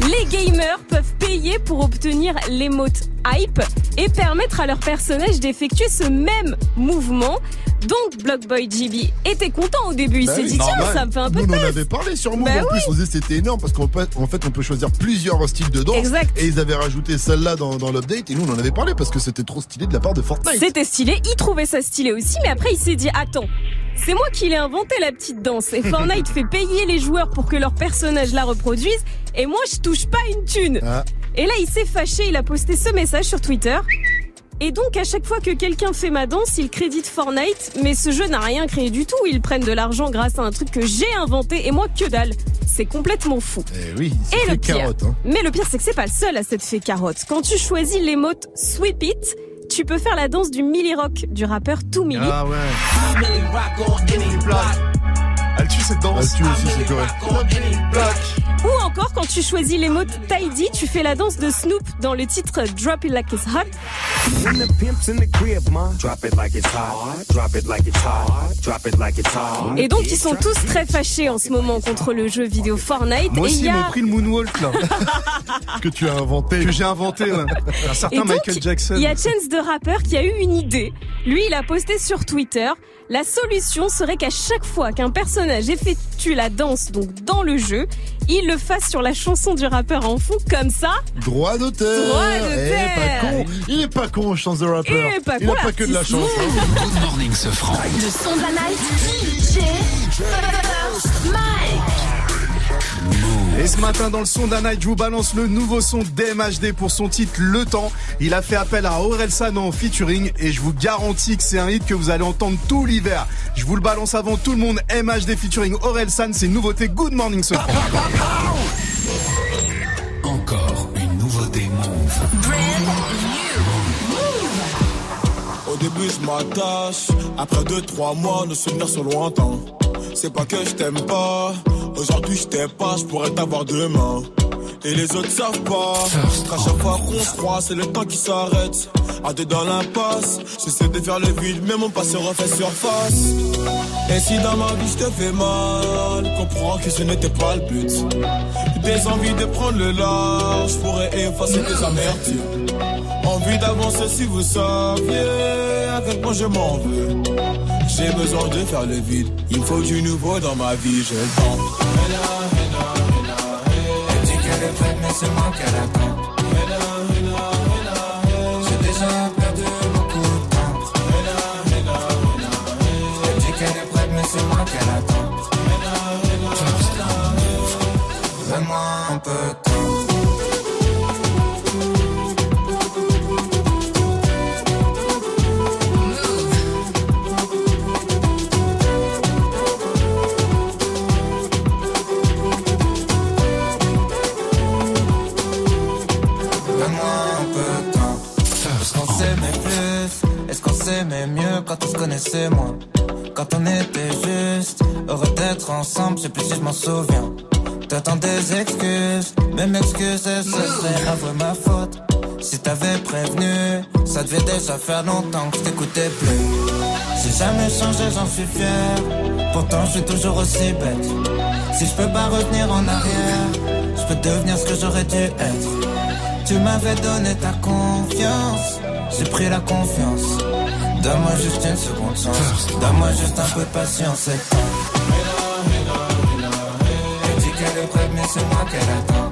Speaker 4: Les gamers peuvent payer pour obtenir l'émote hype et permettre à leur personnage d'effectuer ce même mouvement. Donc Blockboy GB était content au début. Il
Speaker 3: Bah
Speaker 4: s'est
Speaker 3: oui,
Speaker 4: dit tiens,
Speaker 3: normal.
Speaker 4: ça me fait un peu
Speaker 3: Nous, on en avait parlé sur Move.
Speaker 4: Bah
Speaker 3: en plus,
Speaker 4: oui.
Speaker 3: on disait que c'était énorme parce qu'en fait, on peut choisir plusieurs styles de danse.
Speaker 4: Exact.
Speaker 3: Et ils avaient rajouté celle-là dans, dans l'update. Et nous, on en avait parlé parce que c'était trop stylé de la part de Fortnite.
Speaker 4: C'était stylé, il trouvait ça stylé aussi, mais après il s'est dit attends, c'est moi qui l'ai inventé la petite danse et Fortnite fait payer les joueurs pour que leurs personnages la reproduisent et moi je touche pas une thune.
Speaker 3: Ah.
Speaker 4: Et là il s'est fâché, il a posté ce message sur Twitter. Et donc, à chaque fois que quelqu'un fait ma danse, il crédite Fortnite. Mais ce jeu n'a rien créé du tout. Ils prennent de l'argent grâce à un truc que j'ai inventé et moi, que dalle. C'est complètement fou.
Speaker 3: Eh oui, c'est
Speaker 4: Et le pire,
Speaker 3: carotte. Hein.
Speaker 4: mais le pire, c'est que c'est pas le seul à s'être fait carotte. Quand tu choisis l'émote Sweep It, tu peux faire la danse du Millie Rock du rappeur Too Millie.
Speaker 9: Ah ouais. Elle tue cette danse.
Speaker 3: Elle tue aussi, c'est correct.
Speaker 4: Ou encore, quand tu choisis l'émote Tidy, tu fais la danse de Snoop dans le titre Drop It Like It's Hot.
Speaker 24: When the pimp's in the crib, ma. Drop it like it's hot. Drop it like it's hot. Drop it like it's hot.
Speaker 4: Et donc, ils sont tous très fâchés en ce moment contre le jeu vidéo Fortnite.
Speaker 9: Moi aussi,
Speaker 4: y
Speaker 9: ils m'ont
Speaker 4: a...
Speaker 9: pris le moonwalk là.
Speaker 3: que tu as inventé.
Speaker 9: Que j'ai inventé. ouais. Un
Speaker 4: Et
Speaker 9: certain
Speaker 4: donc,
Speaker 9: Michael Jackson.
Speaker 4: il y a Chance de Rapper qui a eu une idée. Lui, il a posté sur Twitter. La solution serait qu'à chaque fois qu'un personnage effectue la danse, donc dans le jeu, il le fasse sur la chanson du rappeur en fond, comme ça.
Speaker 3: Droit d'auteur.
Speaker 4: Droit
Speaker 3: Eh,
Speaker 4: d'auteur.
Speaker 3: pas con. Il est pas con, chance de rapper.
Speaker 4: Il est pas
Speaker 3: Il
Speaker 4: con,
Speaker 3: a pas que de la chance.
Speaker 1: Good morning, ce franc.
Speaker 2: Le son de la night. DJ First Mike.
Speaker 9: Et ce matin dans le son d'un night, je vous balance le nouveau son d'MHD pour son titre Le Temps. Il a fait appel à Orelsan en featuring et je vous garantis que c'est un hit que vous allez entendre tout l'hiver. Je vous le balance avant tout le monde. MHD featuring Orelsan, c'est une nouveauté. Good morning ce.
Speaker 1: Encore une nouveauté Move.
Speaker 14: Au début je m'attache, après deux trois mois nos souvenirs sont lointains. C'est pas que je t'aime pas, aujourd'hui je t'aime pas, je pourrais t'avoir demain. Et les autres savent pas, qu'à chaque fois qu'on se croise c'est le temps qui s'arrête. À deux dans l'impasse, j'essaie de faire le vide mais mon passé refait surface. Et si dans ma vie je te fais mal, comprends que ce n'était pas le but. Des envies de prendre le large, je pourrais effacer tes amertumes. Envie d'avancer si vous saviez à quel point je m'en veux. J'ai besoin de faire le vide, il me faut du nouveau dans ma vie, j'ai le.
Speaker 24: Elle dit qu'elle est prête, mais c'est moi qu'elle attend. Quand on se connaissait moins Quand on était juste heureux d'être ensemble, je sais plus si je m'en souviens. T'attends des excuses, même excuses, ce serait avouer ma faute. Si t'avais prévenu, ça devait déjà faire longtemps que je t'écoutais plus. J'ai jamais changé, j'en suis fier. Pourtant, je suis toujours aussi bête. Si je peux pas revenir en arrière, je peux devenir ce que j'aurais dû être. Tu m'avais donné ta confiance, j'ai pris la confiance. Donne-moi juste une seconde chance, donne-moi juste un peu de patience. Elle dit qu'elle est prête, mais c'est moi qu'elle attend.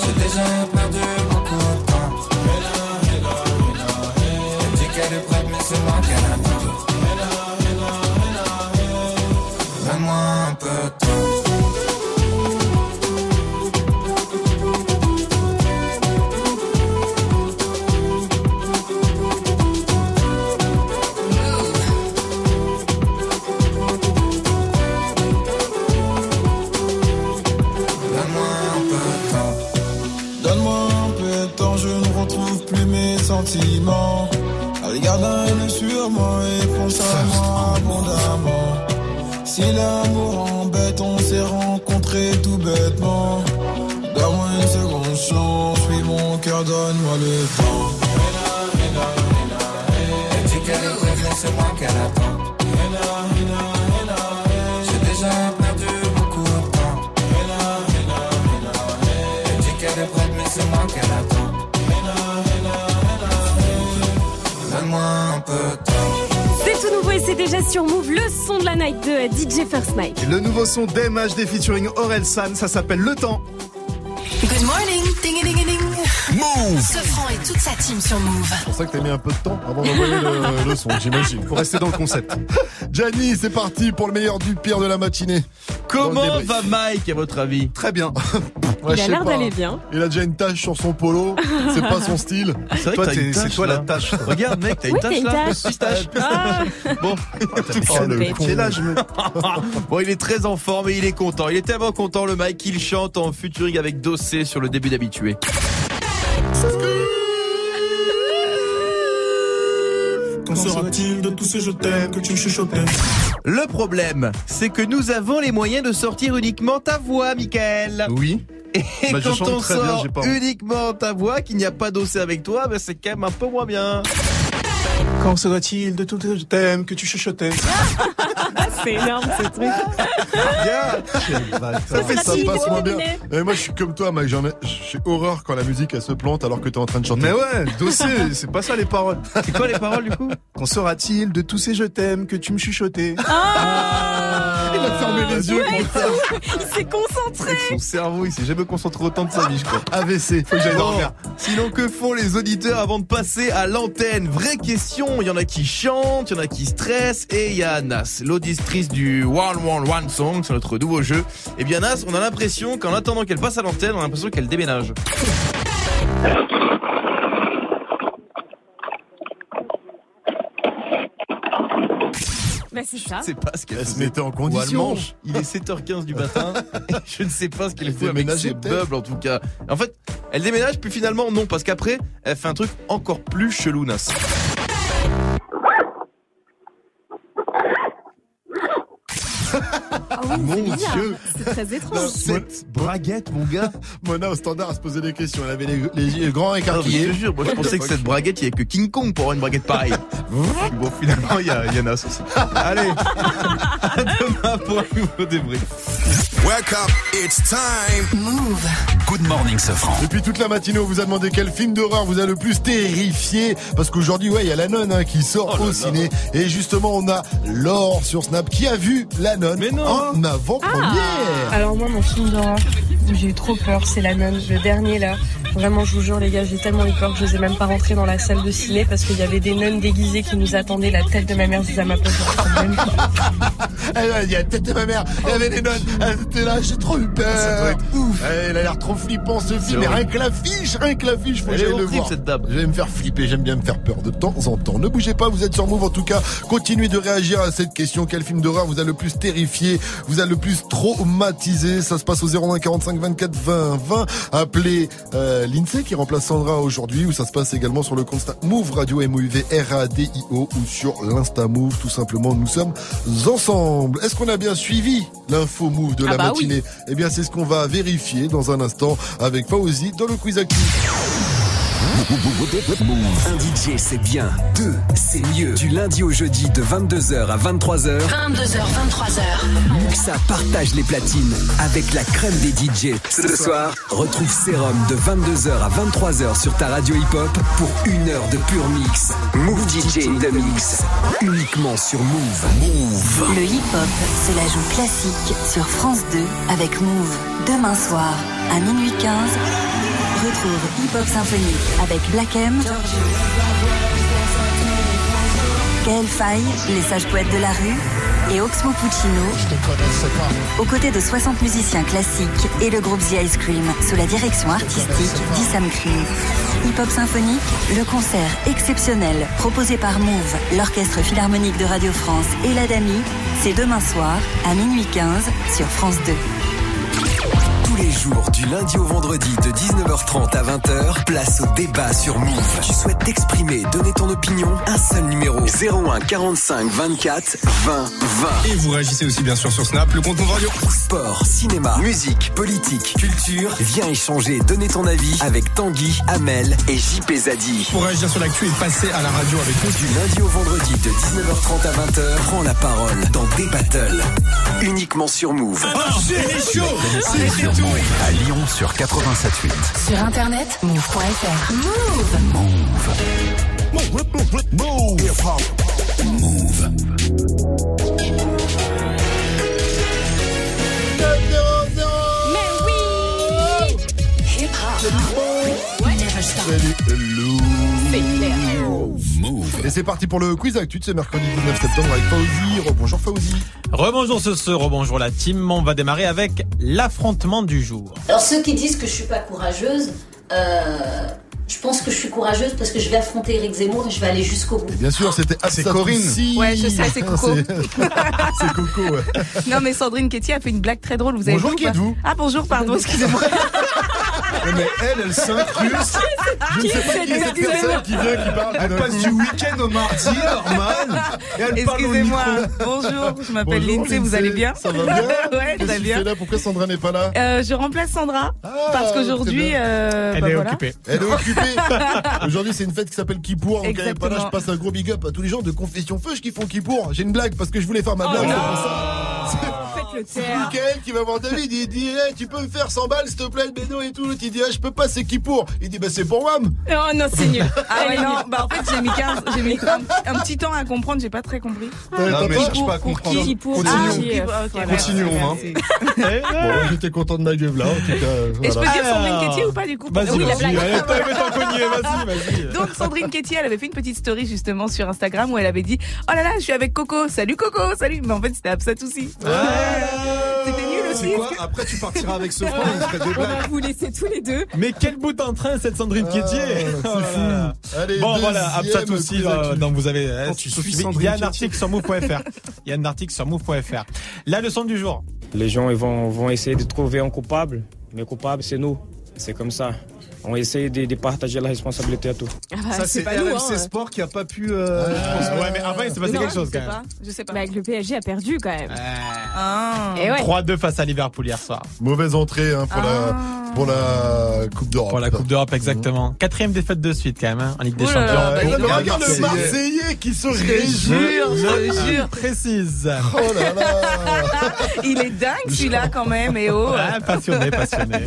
Speaker 24: J'ai déjà perdu beaucoup de temps. Elle dit qu'elle est prête, mais c'est moi qu'elle attend. Donne-moi un peu de temps.
Speaker 14: Sentiments. Elle garde un œil sur moi et pense à moi abondamment. Si l'amour embête, on s'est rencontrés tout bêtement. Donne-moi une seconde chance, suis mon cœur, donne-moi le temps.
Speaker 24: Elle dit qu'elle est c'est moi qu'elle attend.
Speaker 4: Sur Move, le son de la night de DJ First Mike.
Speaker 9: Le nouveau son d'MHD featuring Orelsan, ça s'appelle Le Temps.
Speaker 2: Good morning, ding ding ding.
Speaker 3: Move
Speaker 2: Ce franc et toute sa team sur Move.
Speaker 3: C'est pour ça que t'as mis un peu de temps avant d'envoyer le, le son, j'imagine.
Speaker 9: Pour rester dans le concept.
Speaker 3: Gianni, c'est parti pour le meilleur du pire de la matinée.
Speaker 10: Comment va Mike à votre avis?
Speaker 9: Très bien.
Speaker 3: Ouais,
Speaker 4: Il
Speaker 3: je
Speaker 4: a l'air d'aller bien.
Speaker 3: Il a déjà une tache sur son polo. C'est pas son style.
Speaker 10: C'est vrai
Speaker 9: Toi, c'est
Speaker 10: tache,
Speaker 9: toi la
Speaker 10: là.
Speaker 9: tache.
Speaker 10: Regarde, mec, t'as une
Speaker 4: Oui,
Speaker 10: tache
Speaker 4: une
Speaker 10: là.
Speaker 4: tache. Ah.
Speaker 10: Bon,
Speaker 3: Oh, le con.
Speaker 9: Quel âge, mais-
Speaker 10: bon, il est très en forme et il est content. Il est tellement content, le Mike, qu'il chante en featuring avec Dossé sur le début d'habitué.
Speaker 14: Qu'en sera-t-il de tous ces je t'aime que tu me chuchotais?
Speaker 10: Le problème, c'est que nous avons les moyens de sortir uniquement ta voix, Michael.
Speaker 9: Oui.
Speaker 10: Et
Speaker 9: Bah,
Speaker 10: quand on
Speaker 9: bien,
Speaker 10: sort uniquement ta voix, qu'il n'y a pas Dossé avec toi, ben c'est quand même un peu moins bien.
Speaker 14: Qu'en sera-t-il de tous ces je t'aime que tu chuchotais
Speaker 4: C'est énorme ce truc.
Speaker 3: Ça,
Speaker 4: fait
Speaker 3: ça passe moins bien. Et moi, je suis comme toi, mec. J'en ai, j'ai horreur quand la musique elle se plante alors que t'es en train de chanter.
Speaker 9: Mais ouais, dossier, c'est pas ça les paroles.
Speaker 10: C'est quoi les paroles du coup?
Speaker 9: Qu'en sera-t-il de tous ces je t'aime que tu me chuchotais?
Speaker 3: Il a fermé les yeux.
Speaker 4: Il s'est concentré.
Speaker 10: Son cerveau, il s'est jamais concentré autant de sa vie, je crois.
Speaker 3: AVC. Faut que j'aille dormir.
Speaker 10: Sinon, que font les auditeurs avant de passer à l'antenne? Vraie question, il y en a qui chantent, il y en a qui stressent, et il y a Nas, l'auditrice du One One One Song, c'est notre nouveau jeu. Et bien Nas, on a l'impression qu'en attendant qu'elle passe à l'antenne, on a l'impression qu'elle déménage.
Speaker 4: Bah c'est ça.
Speaker 10: Je sais pas ce qu'elle
Speaker 3: Elle se mettait en condition.
Speaker 10: Il est 7h15 du matin. et je ne sais pas ce qu'elle
Speaker 3: Elle
Speaker 10: fait avec
Speaker 3: déménageait
Speaker 10: ses bubbles en tout cas. En fait, elle déménage puis finalement non parce qu'après elle fait un truc encore plus chelou Nas.
Speaker 4: Ah oui,
Speaker 3: Mon. Dieu.
Speaker 4: C'est très étrange.
Speaker 10: Cette braguette mon gars.
Speaker 3: Mona au standard à se poser des questions. Elle avait les, grands
Speaker 10: Ah, je
Speaker 3: écarquillés.
Speaker 10: te jure, moi je pensais que cette braguette, il y avait que King Kong pour avoir une braguette pareille. bon, finalement, il y a, y a aussi. Allez, à demain pour un nouveau débrief.
Speaker 1: Wake up, it's time.
Speaker 2: Move.
Speaker 1: Good morning, Sofran.
Speaker 3: Depuis toute la matinée, on vous a demandé quel film d'horreur vous a le plus terrifié. Parce qu'aujourd'hui, ouais, il y a la nonne hein, qui sort
Speaker 10: Oh
Speaker 3: au
Speaker 10: là.
Speaker 3: ciné. Et justement, on a Laure sur Snap qui a vu la nonne
Speaker 10: Mais non.
Speaker 3: en avant-première.
Speaker 43: Alors moi mon film d'horreur j'ai eu trop peur c'est la nonne, le dernier là. Vraiment je vous jure les gars j'ai tellement eu peur que je n'osais même pas rentrer dans la salle de ciné parce qu'il y avait des nonnes déguisées qui nous attendaient, la tête de ma mère à ma.
Speaker 3: Elle, Il y a la tête de ma mère, il y avait les nonnes, elle était là, j'ai trop eu peur.
Speaker 10: Ça doit être ouf.
Speaker 3: Elle a l'air trop flippant ce film, mais rien que l'affiche, rien que l'affiche, faut que j'aille le voir.
Speaker 10: cette dame.
Speaker 3: J'aime me faire flipper, j'aime bien me faire peur de temps en temps. Ne bougez pas, vous êtes sur Move en tout cas. Continuez de réagir à cette question. Quel film d'horreur vous a le plus terrifié, vous a le plus traumatisé Ça se passe au 01 45 24 20 20. Appelez euh, l'INSEE qui remplace Sandra aujourd'hui ou ça se passe également sur le constat Move Radio MOUV R-A-D-I-O ou sur l'Insta Move tout simplement. Nous sommes ensemble. Est-ce qu'on a bien suivi l'info Move de
Speaker 4: Ah
Speaker 3: la
Speaker 4: bah oui.
Speaker 3: matinée? Eh bien c'est ce qu'on va vérifier dans un instant avec Fawzi dans le quiz actu.
Speaker 1: Un DJ, c'est bien. Deux, c'est mieux. Du lundi au jeudi de 22h à 23h,
Speaker 2: 22h, 23h.
Speaker 1: Muxa partage les platines avec la crème des DJ. Ce soir, retrouve Sérum de 22h à 23h sur ta radio hip-hop pour une heure de pur mix. Move DJ the mix. Uniquement sur Move. Move.
Speaker 38: Le hip-hop se la joue classique sur France 2 avec Move. Demain soir, à minuit 15, retrouve Hip Hop Symphonique avec Black M, Gaël Faye, les sages poètes de la rue, et Oxmo Puccino, aux côtés de 60 musiciens classiques et le groupe The Ice Cream, sous la direction artistique d'Issam Cream. Hip Hop Symphonique, le concert exceptionnel proposé par Move, l'Orchestre Philharmonique de Radio France et l'Adami, c'est demain soir à minuit 15 sur France 2.
Speaker 1: Les jours, du lundi au vendredi de 19h30 à 20h, place au débat sur Move. Tu souhaites t'exprimer, donner ton opinion Un seul numéro 01 45 24 20 20.
Speaker 14: Et vous réagissez aussi bien sûr sur Snap, le compte Move Radio.
Speaker 1: Sport, cinéma, musique, politique, culture. Viens échanger, donner ton avis avec Tanguy, Amel et JP Zadi.
Speaker 14: Pour réagir sur l'actu et passer à la radio avec nous.
Speaker 1: Du lundi au vendredi de 19h30 à 20h, prends la parole dans des battles. Uniquement sur Move.
Speaker 14: c'est chaud
Speaker 1: C'est sur Move. À Lyon sur 87.8.
Speaker 2: Sur internet, move.fr. Move.
Speaker 4: Mais oui
Speaker 2: Hip hop. Never stop.
Speaker 3: Salut, Lou.
Speaker 4: C'est clair.
Speaker 3: Et Et c'est parti pour le quiz actu de ce mercredi 19 septembre avec Fauzi. Bonjour Fauzi.
Speaker 5: Rebonjour ce ce, rebonjour la team. On va démarrer avec l'affrontement du jour.
Speaker 44: Alors ceux qui disent que je suis pas courageuse, euh, je pense que je suis courageuse parce que je vais affronter Eric Zemmour et je vais aller jusqu'au bout.
Speaker 3: Bien sûr, c'était
Speaker 9: C'est
Speaker 3: Absa
Speaker 9: Corinne.
Speaker 3: Toussi.
Speaker 45: Ouais, je sais, c'est Coco.
Speaker 3: C'est c'est Coco, ouais.
Speaker 45: Non, mais Sandrine Ketty a fait une blague très drôle. Vous avez
Speaker 3: Bonjour, qui êtes-vous?
Speaker 45: Ah, bonjour, pardon, excusez-moi.
Speaker 3: Mais elle, elle s'incruste. Je ne sais pas qui est cette personne qui vient, qui parle.
Speaker 9: Elle passe du week-end au mardi, normal. Et elle parle au
Speaker 45: Excusez-moi.
Speaker 9: micro.
Speaker 45: Bonjour, je m'appelle Lindsay, vous allez bien
Speaker 3: Ça va bien
Speaker 45: Ouais,
Speaker 3: que tu
Speaker 45: bien.
Speaker 3: là? Pourquoi Sandra n'est pas là?
Speaker 45: Euh, je remplace Sandra parce
Speaker 3: très
Speaker 45: qu'aujourd'hui, euh,
Speaker 5: Elle
Speaker 45: bah
Speaker 5: est
Speaker 45: voilà.
Speaker 5: occupée.
Speaker 3: Elle est occupée. Aujourd'hui, c'est une fête qui s'appelle Kippour. Donc, elle est pas là. Je passe un gros big up à tous les gens de Confession Feuche qui font Kippour. J'ai une blague parce que je voulais faire ma blague.
Speaker 45: Oh
Speaker 3: c'est
Speaker 45: non.
Speaker 3: pour ça. Michael qui va voir David. Il dit Eh, Tu peux me faire 100 balles, s'il te plaît, le bédo et tout. L'autre, il dit Ah, Je peux pas, c'est Kippour. Il dit Bah, c'est pour Wam.
Speaker 4: Oh non, c'est nul.
Speaker 45: Ah ouais, non, bah en fait j'ai mis, 15, j'ai mis un, un petit temps à comprendre, j'ai pas très compris.
Speaker 9: Non, mais
Speaker 3: pas-
Speaker 9: cherche pas à
Speaker 45: pour
Speaker 9: comprendre.
Speaker 4: qui, pour
Speaker 9: Continuons.
Speaker 4: qui,
Speaker 45: Ah,
Speaker 9: Continuons, hein.
Speaker 3: Bon, j'étais content de ma gueule là, en tout cas.
Speaker 45: Et je peux dire Sandrine. Ketty ou pas du coup?
Speaker 5: Vas-y,
Speaker 45: Oui,
Speaker 5: vas-y, vas-y.
Speaker 45: Donc Sandrine Ketty, elle avait fait une petite story justement sur Instagram où elle avait dit Oh là là, je suis avec Coco, salut Coco, salut. Mais en fait c'était Absat aussi. C'était nul aussi.
Speaker 9: C'est quoi Après, tu partiras avec ce franc, on
Speaker 4: va vous laisser tous les deux.
Speaker 5: Mais quel bout en train cette Sandrine
Speaker 3: Ah,
Speaker 5: Kétier
Speaker 3: c'est
Speaker 5: Oh
Speaker 3: fou. Allez,
Speaker 5: Bon voilà, Absat aussi, euh, donc vous avez, euh,
Speaker 9: Quand tu
Speaker 5: suivi-
Speaker 9: suis
Speaker 5: il y a un article sur move.fr. Il y a un article sur move.fr. La leçon du jour.
Speaker 46: Les gens ils vont, vont essayer de trouver un coupable, mais coupable c'est nous. C'est comme ça. On essaye de, de partager la responsabilité à tout.
Speaker 4: Ah bah,
Speaker 9: Ça,
Speaker 4: c'est
Speaker 9: c'est
Speaker 4: pas nous.
Speaker 9: RMC
Speaker 4: Hein.
Speaker 9: Sport qui a pas pu. euh,
Speaker 5: ouais, mais avant il s'est passé
Speaker 4: Non,
Speaker 5: quelque chose
Speaker 45: Je sais
Speaker 5: quand même.
Speaker 45: pas, je sais pas.
Speaker 4: Bah, avec le PSG a perdu quand même.
Speaker 45: Ah.
Speaker 4: Ouais.
Speaker 5: 3-2 face à Liverpool hier soir.
Speaker 3: Mauvaise entrée hein, pour,
Speaker 45: Ah.
Speaker 3: la, pour la Coupe d'Europe.
Speaker 5: Pour la Coupe d'Europe, exactement. Quatrième défaite de suite quand même, hein, en Ligue des Champions.
Speaker 3: Ouais, mais
Speaker 45: donc.
Speaker 3: regarde le
Speaker 5: Marseillais.
Speaker 3: Qui se
Speaker 45: Je
Speaker 3: réjouit.
Speaker 45: jure, je jure.
Speaker 5: Précise.
Speaker 3: Oh là là.
Speaker 45: Il est dingue celui-là quand même, et oh.
Speaker 5: Ah, passionné, passionné.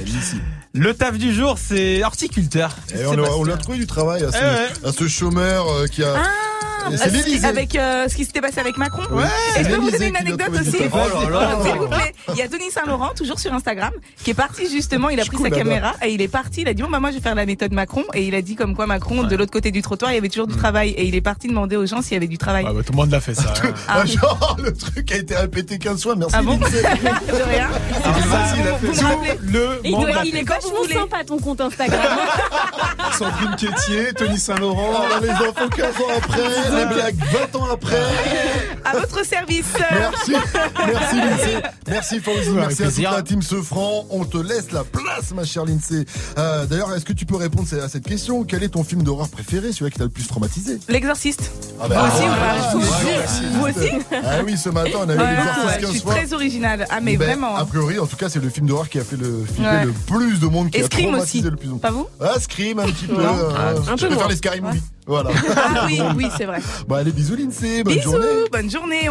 Speaker 5: Le taf du jour, c'est horticulteur.
Speaker 3: Et on, lui a- on lui a trouvé du travail à ce,
Speaker 5: Eh ouais.
Speaker 3: à ce chômeur euh, qui a.
Speaker 45: Ah,
Speaker 3: l'Élysée.
Speaker 45: avec euh, ce qui s'était passé avec Macron.
Speaker 3: Ouais,
Speaker 45: Et je peux vous donner une anecdote aussi.
Speaker 9: Oh là là.
Speaker 45: S'il vous plaît. Il y a Tony Saint-Laurent, toujours sur Instagram, qui est parti justement, il a pris sa caméra et il est parti, il a dit bon bah moi je vais faire la méthode Macron et il a dit comme quoi Macron de l'autre côté du trottoir il y avait toujours du travail et il est parti demander aux gens s'il y avait du travail.
Speaker 5: Ouais, bah, tout le monde l'a fait ça. hein.
Speaker 3: Ah, genre, le truc a été répété 15 fois. Merci.
Speaker 45: Ah bon. De rien.
Speaker 3: Ah, il
Speaker 4: est
Speaker 45: Quand vous
Speaker 4: vachement sympa ton compte Instagram.
Speaker 9: Sandrine Quétier, Tony Saint-Laurent.
Speaker 3: Les enfants 15 ans après, les blagues 20 ans après.
Speaker 45: À votre service.
Speaker 3: Merci, merci Lindsay, merci Fauzi, merci à toute la team Sefran. On te laisse la place, ma chère Lindsay. Euh, D'ailleurs, est-ce que tu peux répondre à cette question? Quel est ton film d'horreur préféré, celui qui t'a le plus traumatisé?
Speaker 45: L'exorciste.
Speaker 3: ah
Speaker 45: Vous aussi ou pas?
Speaker 3: ah,
Speaker 45: vous
Speaker 3: ouais, ouais, ouais.
Speaker 45: aussi?
Speaker 3: Ah oui, ce matin, on a eu
Speaker 45: Ouais,
Speaker 3: l'exercice
Speaker 45: ouais, Je
Speaker 3: 15
Speaker 45: suis
Speaker 3: fois.
Speaker 45: très originale. Ah mais
Speaker 3: Ben,
Speaker 45: vraiment.
Speaker 3: A priori, en tout cas, c'est le film d'horreur qui a fait le flipper
Speaker 45: Ouais.
Speaker 3: le plus de monde, qui
Speaker 45: Et
Speaker 3: a
Speaker 45: Scream
Speaker 3: traumatisé
Speaker 45: aussi.
Speaker 3: le plus de monde.
Speaker 45: Pas vous?
Speaker 3: Ah, Scream un petit peu. Euh,
Speaker 45: Ah, un
Speaker 3: je
Speaker 45: peu
Speaker 3: préfère
Speaker 45: moins.
Speaker 3: les Scary Movie. Voilà.
Speaker 45: Ah oui, oui, c'est vrai.
Speaker 3: Bon, allez, bisous Lindsay, bonne
Speaker 45: Bisous,
Speaker 3: journée.
Speaker 45: bonne journée.